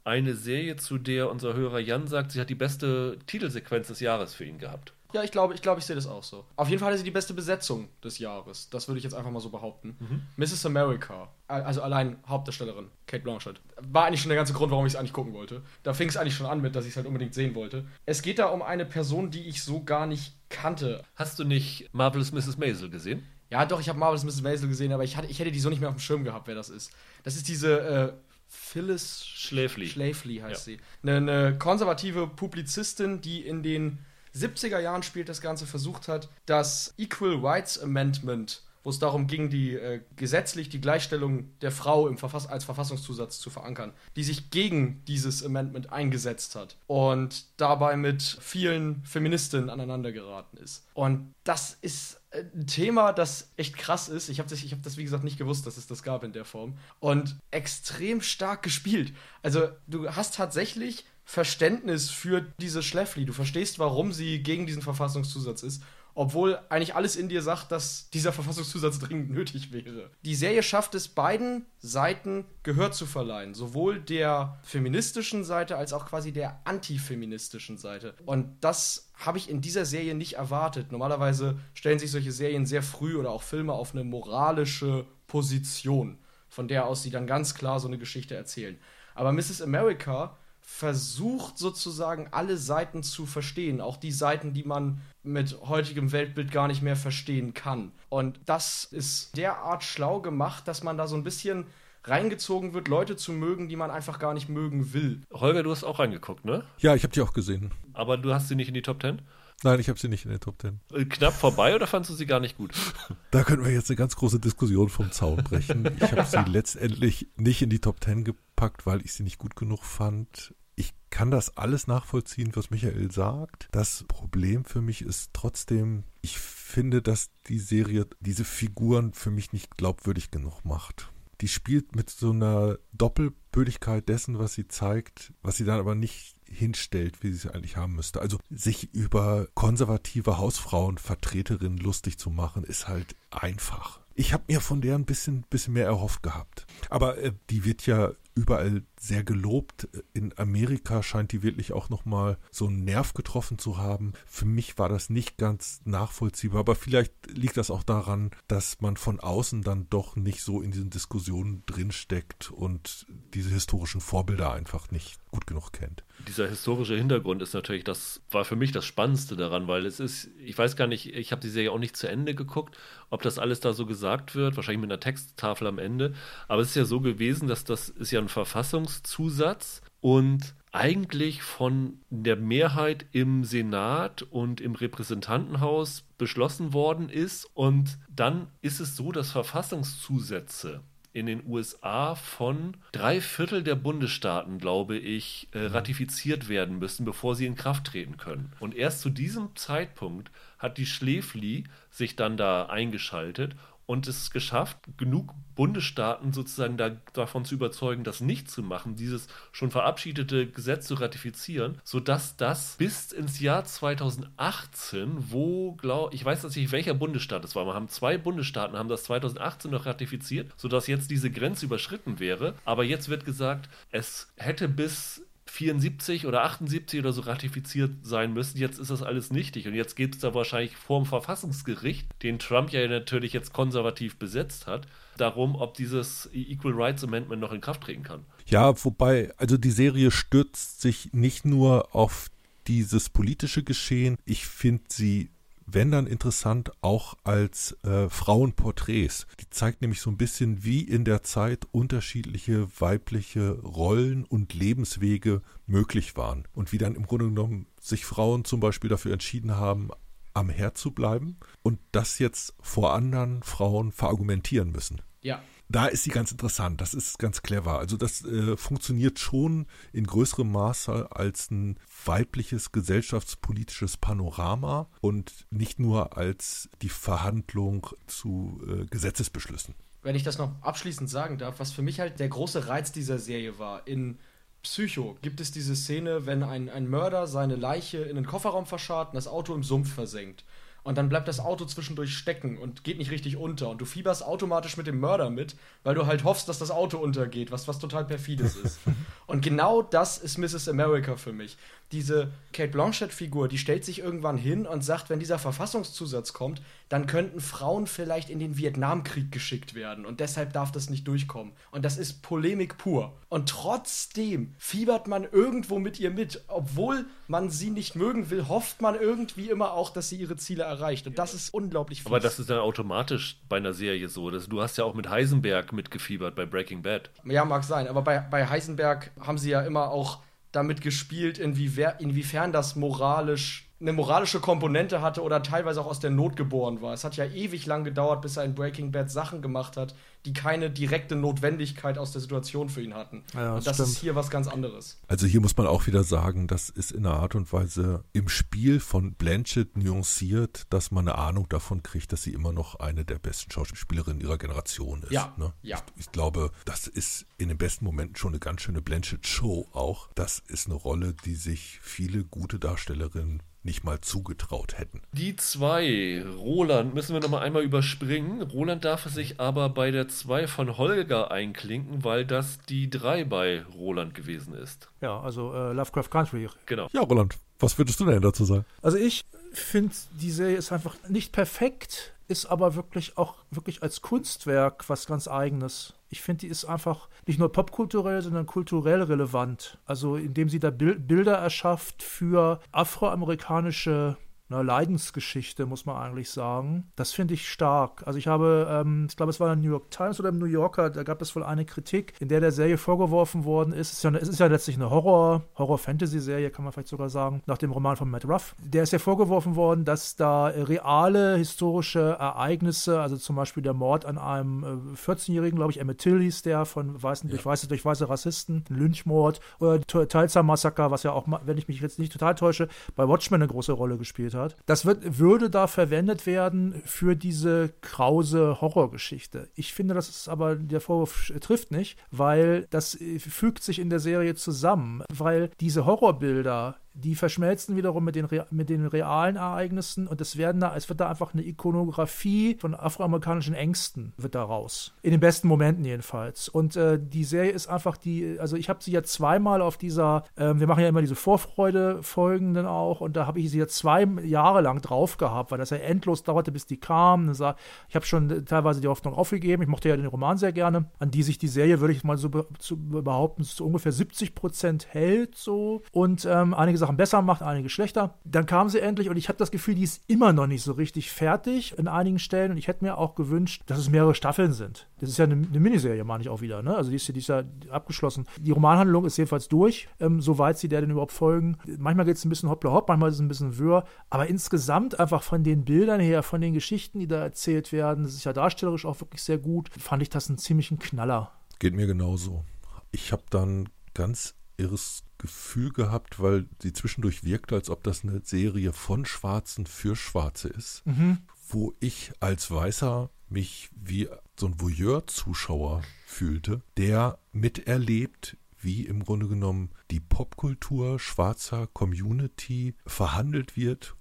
eine Serie, zu der unser Hörer Jan sagt, sie hat die beste Titelsequenz des Jahres für ihn gehabt. Ja, ich glaube, ich, glaube, ich sehe das auch so. Auf jeden Fall hatte sie die beste Besetzung des Jahres. Das würde ich jetzt einfach mal so behaupten. Mhm. Mrs. America, also allein Hauptdarstellerin, Kate Blanchett. War eigentlich schon der ganze Grund, warum ich es eigentlich gucken wollte. Da fing es eigentlich schon an mit, dass ich es halt unbedingt sehen wollte. Es geht da um eine Person, die ich so gar nicht kannte. Hast du nicht Marvelous Mrs. Maisel gesehen? Ja, doch, ich habe Marvelous Mrs. Maisel gesehen, aber ich, hatte, ich hätte die so nicht mehr auf dem Schirm gehabt, wer das ist. Das ist diese äh, Phyllis Schläfli. Schläfli heißt ja. sie. Eine, eine konservative Publizistin, die in den 70er Jahren spielt das Ganze, versucht hat, das Equal Rights Amendment wo es darum ging, die äh, gesetzlich die Gleichstellung der Frau im Verfass als Verfassungszusatz zu verankern, die sich gegen dieses Amendment eingesetzt hat und dabei mit vielen Feministinnen aneinandergeraten ist. Und das ist ein Thema, das echt krass ist. Ich habe das, hab das, wie gesagt, nicht gewusst, dass es das gab in der Form. Und extrem stark gespielt. Also, du hast tatsächlich Verständnis für diese Schläfli. Du verstehst, warum sie gegen diesen Verfassungszusatz ist obwohl eigentlich alles in dir sagt, dass dieser Verfassungszusatz dringend nötig wäre. Die Serie schafft es, beiden Seiten Gehör zu verleihen, sowohl der feministischen Seite als auch quasi der antifeministischen Seite. Und das habe ich in dieser Serie nicht erwartet. Normalerweise stellen sich solche Serien sehr früh oder auch Filme auf eine moralische Position, von der aus sie dann ganz klar so eine Geschichte erzählen. Aber Mrs. America versucht sozusagen alle Seiten zu verstehen, auch die Seiten, die man mit heutigem Weltbild gar nicht mehr verstehen kann. Und das ist derart schlau gemacht, dass man da so ein bisschen reingezogen wird, Leute zu mögen, die man einfach gar nicht mögen will. Holger, du hast auch reingeguckt, ne? Ja, ich habe die auch gesehen. Aber du hast sie nicht in die Top Ten? Nein, ich habe sie nicht in der Top Ten. Äh, knapp vorbei oder fandest du sie gar nicht gut? <laughs> Da können wir jetzt eine ganz große Diskussion vom Zaun brechen. Ich habe sie <laughs> letztendlich nicht in die Top Ten gepackt, weil ich sie nicht gut genug fand ich kann das alles nachvollziehen, was Michael sagt. Das Problem für mich ist trotzdem, ich finde, dass die Serie diese Figuren für mich nicht glaubwürdig genug macht. Die spielt mit so einer Doppelbödigkeit dessen, was sie zeigt, was sie dann aber nicht hinstellt, wie sie es eigentlich haben müsste. Also sich über konservative Hausfrauenvertreterinnen lustig zu machen, ist halt einfach. Ich habe mir von der ein bisschen, bisschen mehr erhofft gehabt. Aber äh, die wird ja überall sehr gelobt. In Amerika scheint die wirklich auch nochmal so einen Nerv getroffen zu haben. Für mich war das nicht ganz nachvollziehbar, aber vielleicht liegt das auch daran, dass man von außen dann doch nicht so in diesen Diskussionen drinsteckt und diese historischen Vorbilder einfach nicht gut genug kennt. Dieser historische Hintergrund ist natürlich, das war für mich das Spannendste daran, weil es ist, ich weiß gar nicht, ich habe die Serie auch nicht zu Ende geguckt, ob das alles da so gesagt wird, wahrscheinlich mit einer Texttafel am Ende, aber es ist ja so gewesen, dass das ist ja ein Verfassungszusatz und eigentlich von der Mehrheit im Senat und im Repräsentantenhaus beschlossen worden ist. Und dann ist es so, dass Verfassungszusätze in den USA von drei Viertel der Bundesstaaten, glaube ich, äh, ratifiziert werden müssen, bevor sie in Kraft treten können. Und erst zu diesem Zeitpunkt hat die Schläfli sich dann da eingeschaltet und es geschafft, genug Bundesstaaten sozusagen da, davon zu überzeugen, das nicht zu machen, dieses schon verabschiedete Gesetz zu ratifizieren, sodass das bis ins Jahr 2018, wo, glaube ich, weiß jetzt nicht, welcher Bundesstaat es war, wir haben zwei Bundesstaaten, haben das 2018 noch ratifiziert, sodass jetzt diese Grenze überschritten wäre. Aber jetzt wird gesagt, es hätte bis 74 oder 78 oder so ratifiziert sein müssen. Jetzt ist das alles nichtig. Und jetzt geht es da wahrscheinlich vor dem Verfassungsgericht, den Trump ja natürlich jetzt konservativ besetzt hat, darum, ob dieses Equal Rights Amendment noch in Kraft treten kann. Ja, wobei, also die Serie stürzt sich nicht nur auf dieses politische Geschehen. Ich finde sie wenn dann interessant auch als äh, Frauenporträts. Die zeigt nämlich so ein bisschen, wie in der Zeit unterschiedliche weibliche Rollen und Lebenswege möglich waren und wie dann im Grunde genommen sich Frauen zum Beispiel dafür entschieden haben, am Herd zu bleiben und das jetzt vor anderen Frauen verargumentieren müssen. Ja, da ist sie ganz interessant. Das ist ganz clever. Also das äh, funktioniert schon in größerem Maße als ein weibliches gesellschaftspolitisches Panorama und nicht nur als die Verhandlung zu äh, Gesetzesbeschlüssen. Wenn ich das noch abschließend sagen darf, was für mich halt der große Reiz dieser Serie war, in Psycho gibt es diese Szene, wenn ein, ein Mörder seine Leiche in den Kofferraum verscharrt und das Auto im Sumpf versenkt und dann bleibt das Auto zwischendurch stecken und geht nicht richtig unter und du fieberst automatisch mit dem Mörder mit, weil du halt hoffst, dass das Auto untergeht, was was total perfides ist. <laughs> und genau das ist Mrs. America für mich diese Kate Blanchett-Figur, die stellt sich irgendwann hin und sagt, wenn dieser Verfassungszusatz kommt, dann könnten Frauen vielleicht in den Vietnamkrieg geschickt werden und deshalb darf das nicht durchkommen. Und das ist Polemik pur. Und trotzdem fiebert man irgendwo mit ihr mit. Obwohl man sie nicht mögen will, hofft man irgendwie immer auch, dass sie ihre Ziele erreicht. Und das ist unglaublich fies. Aber das ist dann automatisch bei einer Serie so. Du hast ja auch mit Heisenberg mitgefiebert bei Breaking Bad. Ja, mag sein. Aber bei, bei Heisenberg haben sie ja immer auch damit gespielt, inwiefern das moralisch eine moralische Komponente hatte oder teilweise auch aus der Not geboren war. Es hat ja ewig lang gedauert, bis er in Breaking Bad Sachen gemacht hat, die keine direkte Notwendigkeit aus der Situation für ihn hatten. Ja, das und das stimmt. ist hier was ganz anderes. Also hier muss man auch wieder sagen, das ist in einer Art und Weise im Spiel von Blanchett nuanciert, dass man eine Ahnung davon kriegt, dass sie immer noch eine der besten Schauspielerinnen ihrer Generation ist. Ja, ne? ja. Ich, ich, glaube, das ist in den besten Momenten schon eine ganz schöne Blanchett-Show auch. Das ist eine Rolle, die sich viele gute Darstellerinnen nicht mal zugetraut hätten. Die zwei, Roland, müssen wir nochmal einmal überspringen. Roland darf sich aber bei der 2 von Holger einklinken, weil das die 3 bei Roland gewesen ist. Ja, also äh, Lovecraft Country. Genau. Ja, Roland, was würdest du denn dazu sagen? Also ich finde, die Serie ist einfach nicht perfekt, ist aber wirklich auch wirklich als Kunstwerk was ganz eigenes. Ich finde, die ist einfach nicht nur popkulturell, sondern kulturell relevant. Also indem sie da Bilder erschafft für afroamerikanische eine Leidensgeschichte, muss man eigentlich sagen. Das finde ich stark. Also ich habe, ähm, ich glaube, es war in der New York Times oder im New Yorker, da gab es wohl eine Kritik, in der der Serie vorgeworfen worden ist. Es ist ja, es ist ja letztlich eine Horror, Horror-Fantasy-Serie, kann man vielleicht sogar sagen, nach dem Roman von Matt Ruff. Der ist ja vorgeworfen worden, dass da reale historische Ereignisse, also zum Beispiel der Mord an einem 14-Jährigen, äh, glaube ich, Emmett Till hieß der, von weißen, ja. durch, weiße, durch weiße Rassisten, ein Lynchmord oder Tulsa-Massaker, was ja auch, wenn ich mich jetzt nicht total täusche, bei Watchmen eine große Rolle gespielt hat. Das wird, würde da verwendet werden für diese krause Horrorgeschichte. Ich finde, das ist aber, der Vorwurf trifft nicht, weil das äh, fügt sich in der Serie zusammen, weil diese Horrorbilder die verschmelzen wiederum mit den, mit den realen Ereignissen und es werden da, es wird da einfach eine Ikonografie von afroamerikanischen Ängsten wird daraus. In den besten Momenten jedenfalls. Und äh, die Serie ist einfach die, also ich habe sie ja zweimal auf dieser, äh, wir machen ja immer diese Vorfreude-Folgen dann auch und da habe ich sie ja zwei Jahre lang drauf gehabt, weil das ja endlos dauerte, bis die kam. Ich habe schon teilweise die Hoffnung aufgegeben. Ich mochte ja den Roman sehr gerne, an die sich die Serie, würde ich mal so be zu behaupten, zu ungefähr 70 Prozent hält so. Und ähm, einige Sachen besser macht, einige schlechter. Dann kam sie endlich und ich habe das Gefühl, die ist immer noch nicht so richtig fertig in einigen Stellen. Und ich hätte mir auch gewünscht, dass es mehrere Staffeln sind. Das ist ja eine, eine Miniserie, meine ich auch wieder. Ne? Also die ist, die ist ja abgeschlossen. Die Romanhandlung ist jedenfalls durch, ähm, soweit sie der denn überhaupt folgen. Manchmal geht es ein bisschen hoppla hopp, manchmal ist es ein bisschen wirr. Aber insgesamt einfach von den Bildern her, von den Geschichten, die da erzählt werden, das ist ja darstellerisch auch wirklich sehr gut, fand ich das einen ziemlichen Knaller. Geht mir genauso. Ich habe dann ganz irres Gefühl gehabt, weil sie zwischendurch wirkte, als ob das eine Serie von Schwarzen für Schwarze ist, mhm. wo ich als Weißer mich wie so ein Voyeur-Zuschauer fühlte, der miterlebt, wie im Grunde genommen die Popkultur schwarzer Community verhandelt wird,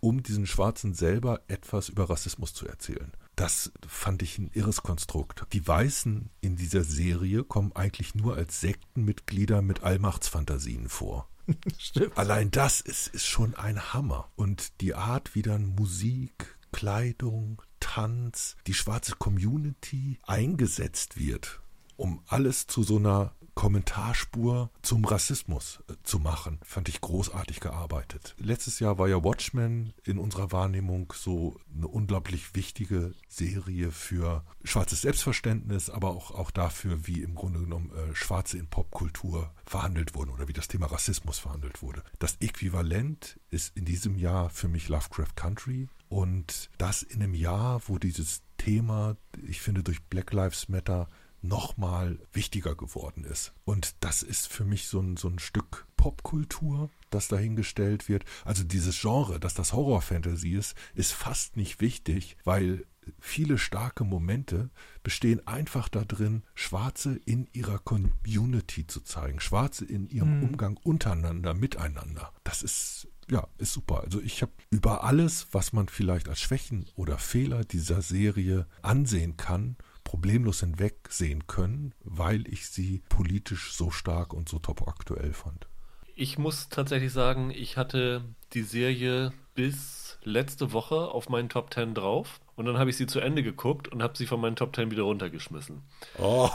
um diesen Schwarzen selber etwas über Rassismus zu erzählen. Das fand ich ein irres Konstrukt. Die Weißen in dieser Serie kommen eigentlich nur als Sektenmitglieder mit Allmachtsfantasien vor. <laughs> Stimmt. Allein das ist, ist schon ein Hammer. Und die Art, wie dann Musik, Kleidung, Tanz, die schwarze Community eingesetzt wird, um alles zu so einer Kommentarspur zum Rassismus äh, zu machen. Fand ich großartig gearbeitet. Letztes Jahr war ja Watchmen in unserer Wahrnehmung so eine unglaublich wichtige Serie für schwarzes Selbstverständnis, aber auch, auch dafür, wie im Grunde genommen äh, Schwarze in Popkultur verhandelt wurden oder wie das Thema Rassismus verhandelt wurde. Das Äquivalent ist in diesem Jahr für mich Lovecraft Country und das in einem Jahr, wo dieses Thema, ich finde, durch Black Lives Matter nochmal wichtiger geworden ist. Und das ist für mich so ein, so ein Stück Popkultur, das dahingestellt wird. Also dieses Genre, dass das Horror-Fantasy ist, ist fast nicht wichtig, weil viele starke Momente bestehen einfach darin, Schwarze in ihrer Community zu zeigen, Schwarze in ihrem mhm. Umgang untereinander, miteinander. Das ist ja, ist super. Also ich habe über alles, was man vielleicht als Schwächen oder Fehler dieser Serie ansehen kann, problemlos hinwegsehen können, weil ich sie politisch so stark und so top aktuell fand. Ich muss tatsächlich sagen, ich hatte die Serie bis letzte Woche auf meinen Top 10 drauf. Und dann habe ich sie zu Ende geguckt und habe sie von meinen Top 10 wieder runtergeschmissen. Oh.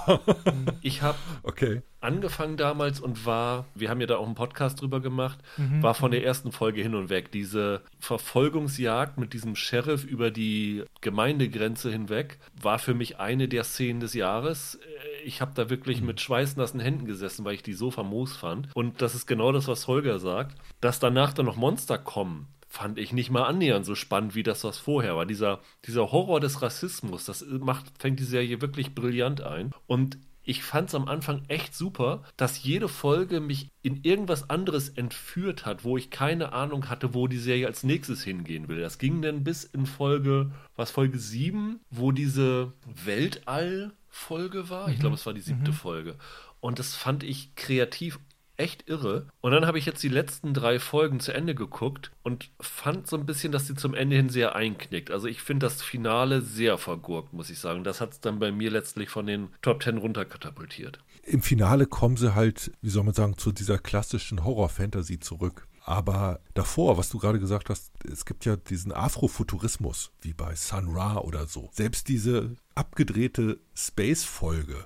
ich habe okay. angefangen damals und war, wir haben ja da auch einen Podcast drüber gemacht, mhm. war von der ersten Folge hin und weg. Diese Verfolgungsjagd mit diesem Sheriff über die Gemeindegrenze hinweg war für mich eine der Szenen des Jahres. Ich habe da wirklich mhm. mit schweißnassen Händen gesessen, weil ich die so famos fand. Und das ist genau das, was Holger sagt, dass danach dann noch Monster kommen fand ich nicht mal annähernd so spannend wie das, was vorher war. Dieser, dieser Horror des Rassismus, das macht, fängt die Serie wirklich brillant ein. Und ich fand es am Anfang echt super, dass jede Folge mich in irgendwas anderes entführt hat, wo ich keine Ahnung hatte, wo die Serie als nächstes hingehen will. Das ging dann bis in Folge, was Folge 7, wo diese Weltall-Folge war. Ich glaube, mhm. es war die siebte mhm. Folge. Und das fand ich kreativ echt irre. Und dann habe ich jetzt die letzten drei Folgen zu Ende geguckt und fand so ein bisschen, dass sie zum Ende hin sehr einknickt. Also ich finde das Finale sehr vergurkt, muss ich sagen. Das hat es dann bei mir letztlich von den Top Ten runterkatapultiert. Im Finale kommen sie halt, wie soll man sagen, zu dieser klassischen Horror-Fantasy zurück. Aber davor, was du gerade gesagt hast, es gibt ja diesen Afrofuturismus, wie bei Sun Ra oder so. Selbst diese abgedrehte Space-Folge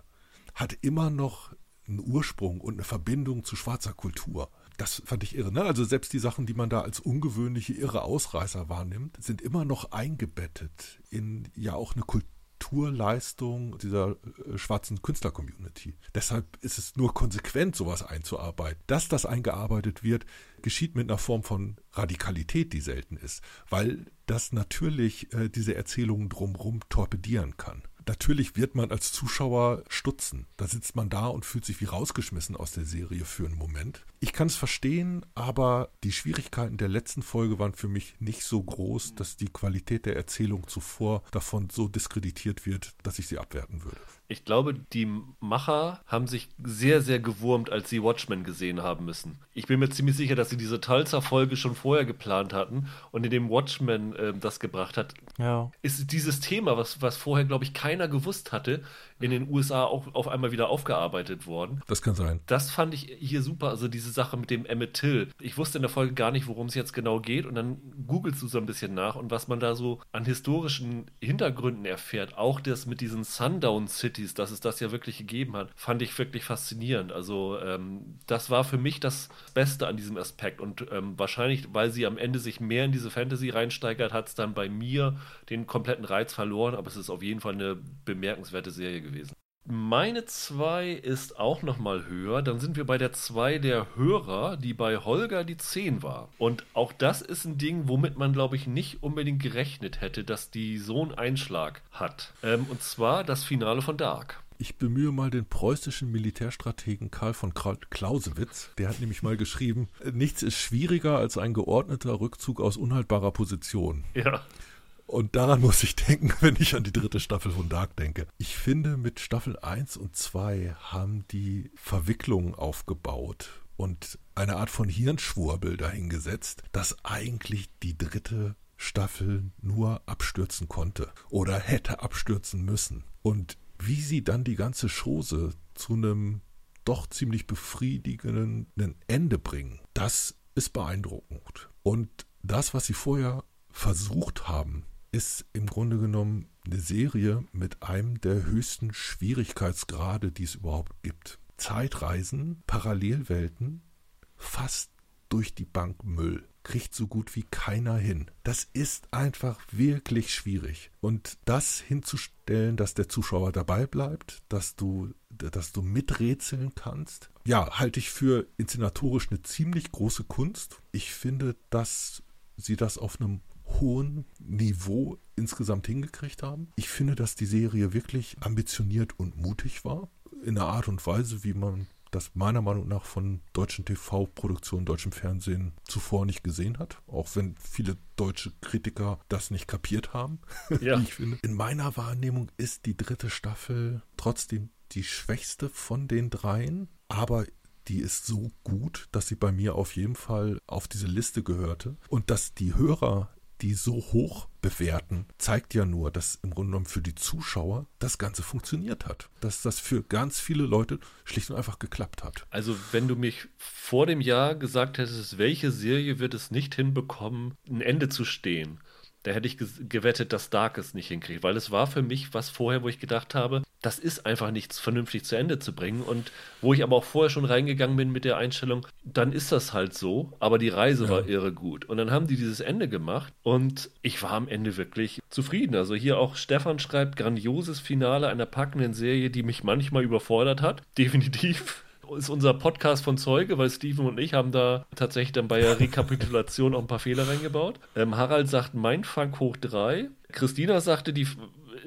hat immer noch einen Ursprung und eine Verbindung zu schwarzer Kultur. Das fand ich irre. Ne? Also selbst die Sachen, die man da als ungewöhnliche, irre Ausreißer wahrnimmt, sind immer noch eingebettet in ja auch eine Kulturleistung dieser äh, schwarzen Künstler-Community. Deshalb ist es nur konsequent, sowas einzuarbeiten. Dass das eingearbeitet wird, geschieht mit einer Form von Radikalität, die selten ist, weil das natürlich äh, diese Erzählungen drumherum torpedieren kann. Natürlich wird man als Zuschauer stutzen. Da sitzt man da und fühlt sich wie rausgeschmissen aus der Serie für einen Moment. Ich kann es verstehen, aber die Schwierigkeiten der letzten Folge waren für mich nicht so groß, dass die Qualität der Erzählung zuvor davon so diskreditiert wird, dass ich sie abwerten würde. Ich glaube, die Macher haben sich sehr, sehr gewurmt, als sie Watchmen gesehen haben müssen. Ich bin mir ziemlich sicher, dass sie diese Tulsa-Folge schon vorher geplant hatten und in dem Watchmen äh, das gebracht hat. Ja. Ist dieses Thema, was, was vorher, glaube ich, keiner gewusst hatte, in den USA auch auf einmal wieder aufgearbeitet worden. Das kann sein. Das fand ich hier super. Also diese Sache mit dem Emmett Till. Ich wusste in der Folge gar nicht, worum es jetzt genau geht. Und dann googelst du so ein bisschen nach und was man da so an historischen Hintergründen erfährt. Auch das mit diesen Sundown City Entities, dass es das ja wirklich gegeben hat, fand ich wirklich faszinierend. Also ähm, das war für mich das Beste an diesem Aspekt und ähm, wahrscheinlich, weil sie am Ende sich mehr in diese Fantasy reinsteigert, hat es dann bei mir den kompletten Reiz verloren, aber es ist auf jeden Fall eine bemerkenswerte Serie gewesen. Meine 2 ist auch nochmal höher. Dann sind wir bei der 2 der Hörer, die bei Holger die 10 war. Und auch das ist ein Ding, womit man, glaube ich, nicht unbedingt gerechnet hätte, dass die so einen Einschlag hat. Ähm, und zwar das Finale von Dark. Ich bemühe mal den preußischen Militärstrategen Karl von Clausewitz. Der hat nämlich mal geschrieben, nichts ist schwieriger als ein geordneter Rückzug aus unhaltbarer Position. Ja. Und daran muss ich denken, <laughs> wenn ich an die dritte Staffel von Dark denke. Ich finde, mit Staffel 1 und 2 haben die Verwicklungen aufgebaut und eine Art von Hirnschwurbel dahingesetzt, dass eigentlich die dritte Staffel nur abstürzen konnte oder hätte abstürzen müssen. Und wie sie dann die ganze Chose zu einem doch ziemlich befriedigenden Ende bringen, das ist beeindruckend. Und das, was sie vorher versucht haben, ist im Grunde genommen eine Serie mit einem der höchsten Schwierigkeitsgrade, die es überhaupt gibt. Zeitreisen, Parallelwelten, fast durch die Bank Müll. Kriegt so gut wie keiner hin. Das ist einfach wirklich schwierig. Und das hinzustellen, dass der Zuschauer dabei bleibt, dass du, dass du miträtseln kannst, ja, halte ich für inszenatorisch eine ziemlich große Kunst. Ich finde, dass sie das auf einem hohen Niveau insgesamt hingekriegt haben. Ich finde, dass die Serie wirklich ambitioniert und mutig war. In einer Art und Weise, wie man das meiner Meinung nach von deutschen TV-Produktionen, deutschem Fernsehen zuvor nicht gesehen hat. Auch wenn viele deutsche Kritiker das nicht kapiert haben. <laughs> Ja. ich finde. In meiner Wahrnehmung ist die dritte Staffel trotzdem die schwächste von den dreien. Aber die ist so gut, dass sie bei mir auf jeden Fall auf diese Liste gehörte. Und dass die Hörer die so hoch bewerten, zeigt ja nur, dass im Grunde genommen für die Zuschauer das Ganze funktioniert hat. Dass das für ganz viele Leute schlicht und einfach geklappt hat. Also, wenn du mich vor dem Jahr gesagt hättest, welche Serie wird es nicht hinbekommen, ein Ende zu stehen, da hätte ich gewettet, dass Dark es nicht hinkriegt, weil es war für mich was vorher, wo ich gedacht habe, das ist einfach nichts vernünftig zu Ende zu bringen und wo ich aber auch vorher schon reingegangen bin mit der Einstellung, dann ist das halt so, aber die Reise ja. war irre gut und dann haben die dieses Ende gemacht und ich war am Ende wirklich zufrieden. Also hier auch Stefan schreibt grandioses Finale einer packenden Serie, die mich manchmal überfordert hat, <laughs> definitiv ist unser Podcast von Zeuge, weil Steven und ich haben da tatsächlich dann bei der Rekapitulation auch ein paar Fehler reingebaut. Ähm, Harald sagt Mindfunk hoch 3. Christina sagte, die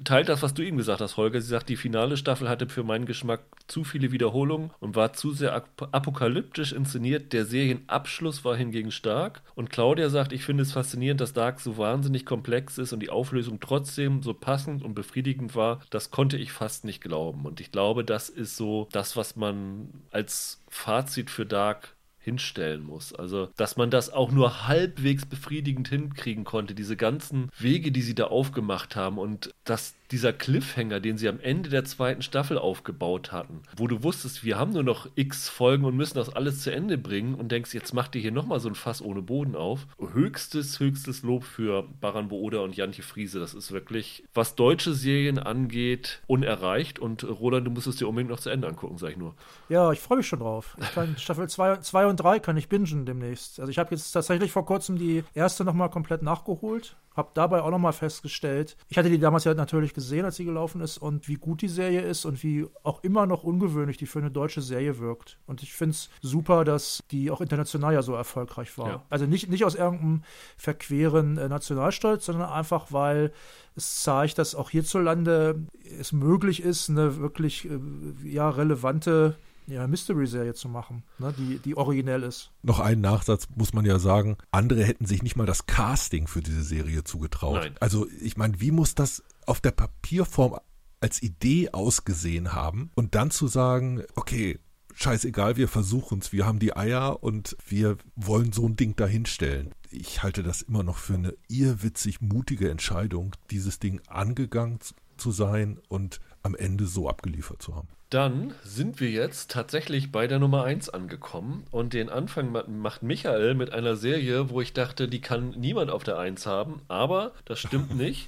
teilt das, was du eben gesagt hast, Holger. Sie sagt, die finale Staffel hatte für meinen Geschmack zu viele Wiederholungen und war zu sehr ap apokalyptisch inszeniert. Der Serienabschluss war hingegen stark. Und Claudia sagt, ich finde es faszinierend, dass Dark so wahnsinnig komplex ist und die Auflösung trotzdem so passend und befriedigend war. Das konnte ich fast nicht glauben. Und ich glaube, das ist so das, was man als Fazit für Dark hinstellen muss. Also, dass man das auch nur halbwegs befriedigend hinkriegen konnte, diese ganzen Wege, die sie da aufgemacht haben und dass dieser Cliffhanger, den sie am Ende der zweiten Staffel aufgebaut hatten, wo du wusstest, wir haben nur noch x Folgen und müssen das alles zu Ende bringen und denkst, jetzt macht ihr hier nochmal so ein Fass ohne Boden auf. Höchstes, höchstes Lob für Baran Booda und Jantje Friese. Das ist wirklich, was deutsche Serien angeht, unerreicht und Roland, du musst es dir unbedingt noch zu Ende angucken, sag ich nur. Ja, ich freue mich schon drauf. Ich kann <laughs> Staffel 2 und 3 kann ich bingen demnächst. Also ich habe jetzt tatsächlich vor kurzem die erste nochmal komplett nachgeholt habe dabei auch nochmal festgestellt, ich hatte die damals ja natürlich gesehen, als sie gelaufen ist und wie gut die Serie ist und wie auch immer noch ungewöhnlich die für eine deutsche Serie wirkt. Und ich finde es super, dass die auch international ja so erfolgreich war. Ja. Also nicht, nicht aus irgendeinem verqueren äh, Nationalstolz, sondern einfach, weil es zeigt, dass auch hierzulande es möglich ist, eine wirklich äh, ja, relevante ja, Mystery-Serie zu machen, ne, die, die originell ist. Noch einen Nachsatz muss man ja sagen, andere hätten sich nicht mal das Casting für diese Serie zugetraut. Nein. Also ich meine, wie muss das auf der Papierform als Idee ausgesehen haben und dann zu sagen, okay, scheißegal, wir versuchen es, wir haben die Eier und wir wollen so ein Ding dahinstellen. Ich halte das immer noch für eine irrwitzig mutige Entscheidung, dieses Ding angegangen zu sein und am Ende so abgeliefert zu haben. Dann sind wir jetzt tatsächlich bei der Nummer 1 angekommen und den Anfang macht Michael mit einer Serie, wo ich dachte, die kann niemand auf der 1 haben, aber das stimmt <laughs> nicht.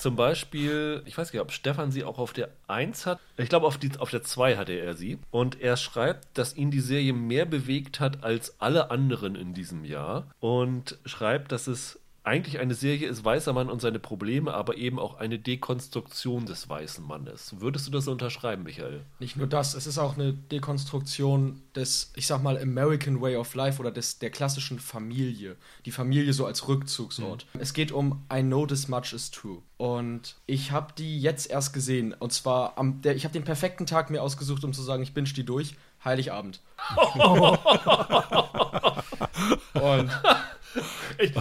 Zum Beispiel, ich weiß nicht, ob Stefan sie auch auf der 1 hat. Ich glaube, auf, auf der 2 hatte er sie. Und er schreibt, dass ihn die Serie mehr bewegt hat als alle anderen in diesem Jahr. Und schreibt, dass es eigentlich eine Serie ist Weißer Mann und seine Probleme, aber eben auch eine Dekonstruktion des weißen Mannes. Würdest du das unterschreiben, Michael? Nicht nur das, es ist auch eine Dekonstruktion des, ich sag mal, American Way of Life oder des, der klassischen Familie. Die Familie so als Rückzugsort. Mhm. Es geht um I Know This Much Is True. Und ich habe die jetzt erst gesehen. Und zwar, am, der, ich habe den perfekten Tag mir ausgesucht, um zu sagen, ich binge die durch. Heiligabend. <laughs> und <laughs> ich,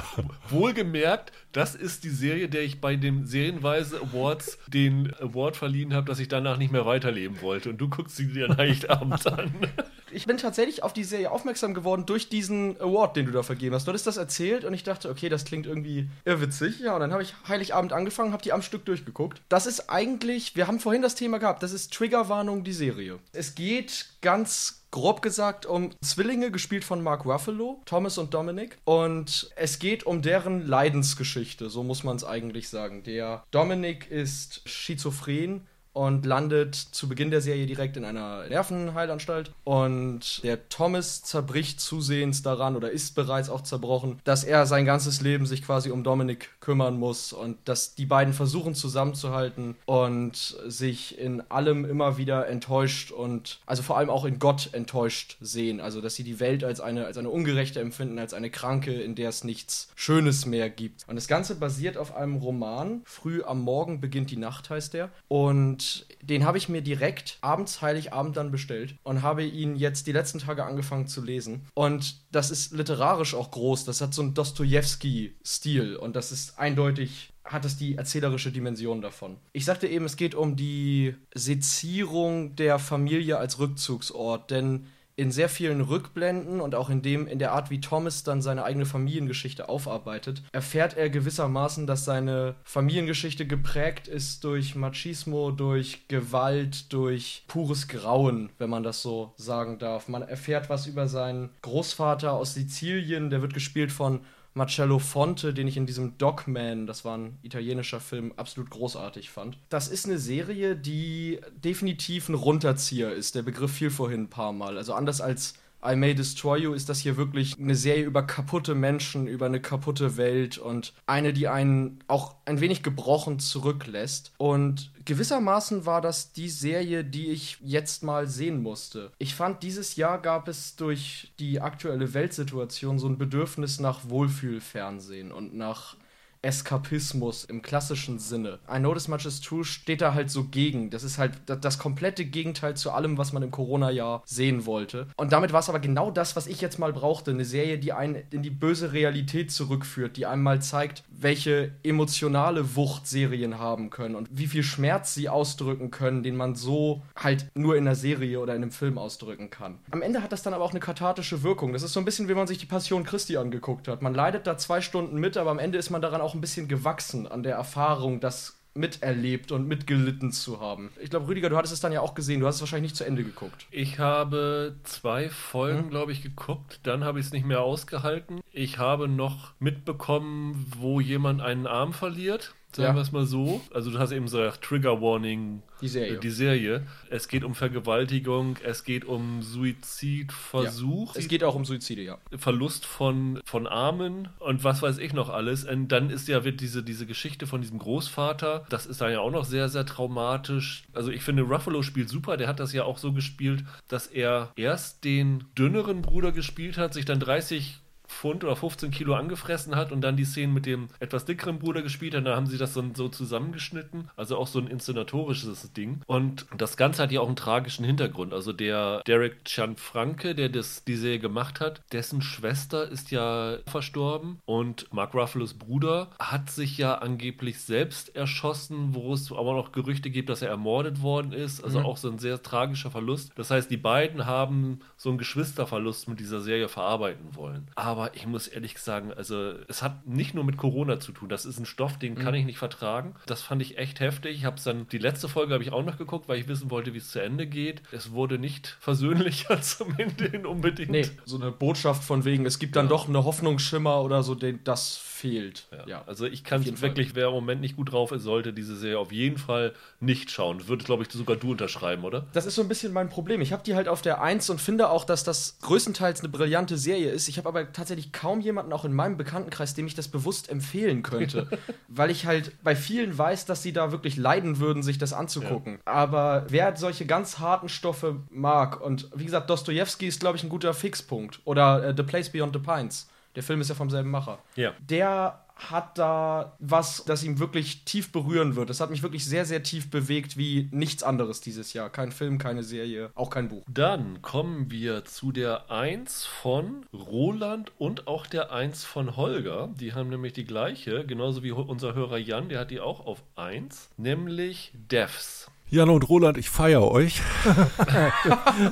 wohlgemerkt, das ist die Serie, der ich bei dem Serienweise Awards den Award verliehen habe, dass ich danach nicht mehr weiterleben wollte. Und du guckst sie dir leicht abends an. <laughs> Ich bin tatsächlich auf die Serie aufmerksam geworden durch diesen Award, den du da vergeben hast. Du hattest das erzählt und ich dachte, okay, das klingt irgendwie irrwitzig. Ja, und dann habe ich Heiligabend angefangen, habe die am Stück durchgeguckt. Das ist eigentlich, wir haben vorhin das Thema gehabt, das ist Triggerwarnung, die Serie. Es geht ganz grob gesagt um Zwillinge, gespielt von Mark Ruffalo, Thomas und Dominic. Und es geht um deren Leidensgeschichte, so muss man es eigentlich sagen. Der Dominic ist schizophren und landet zu Beginn der Serie direkt in einer Nervenheilanstalt. Und der Thomas zerbricht zusehends daran oder ist bereits auch zerbrochen, dass er sein ganzes Leben sich quasi um Dominic kümmern muss und dass die beiden versuchen zusammenzuhalten und sich in allem immer wieder enttäuscht und also vor allem auch in Gott enttäuscht sehen. Also dass sie die Welt als eine, als eine ungerechte empfinden, als eine kranke, in der es nichts Schönes mehr gibt. Und das Ganze basiert auf einem Roman. Früh am Morgen beginnt die Nacht heißt der. Und den habe ich mir direkt abends, Heiligabend dann bestellt und habe ihn jetzt die letzten Tage angefangen zu lesen. Und das ist literarisch auch groß. Das hat so einen Dostoevsky-Stil und das ist eindeutig hat es die erzählerische Dimension davon. Ich sagte eben, es geht um die Sezierung der Familie als Rückzugsort, denn in sehr vielen Rückblenden und auch in dem in der Art, wie Thomas dann seine eigene Familiengeschichte aufarbeitet, erfährt er gewissermaßen, dass seine Familiengeschichte geprägt ist durch Machismo, durch Gewalt, durch pures Grauen, wenn man das so sagen darf. Man erfährt was über seinen Großvater aus Sizilien, der wird gespielt von Marcello Fonte, den ich in diesem Dogman, das war ein italienischer Film, absolut großartig fand. Das ist eine Serie, die definitiv ein Runterzieher ist. Der Begriff fiel vorhin ein paar Mal. Also anders als I May Destroy You ist das hier wirklich eine Serie über kaputte Menschen, über eine kaputte Welt und eine, die einen auch ein wenig gebrochen zurücklässt. Und gewissermaßen war das die Serie, die ich jetzt mal sehen musste. Ich fand, dieses Jahr gab es durch die aktuelle Weltsituation so ein Bedürfnis nach Wohlfühlfernsehen und nach Eskapismus im klassischen Sinne. I Know This Much Is True steht da halt so gegen. Das ist halt das komplette Gegenteil zu allem, was man im Corona-Jahr sehen wollte. Und damit war es aber genau das, was ich jetzt mal brauchte. Eine Serie, die einen in die böse Realität zurückführt, die einem mal zeigt, welche emotionale Wucht Serien haben können und wie viel Schmerz sie ausdrücken können, den man so halt nur in einer Serie oder in einem Film ausdrücken kann. Am Ende hat das dann aber auch eine kathartische Wirkung. Das ist so ein bisschen, wie man sich die Passion Christi angeguckt hat. Man leidet da zwei Stunden mit, aber am Ende ist man daran auch auch ein bisschen gewachsen an der Erfahrung, das miterlebt und mitgelitten zu haben. Ich glaube, Rüdiger, du hattest es dann ja auch gesehen. Du hast es wahrscheinlich nicht zu Ende geguckt. Ich habe zwei Folgen, hm? glaube ich, geguckt. Dann habe ich es nicht mehr ausgehalten. Ich habe noch mitbekommen, wo jemand einen Arm verliert sagen ja. wir es mal so. Also du hast eben so Trigger Warning, die Serie. Äh, die Serie. Es geht um Vergewaltigung, es geht um Suizidversuch. Ja. Es geht auch um Suizide, ja. Verlust von, von Armen und was weiß ich noch alles. Und dann ist ja wird diese, diese Geschichte von diesem Großvater, das ist dann ja auch noch sehr, sehr traumatisch. Also ich finde, Ruffalo spielt super, der hat das ja auch so gespielt, dass er erst den dünneren Bruder gespielt hat, sich dann 30 Pfund oder 15 Kilo angefressen hat und dann die Szenen mit dem etwas dickeren Bruder gespielt hat. Da haben sie das so, so zusammengeschnitten. Also auch so ein inszenatorisches Ding. Und das Ganze hat ja auch einen tragischen Hintergrund. Also der Derek Gianfranke, der das, die Serie gemacht hat, dessen Schwester ist ja verstorben und Mark Ruffalos Bruder hat sich ja angeblich selbst erschossen, wo es aber noch Gerüchte gibt, dass er ermordet worden ist. Also mhm. auch so ein sehr tragischer Verlust. Das heißt, die beiden haben so einen Geschwisterverlust mit dieser Serie verarbeiten wollen. Aber aber ich muss ehrlich sagen, also es hat nicht nur mit Corona zu tun. Das ist ein Stoff, den kann mhm. ich nicht vertragen. Das fand ich echt heftig. Ich habe dann die letzte Folge habe ich auch noch geguckt, weil ich wissen wollte, wie es zu Ende geht. Es wurde nicht <laughs> versöhnlicher <laughs> zumindest unbedingt. Nee, so eine Botschaft von wegen, es gibt dann ja. doch eine Hoffnungsschimmer oder so, den, das fehlt. Ja. Ja. Also ich kann wirklich, wer im Moment nicht gut drauf ist, sollte diese Serie auf jeden Fall nicht schauen. Das würdest, glaube ich, sogar du unterschreiben, oder? Das ist so ein bisschen mein Problem. Ich habe die halt auf der 1 und finde auch, dass das größtenteils eine brillante Serie ist. Ich habe aber tatsächlich kaum jemanden auch in meinem Bekanntenkreis, dem ich das bewusst empfehlen könnte. <laughs> weil ich halt bei vielen weiß, dass sie da wirklich leiden würden, sich das anzugucken. Aber wer solche ganz harten Stoffe mag, und wie gesagt, Dostoevsky ist, glaube ich, ein guter Fixpunkt. Oder äh, The Place Beyond the Pines. Der Film ist ja vom selben Macher. Ja. Der hat da was, das ihm wirklich tief berühren wird. Das hat mich wirklich sehr, sehr tief bewegt, wie nichts anderes dieses Jahr. Kein Film, keine Serie, auch kein Buch. Dann kommen wir zu der 1 von Roland und auch der 1 von Holger. Die haben nämlich die gleiche, genauso wie unser Hörer Jan, der hat die auch auf 1, nämlich Devs. Jan und Roland, ich feiere euch. <laughs>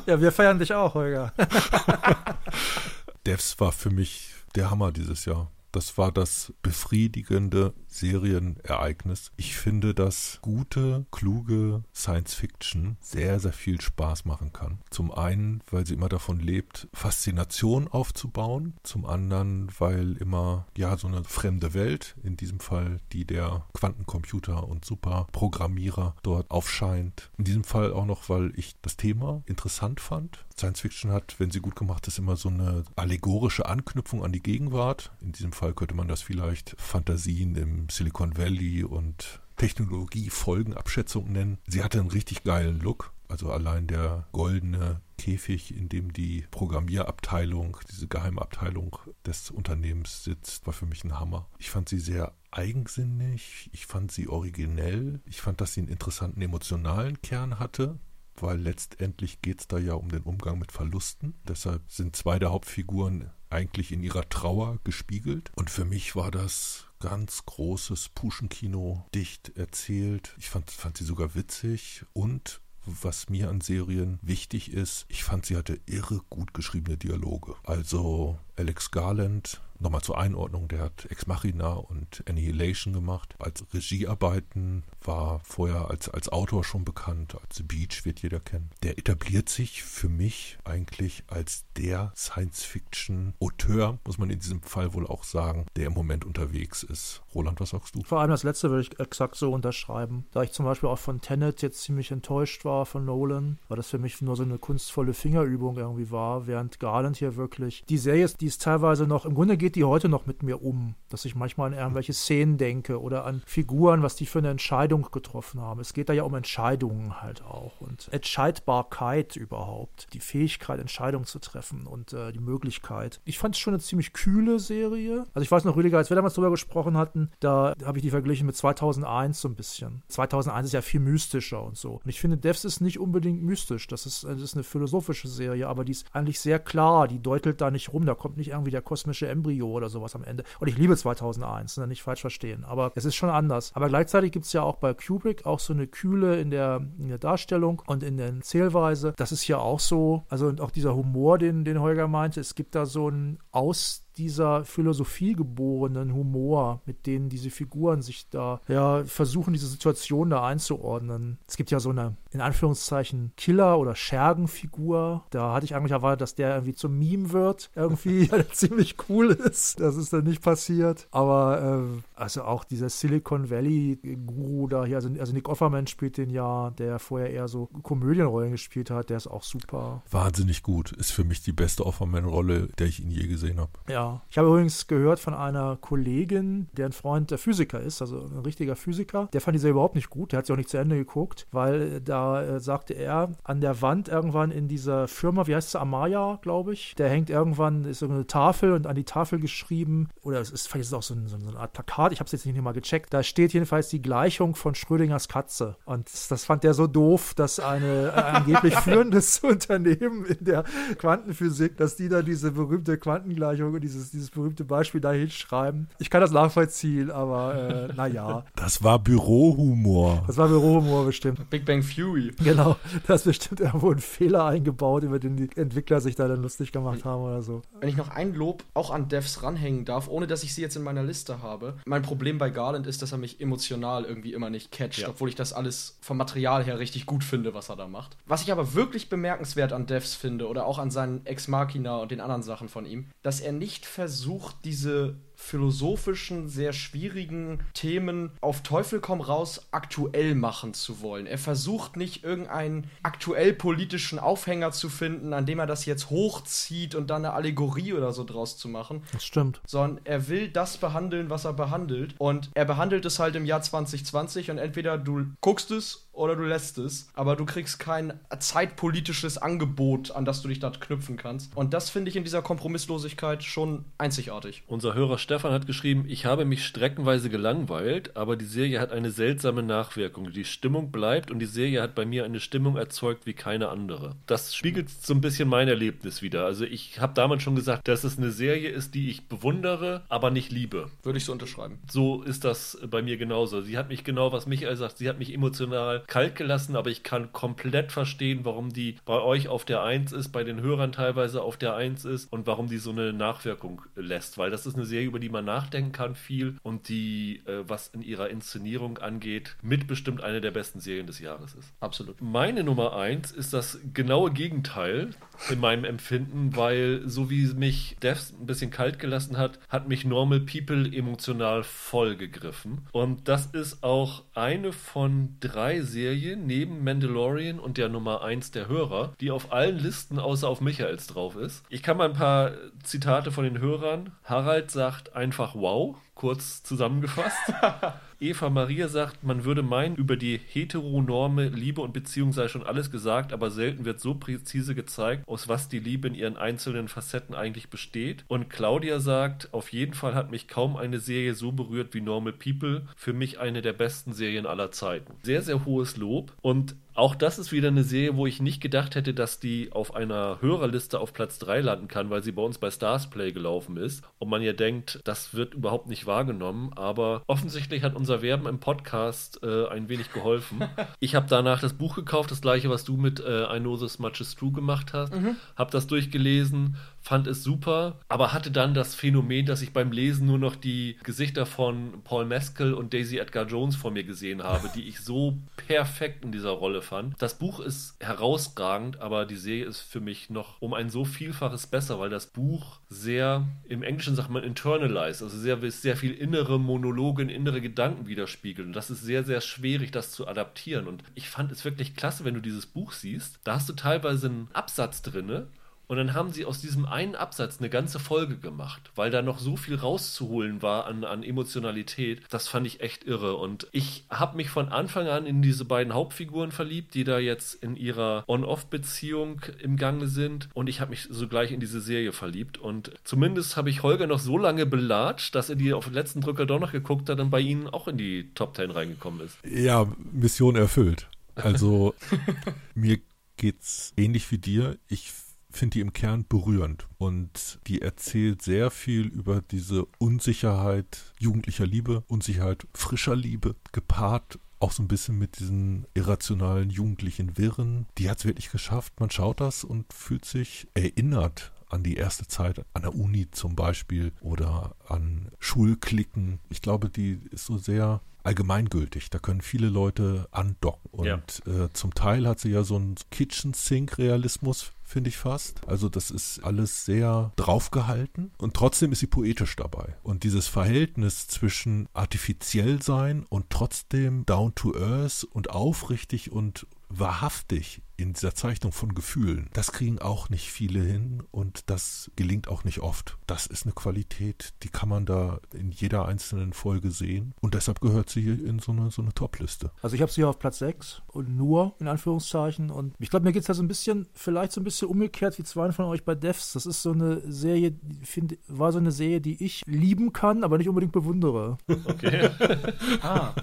Ja, wir feiern dich auch, Holger. <laughs> Devs war für mich der Hammer dieses Jahr. Das war das befriedigende Serienereignis. Ich finde, dass gute, kluge Science Fiction sehr, sehr viel Spaß machen kann. Zum einen, weil sie immer davon lebt, Faszination aufzubauen. Zum anderen, weil immer, ja, so eine fremde Welt, in diesem Fall die der Quantencomputer und Superprogrammierer dort aufscheint. In diesem Fall auch noch, weil ich das Thema interessant fand. Science Fiction hat, wenn sie gut gemacht ist, immer so eine allegorische Anknüpfung an die Gegenwart. In diesem Fall könnte man das vielleicht Fantasien im Silicon Valley und Technologiefolgenabschätzung nennen. Sie hatte einen richtig geilen Look. Also allein der goldene Käfig, in dem die Programmierabteilung, diese Geheimabteilung des Unternehmens sitzt, war für mich ein Hammer. Ich fand sie sehr eigensinnig, ich fand sie originell, ich fand, dass sie einen interessanten emotionalen Kern hatte weil letztendlich geht es da ja um den Umgang mit Verlusten. Deshalb sind zwei der Hauptfiguren eigentlich in ihrer Trauer gespiegelt. Und für mich war das ganz großes Puschenkino, dicht erzählt. Ich fand, fand sie sogar witzig und was mir an Serien wichtig ist, ich fand, sie hatte irre gut geschriebene Dialoge. Also Alex Garland, nochmal zur Einordnung, der hat Ex Machina und Annihilation gemacht. Als Regiearbeiten war vorher als, als Autor schon bekannt, als Beach wird jeder kennen. Der etabliert sich für mich eigentlich als der Science-Fiction-Auteur, muss man in diesem Fall wohl auch sagen, der im Moment unterwegs ist. Roland, was sagst du? Vor allem das letzte würde ich exakt so unterschreiben. Da ich zum Beispiel auch von Tenet jetzt ziemlich enttäuscht war von Nolan, weil das für mich nur so eine kunstvolle Fingerübung irgendwie war, während Garland hier wirklich die Serie ist, die ist teilweise noch, im Grunde geht die heute noch mit mir um, dass ich manchmal an irgendwelche Szenen denke oder an Figuren, was die für eine Entscheidung getroffen haben. Es geht da ja um Entscheidungen halt auch und Entscheidbarkeit überhaupt, die Fähigkeit, Entscheidungen zu treffen und äh, die Möglichkeit. Ich fand es schon eine ziemlich kühle Serie. Also ich weiß noch, Rüdiger, als wir damals drüber gesprochen hatten, da habe ich die verglichen mit 2001 so ein bisschen. 2001 ist ja viel mystischer und so. Und ich finde, Devs ist nicht unbedingt mystisch. Das ist, das ist eine philosophische Serie, aber die ist eigentlich sehr klar. Die deutelt da nicht rum. Da kommt nicht irgendwie der kosmische Embryo oder sowas am Ende. Und ich liebe 2001, ne, nicht falsch verstehen. Aber es ist schon anders. Aber gleichzeitig gibt es ja auch bei Kubrick auch so eine Kühle in der, in der Darstellung und in der Zählweise. Das ist ja auch so. Also und auch dieser Humor, den, den Holger meinte, es gibt da so einen Aus dieser Philosophie geborenen Humor, mit denen diese Figuren sich da ja versuchen, diese Situation da einzuordnen. Es gibt ja so eine, in Anführungszeichen, Killer- oder Schergenfigur. Da hatte ich eigentlich erwartet, dass der irgendwie zum Meme wird, irgendwie, <laughs> weil er ziemlich cool ist. Das ist dann nicht passiert. Aber äh, also auch dieser Silicon Valley-Guru da hier, also, also Nick Offerman spielt den ja, der vorher eher so Komödienrollen gespielt hat, der ist auch super. Wahnsinnig gut. Ist für mich die beste Offerman-Rolle, der ich ihn je gesehen habe. Ja, ich habe übrigens gehört von einer Kollegin, deren Freund der Physiker ist, also ein richtiger Physiker. Der fand die Serie überhaupt nicht gut. Der hat sie auch nicht zu Ende geguckt, weil da äh, sagte er, an der Wand irgendwann in dieser Firma, wie heißt sie, Amaya, glaube ich, der hängt irgendwann, ist so eine Tafel und an die Tafel geschrieben, oder es ist vielleicht ist es auch so, ein, so, eine Art Plakat, ich habe es jetzt nicht mal gecheckt, da steht jedenfalls die Gleichung von Schrödingers Katze. Und das fand der so doof, dass eine, ein angeblich führendes <laughs> Unternehmen in der Quantenphysik, dass die da diese berühmte Quantengleichung und dieses, dieses berühmte Beispiel da hinschreiben. Ich kann das nachvollziehen, aber äh, naja. <laughs> Das war Bürohumor. Das war Bürohumor bestimmt. Big Bang Fury. Genau, da ist bestimmt irgendwo ein Fehler eingebaut, über den die Entwickler sich da dann lustig gemacht haben oder so. Wenn ich noch ein Lob auch an Devs ranhängen darf, ohne dass ich sie jetzt in meiner Liste habe. Mein Problem bei Garland ist, dass er mich emotional irgendwie immer nicht catcht, Ja. obwohl ich das alles vom Material her richtig gut finde, was er da macht. Was ich aber wirklich bemerkenswert an Devs finde oder auch an seinen Ex Machina und den anderen Sachen von ihm, dass er nicht versucht, diese philosophischen, sehr schwierigen Themen auf Teufel komm raus aktuell machen zu wollen. Er versucht nicht irgendeinen aktuell politischen Aufhänger zu finden, an dem er das jetzt hochzieht und dann eine Allegorie oder so draus zu machen. Das stimmt. Sondern er will das behandeln, was er behandelt. Und er behandelt es halt im Jahr 2020 und entweder du guckst es oder du lässt es, aber du kriegst kein zeitpolitisches Angebot, an das du dich da knüpfen kannst. Und das finde ich in dieser Kompromisslosigkeit schon einzigartig. Unser Hörer Stefan hat geschrieben, ich habe mich streckenweise gelangweilt, aber die Serie hat eine seltsame Nachwirkung. Die Stimmung bleibt und die Serie hat bei mir eine Stimmung erzeugt wie keine andere. Das spiegelt so ein bisschen mein Erlebnis wieder. Also ich habe damals schon gesagt, dass es eine Serie ist, die ich bewundere, aber nicht liebe. Würde ich so unterschreiben. So ist das bei mir genauso. Sie hat mich genau, was Michael sagt, sie hat mich emotional kalt gelassen, aber ich kann komplett verstehen, warum die bei euch auf der 1 ist, bei den Hörern teilweise auf der 1 ist und warum die so eine Nachwirkung lässt, weil das ist eine Serie, über die man nachdenken kann viel und die, äh, was in ihrer Inszenierung angeht, mit bestimmt eine der besten Serien des Jahres ist. Absolut. Meine Nummer 1 ist das genaue Gegenteil in meinem Empfinden, weil so wie mich Devs ein bisschen kalt gelassen hat, hat mich Normal People emotional voll gegriffen. Und das ist auch eine von drei Serien, Serie neben Mandalorian und der Nummer 1 der Hörer, die auf allen Listen außer auf Michaels drauf ist. Ich kann mal ein paar Zitate von den Hörern. Harald sagt einfach wow, kurz zusammengefasst. <laughs> Eva Maria sagt, man würde meinen, über die heteronorme Liebe und Beziehung sei schon alles gesagt, aber selten wird so präzise gezeigt, aus was die Liebe in ihren einzelnen Facetten eigentlich besteht. Und Claudia sagt, auf jeden Fall hat mich kaum eine Serie so berührt wie Normal People. Für mich eine der besten Serien aller Zeiten. Sehr, sehr hohes Lob. Und auch das ist wieder eine Serie, wo ich nicht gedacht hätte, dass die auf einer Hörerliste auf Platz 3 landen kann, weil sie bei uns bei Starsplay gelaufen ist. Und man ja denkt, das wird überhaupt nicht wahrgenommen. Aber offensichtlich hat unser Werben im Podcast äh, ein wenig geholfen. <laughs> ich habe danach das Buch gekauft, das gleiche, was du mit äh, I Know This Much Is True gemacht hast. Mhm. Habe das durchgelesen, fand es super, aber hatte dann das Phänomen, dass ich beim Lesen nur noch die Gesichter von Paul Mescal und Daisy Edgar Jones vor mir gesehen habe, die ich so perfekt in dieser Rolle fand. Das Buch ist herausragend, aber die Serie ist für mich noch um ein so Vielfaches besser, weil das Buch sehr, im Englischen sagt man internalized, also sehr, sehr viel innere Monologe, innere Gedanken widerspiegelt. Und das ist sehr, sehr schwierig, das zu adaptieren. Und ich fand es wirklich klasse, wenn du dieses Buch siehst. Da hast du teilweise einen Absatz drinne, und dann haben sie aus diesem einen Absatz eine ganze Folge gemacht, weil da noch so viel rauszuholen war an, an Emotionalität. Das fand ich echt irre. Und ich habe mich von Anfang an in diese beiden Hauptfiguren verliebt, die da jetzt in ihrer On-Off-Beziehung im Gange sind. Und ich habe mich sogleich in diese Serie verliebt. Und zumindest habe ich Holger noch so lange belatscht, dass er die auf den letzten Drücker doch noch geguckt hat und bei ihnen auch in die Top Ten reingekommen ist. Ja, Mission erfüllt. Also <laughs> mir geht's ähnlich wie dir. Ich finde die im Kern berührend und die erzählt sehr viel über diese Unsicherheit jugendlicher Liebe, Unsicherheit frischer Liebe, gepaart auch so ein bisschen mit diesen irrationalen jugendlichen Wirren. Die hat es wirklich geschafft. Man schaut das und fühlt sich erinnert an die erste Zeit an der Uni zum Beispiel oder an Schulklicken. Ich glaube, die ist so sehr allgemeingültig. Da können viele Leute andocken. Und ja. äh, zum Teil hat sie ja so einen Kitchen-Sink-Realismus, finde ich fast. Also das ist alles sehr draufgehalten und trotzdem ist sie poetisch dabei. Und dieses Verhältnis zwischen artifiziell sein und trotzdem down to earth und aufrichtig und wahrhaftig in dieser Zeichnung von Gefühlen, das kriegen auch nicht viele hin und das gelingt auch nicht oft. Das ist eine Qualität, die kann man da in jeder einzelnen Folge sehen und deshalb gehört sie hier in so eine, so eine Top-Liste. Also ich habe sie auf Platz 6 und nur in Anführungszeichen und ich glaube, mir geht es ja so ein bisschen, vielleicht so ein bisschen umgekehrt wie zwei von euch bei Devs. Das ist so eine Serie, find, war so eine Serie, die ich lieben kann, aber nicht unbedingt bewundere. Okay. <laughs> ah.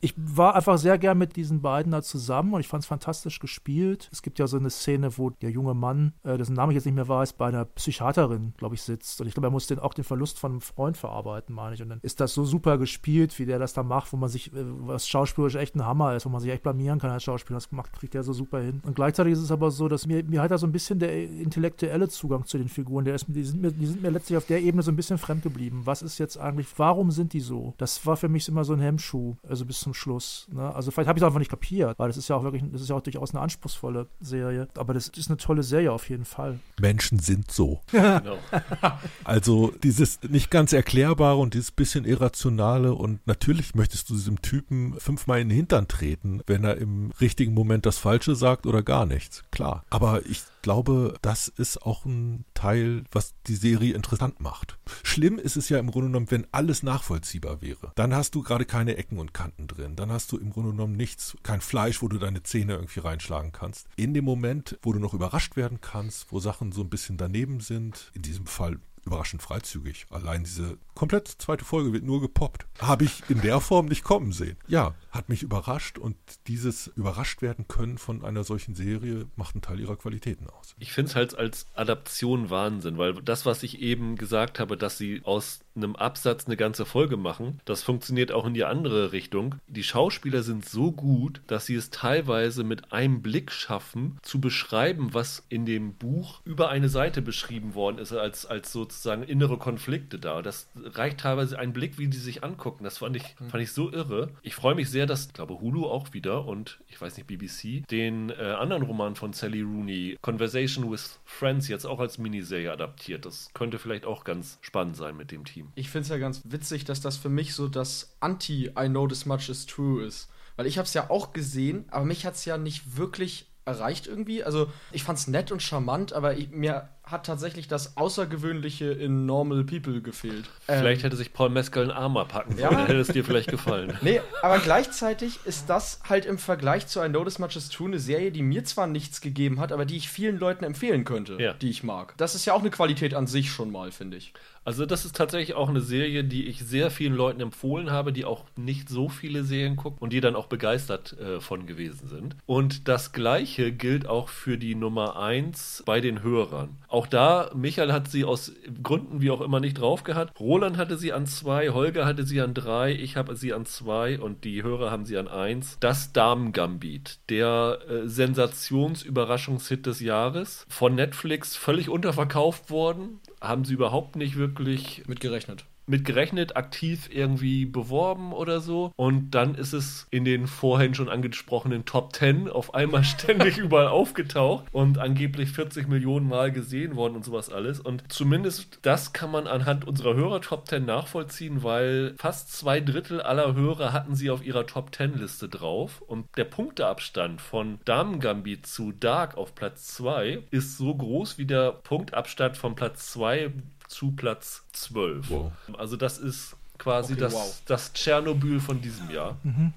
Ich war einfach sehr gern mit diesen beiden da zusammen und ich fand es fantastisch gespielt. Es gibt ja so eine Szene, wo der junge Mann, äh, dessen Name ich jetzt nicht mehr weiß, bei einer Psychiaterin, glaube ich, sitzt. Und ich glaube, er muss den, auch den Verlust von einem Freund verarbeiten, meine ich. Und dann ist das so super gespielt, wie der das da macht, wo man sich, äh, was schauspielerisch echt ein Hammer ist, wo man sich echt blamieren kann als Schauspieler. Das macht, kriegt er so super hin. Und gleichzeitig ist es aber so, dass mir, mir halt da so ein bisschen der intellektuelle Zugang zu den Figuren, der ist, die, sind mir, die sind mir letztlich auf der Ebene so ein bisschen fremd geblieben. Was ist jetzt eigentlich, warum sind die so? Das war für mich immer so ein Hemmschuh, also bis zum Schluss. Ne? Also vielleicht habe ich es einfach nicht kapiert, weil das ist ja auch wirklich, das ist ja auch durchaus eine anspruchsvolle tolle Serie. Aber das ist eine tolle Serie auf jeden Fall. Menschen sind so. <laughs> Genau. <laughs> Also dieses nicht ganz erklärbare und dieses bisschen irrationale und natürlich möchtest du diesem Typen fünfmal in den Hintern treten, wenn er im richtigen Moment das Falsche sagt oder gar nichts. Klar. Aber ich glaube, das ist auch ein Teil, was die Serie interessant macht. Schlimm ist es ja im Grunde genommen, wenn alles nachvollziehbar wäre. Dann hast du gerade keine Ecken und Kanten drin. Dann hast du im Grunde genommen nichts, kein Fleisch, wo du deine Zähne irgendwie reinschlagen kannst. In dem Moment, wo du noch überrascht werden kannst, wo Sachen so ein bisschen daneben sind, in diesem Fall überraschend freizügig. Allein diese komplett zweite Folge wird nur gepoppt. Habe ich in der Form nicht kommen sehen. Ja, hat mich überrascht und dieses überrascht werden können von einer solchen Serie macht einen Teil ihrer Qualitäten aus. Ich finde es halt als Adaption Wahnsinn, weil das, was ich eben gesagt habe, dass sie aus einem Absatz eine ganze Folge machen, das funktioniert auch in die andere Richtung. Die Schauspieler sind so gut, dass sie es teilweise mit einem Blick schaffen, zu beschreiben, was in dem Buch über eine Seite beschrieben worden ist, als, als sozusagen innere Konflikte da. Das reicht teilweise ein Blick, wie die sich angucken. Das fand ich, fand ich so irre. Ich freue mich sehr, dass, ich glaube, Hulu auch wieder und ich weiß nicht, BBC, den äh, anderen Roman von Sally Rooney, Conversation with Friends, jetzt auch als Miniserie adaptiert. Das könnte vielleicht auch ganz spannend sein mit dem Team. Ich finde es ja ganz witzig, dass das für mich so das Anti-I know this much is true ist. Weil ich habe es ja auch gesehen, aber mich hat es ja nicht wirklich erreicht irgendwie. Also ich fand es nett und charmant, aber ich, mir hat tatsächlich das Außergewöhnliche in Normal People gefehlt. Vielleicht Ähm, hätte sich Paul Mescal einen Arm abhacken Ja. sollen, dann hätte es dir vielleicht gefallen. <laughs> Nee, aber gleichzeitig ist das halt im Vergleich zu I Know This Much Is True eine Serie, die mir zwar nichts gegeben hat, aber die ich vielen Leuten empfehlen könnte, Ja. die ich mag. Das ist ja auch eine Qualität an sich schon mal, finde ich. Also das ist tatsächlich auch eine Serie, die ich sehr vielen Leuten empfohlen habe, die auch nicht so viele Serien gucken und die dann auch begeistert äh, von gewesen sind. Und das gleiche gilt auch für die Nummer 1 bei den Hörern. Auch da, Michael hat sie aus Gründen wie auch immer nicht drauf gehabt. Roland hatte sie an 2, Holger hatte sie an 3, ich habe sie an 2 und die Hörer haben sie an 1. Das Damen-Gambit, der äh, Sensationsüberraschungshit des Jahres, von Netflix völlig unterverkauft worden, haben sie überhaupt nicht wirklich Mitgerechnet. Mit gerechnet, aktiv irgendwie beworben oder so. Und dann ist es in den vorhin schon angesprochenen Top 10 auf einmal <laughs> ständig überall aufgetaucht und angeblich 40 Millionen Mal gesehen worden und sowas alles. Und zumindest das kann man anhand unserer Hörer Top 10 nachvollziehen, weil fast zwei Drittel aller Hörer hatten sie auf ihrer Top 10 Liste drauf. Und der Punkteabstand von Damen Gambit zu Dark auf Platz 2 ist so groß wie der Punktabstand von Platz 2 zu Platz 12. Wow. Also das ist quasi Okay, das, wow. das Tschernobyl von diesem Jahr.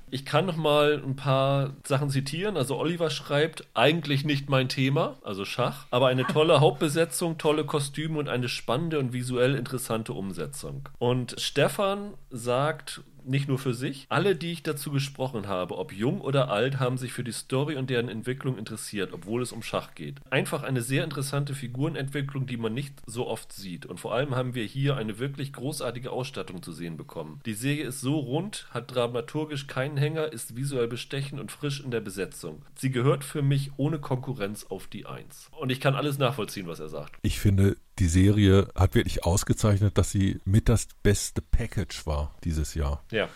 Ich kann noch mal ein paar Sachen zitieren. Also Oliver schreibt, eigentlich nicht mein Thema, also Schach, aber eine tolle <laughs> Hauptbesetzung, tolle Kostüme und eine spannende und visuell interessante Umsetzung. Und Stefan sagt, nicht nur für sich. Alle, die ich dazu gesprochen habe, ob jung oder alt, haben sich für die Story und deren Entwicklung interessiert, obwohl es um Schach geht. Einfach eine sehr interessante Figurenentwicklung, die man nicht so oft sieht. Und vor allem haben wir hier eine wirklich großartige Ausstattung zu sehen bekommen. Die Serie ist so rund, hat dramaturgisch keinen Hänger, ist visuell bestechend und frisch in der Besetzung. Sie gehört für mich ohne Konkurrenz auf die Eins. Und ich kann alles nachvollziehen, was er sagt. Ich finde, die Serie hat wirklich ausgezeichnet, dass sie mit das beste Package war dieses Jahr. Ja.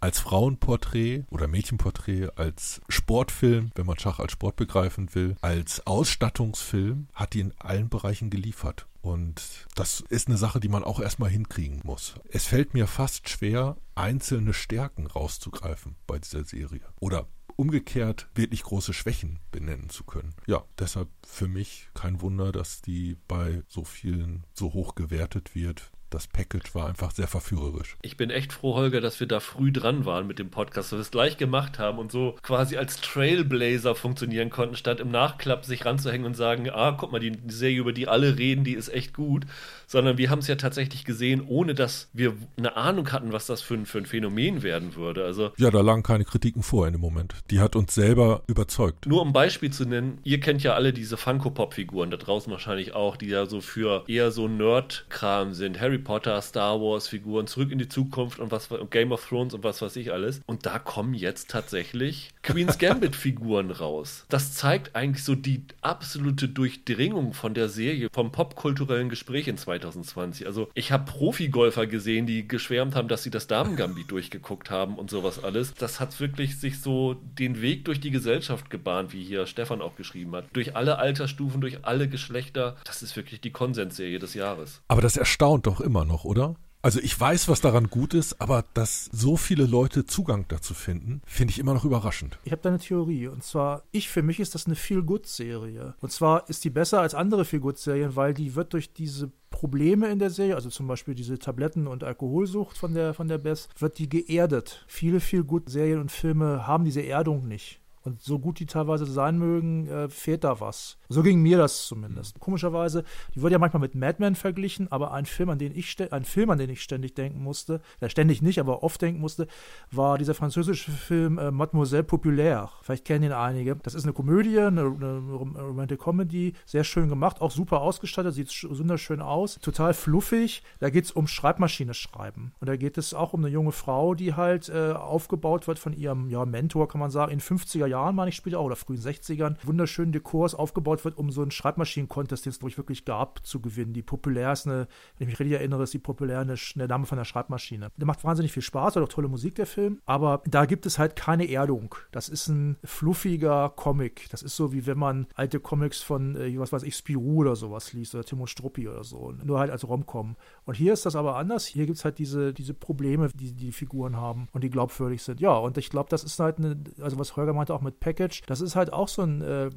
Als Frauenporträt oder Mädchenporträt, als Sportfilm, wenn man Schach als Sport begreifen will, als Ausstattungsfilm hat die in allen Bereichen geliefert. Und das ist eine Sache, die man auch erstmal hinkriegen muss. Es fällt mir fast schwer, einzelne Stärken rauszugreifen bei dieser Serie. Oder umgekehrt wirklich große Schwächen benennen zu können. Ja, deshalb für mich kein Wunder, dass die bei so vielen so hoch gewertet wird. Das Package war einfach sehr verführerisch. Ich bin echt froh, Holger, dass wir da früh dran waren mit dem Podcast, dass wir es gleich gemacht haben und so quasi als Trailblazer funktionieren konnten, statt im Nachklapp sich ranzuhängen und sagen, ah, guck mal, die Serie, über die alle reden, die ist echt gut, sondern wir haben es ja tatsächlich gesehen, ohne dass wir eine Ahnung hatten, was das für ein, für ein Phänomen werden würde. Also Ja, da lagen keine Kritiken vor in dem Moment. Die hat uns selber überzeugt. Nur um Beispiel zu nennen, ihr kennt ja alle diese Funko-Pop-Figuren, da draußen wahrscheinlich auch, die ja so für eher so Nerd-Kram sind. Harry Potter, Star Wars Figuren, Zurück in die Zukunft und was und Game of Thrones und was weiß ich alles. Und da kommen jetzt tatsächlich <laughs> Queen's Gambit Figuren raus. Das zeigt eigentlich so die absolute Durchdringung von der Serie, vom popkulturellen Gespräch in 2020. Also ich habe Profigolfer gesehen, die geschwärmt haben, dass sie das Damen-Gambit <laughs> durchgeguckt haben und sowas alles. Das hat wirklich sich so den Weg durch die Gesellschaft gebahnt, wie hier Stefan auch geschrieben hat. Durch alle Altersstufen, durch alle Geschlechter. Das ist wirklich die Konsensserie des Jahres. Aber das erstaunt doch immer noch, oder? Also ich weiß, was daran gut ist, aber dass so viele Leute Zugang dazu finden, finde ich immer noch überraschend. Ich habe da eine Theorie. Und zwar, ich für mich ist das eine Feel-Good-Serie. Und zwar ist die besser als andere Feel-Good-Serien, weil die wird durch diese Probleme in der Serie, also zum Beispiel diese Tabletten- und Alkoholsucht von der, von der Bess, wird die geerdet. Viele Feel-Good-Serien und Filme haben diese Erdung nicht. Und so gut die teilweise sein mögen, äh, fehlt da was. So ging mir das zumindest. Mhm. Komischerweise, die wird ja manchmal mit Mad Men verglichen, aber ein Film, an den ich ein Film, an den ich ständig denken musste, äh, ständig nicht, aber oft denken musste, war dieser französische Film äh, Mademoiselle Populaire. Vielleicht kennen ihn einige. Das ist eine Komödie, eine, eine Romantic Comedy, sehr schön gemacht, auch super ausgestattet, sieht wunderschön aus, total fluffig. Da geht es um Schreibmaschine schreiben. Und da geht es auch um eine junge Frau, die halt äh, aufgebaut wird von ihrem ja, Mentor, kann man sagen, in 50er Jahren, meine ich, später auch, oder frühen 60ern, wunderschönen Dekors aufgebaut wird, um so einen Schreibmaschinen-Contest, den es, glaube ich, wirklich gab, zu gewinnen. Die populär ist eine, wenn ich mich richtig erinnere, ist die populär eine, eine Name von der Schreibmaschine. Der macht wahnsinnig viel Spaß, hat auch tolle Musik, der Film, aber da gibt es halt keine Erdung. Das ist ein fluffiger Comic. Das ist so, wie wenn man alte Comics von, äh, was weiß ich, Spirou oder sowas liest, oder Tim und Struppi oder so. Nur halt als Romcom. Und hier ist das aber anders. Hier gibt es halt diese, diese Probleme, die die Figuren haben und die glaubwürdig sind. Ja, und ich glaube, das ist halt eine, also was Holger meinte auch mit Package, das ist halt auch so ein, äh,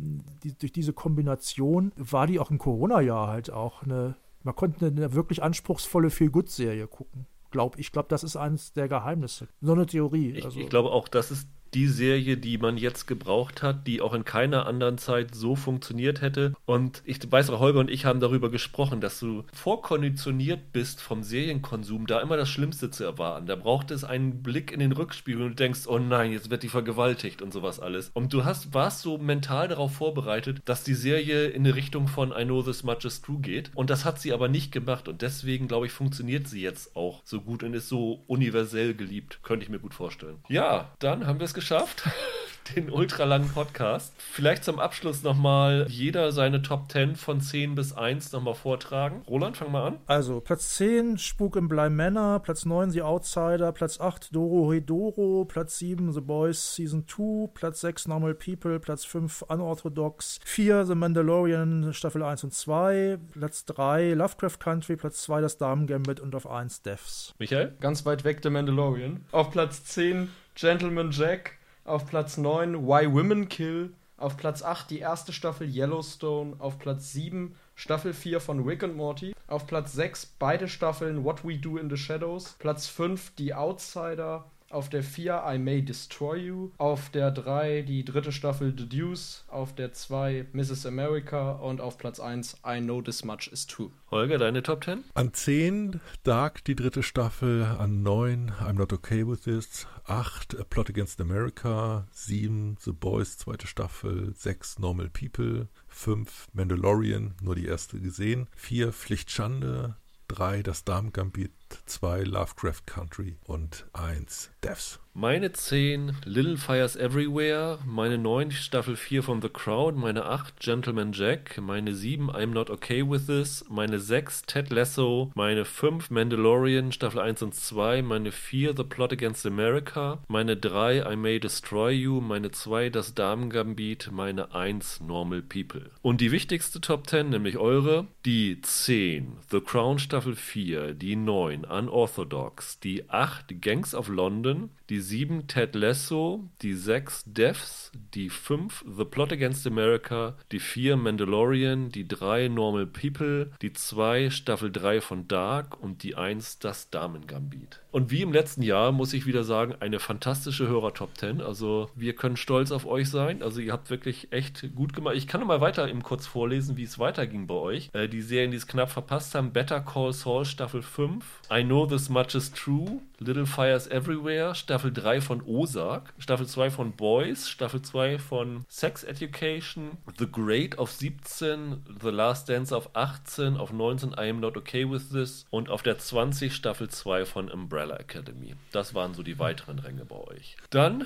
die, durch diese Kombination war die auch im Corona-Jahr halt auch eine, man konnte eine, eine wirklich anspruchsvolle Feel-Good-Serie gucken. Glaub, ich glaube, das ist eines der Geheimnisse. So eine Theorie. Ich, also. ich glaube auch, das ist die Serie, die man jetzt gebraucht hat, die auch in keiner anderen Zeit so funktioniert hätte. Und ich weiß auch, Holger und ich haben darüber gesprochen, dass du vorkonditioniert bist vom Serienkonsum, da immer das Schlimmste zu erwarten. Da braucht es einen Blick in den Rückspiegel und du denkst, oh nein, jetzt wird die vergewaltigt und sowas alles. Und du hast, warst so mental darauf vorbereitet, dass die Serie in eine Richtung von I Know This Much Is True geht. Und das hat sie aber nicht gemacht. Und deswegen, glaube ich, funktioniert sie jetzt auch so gut und ist so universell geliebt. Könnte ich mir gut vorstellen. Ja, dann haben wir es geschafft geschafft. <laughs> Den ultralangen Podcast. Vielleicht zum Abschluss nochmal jeder seine Top 10 von 10 bis 1 nochmal vortragen. Roland, fang mal an. Also, Platz 10, Spuk im Bly Manor. Platz 9, The Outsider. Platz 8, Doro Hedoro. Platz 7, The Boys Season 2. Platz 6, Normal People. Platz 5, Unorthodox. 4, The Mandalorian Staffel 1 und 2. Platz 3, Lovecraft Country. Platz 2, Das Damen Gambit. Und auf 1, Devs. Michael? Ganz weit weg, The Mandalorian. Auf Platz 10, Gentleman Jack. Auf Platz 9 Why Women Kill. Auf Platz 8 die erste Staffel Yellowstone. Auf Platz 7 Staffel 4 von Rick and Morty. Auf Platz 6 beide Staffeln What We Do in the Shadows. Platz 5 Die Outsider. Auf der 4 I May Destroy You. Auf der 3 die dritte Staffel The Deuce. Auf der 2 Mrs. America. Und auf Platz 1 I Know This Much Is True. Holger, deine Top 10? An 10 Dark, die dritte Staffel. An 9 I'm Not Okay With This. 8 A Plot Against America. 7 The Boys, zweite Staffel. 6 Normal People. 5 Mandalorian, nur die erste gesehen. 4 Pflicht Schande. 3 Das Damen-Gambit. 2 Lovecraft Country. Und 1 Devs. Meine 10 Little Fires Everywhere, meine 9 Staffel 4 von The Crown, meine 8 Gentleman Jack, meine 7 I'm Not Okay With This, meine 6 Ted Lasso, meine 5 Mandalorian Staffel 1 und 2, meine 4 The Plot Against America, meine 3 I May Destroy You, meine 2 Das Damen-Gambit, meine 1 Normal People. Und die wichtigste Top 10, nämlich eure, die 10 The Crown Staffel 4, die 9 Unorthodox, die 8 Gangs of London, die 7 Ted Lasso, die 6 Devs, die 5 The Plot Against America, die 4 Mandalorian, die 3 Normal People, die 2 Staffel 3 von Dark und die 1 Das Damen-Gambit. Und wie im letzten Jahr muss ich wieder sagen, eine fantastische Hörer-Top 10. Also wir können stolz auf euch sein. Also ihr habt wirklich echt gut gemacht. Ich kann noch mal weiter eben kurz vorlesen, wie es weiterging bei euch. Äh, die Serien, die es knapp verpasst haben. Better Call Saul Staffel 5. I Know This Much Is True. Little Fires Everywhere Staffel Staffel 3 von Ozark, Staffel 2 von Boys, Staffel 2 von Sex Education, The Great auf 17, The Last Dance auf 18, auf 19 I Am Not Okay With This und auf der 20 Staffel 2 von Umbrella Academy. Das waren so die weiteren Ränge bei euch. Dann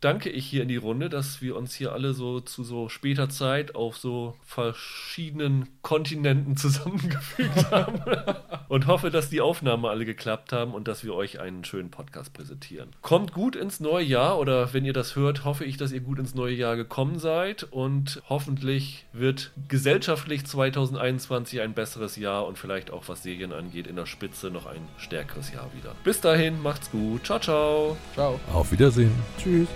danke ich hier in die Runde, dass wir uns hier alle so zu so später Zeit auf so verschiedenen Kontinenten <laughs> zusammengefügt haben und hoffe, dass die Aufnahmen alle geklappt haben und dass wir euch einen schönen Podcast präsentieren. Kommt gut ins neue Jahr oder wenn ihr das hört, hoffe ich, dass ihr gut ins neue Jahr gekommen seid und hoffentlich wird gesellschaftlich 2021 ein besseres Jahr und vielleicht auch was Serien angeht in der Spitze noch ein stärkeres Jahr wieder. Bis dahin, macht's gut. Ciao, ciao. Ciao. Auf Wiedersehen. Tschüss.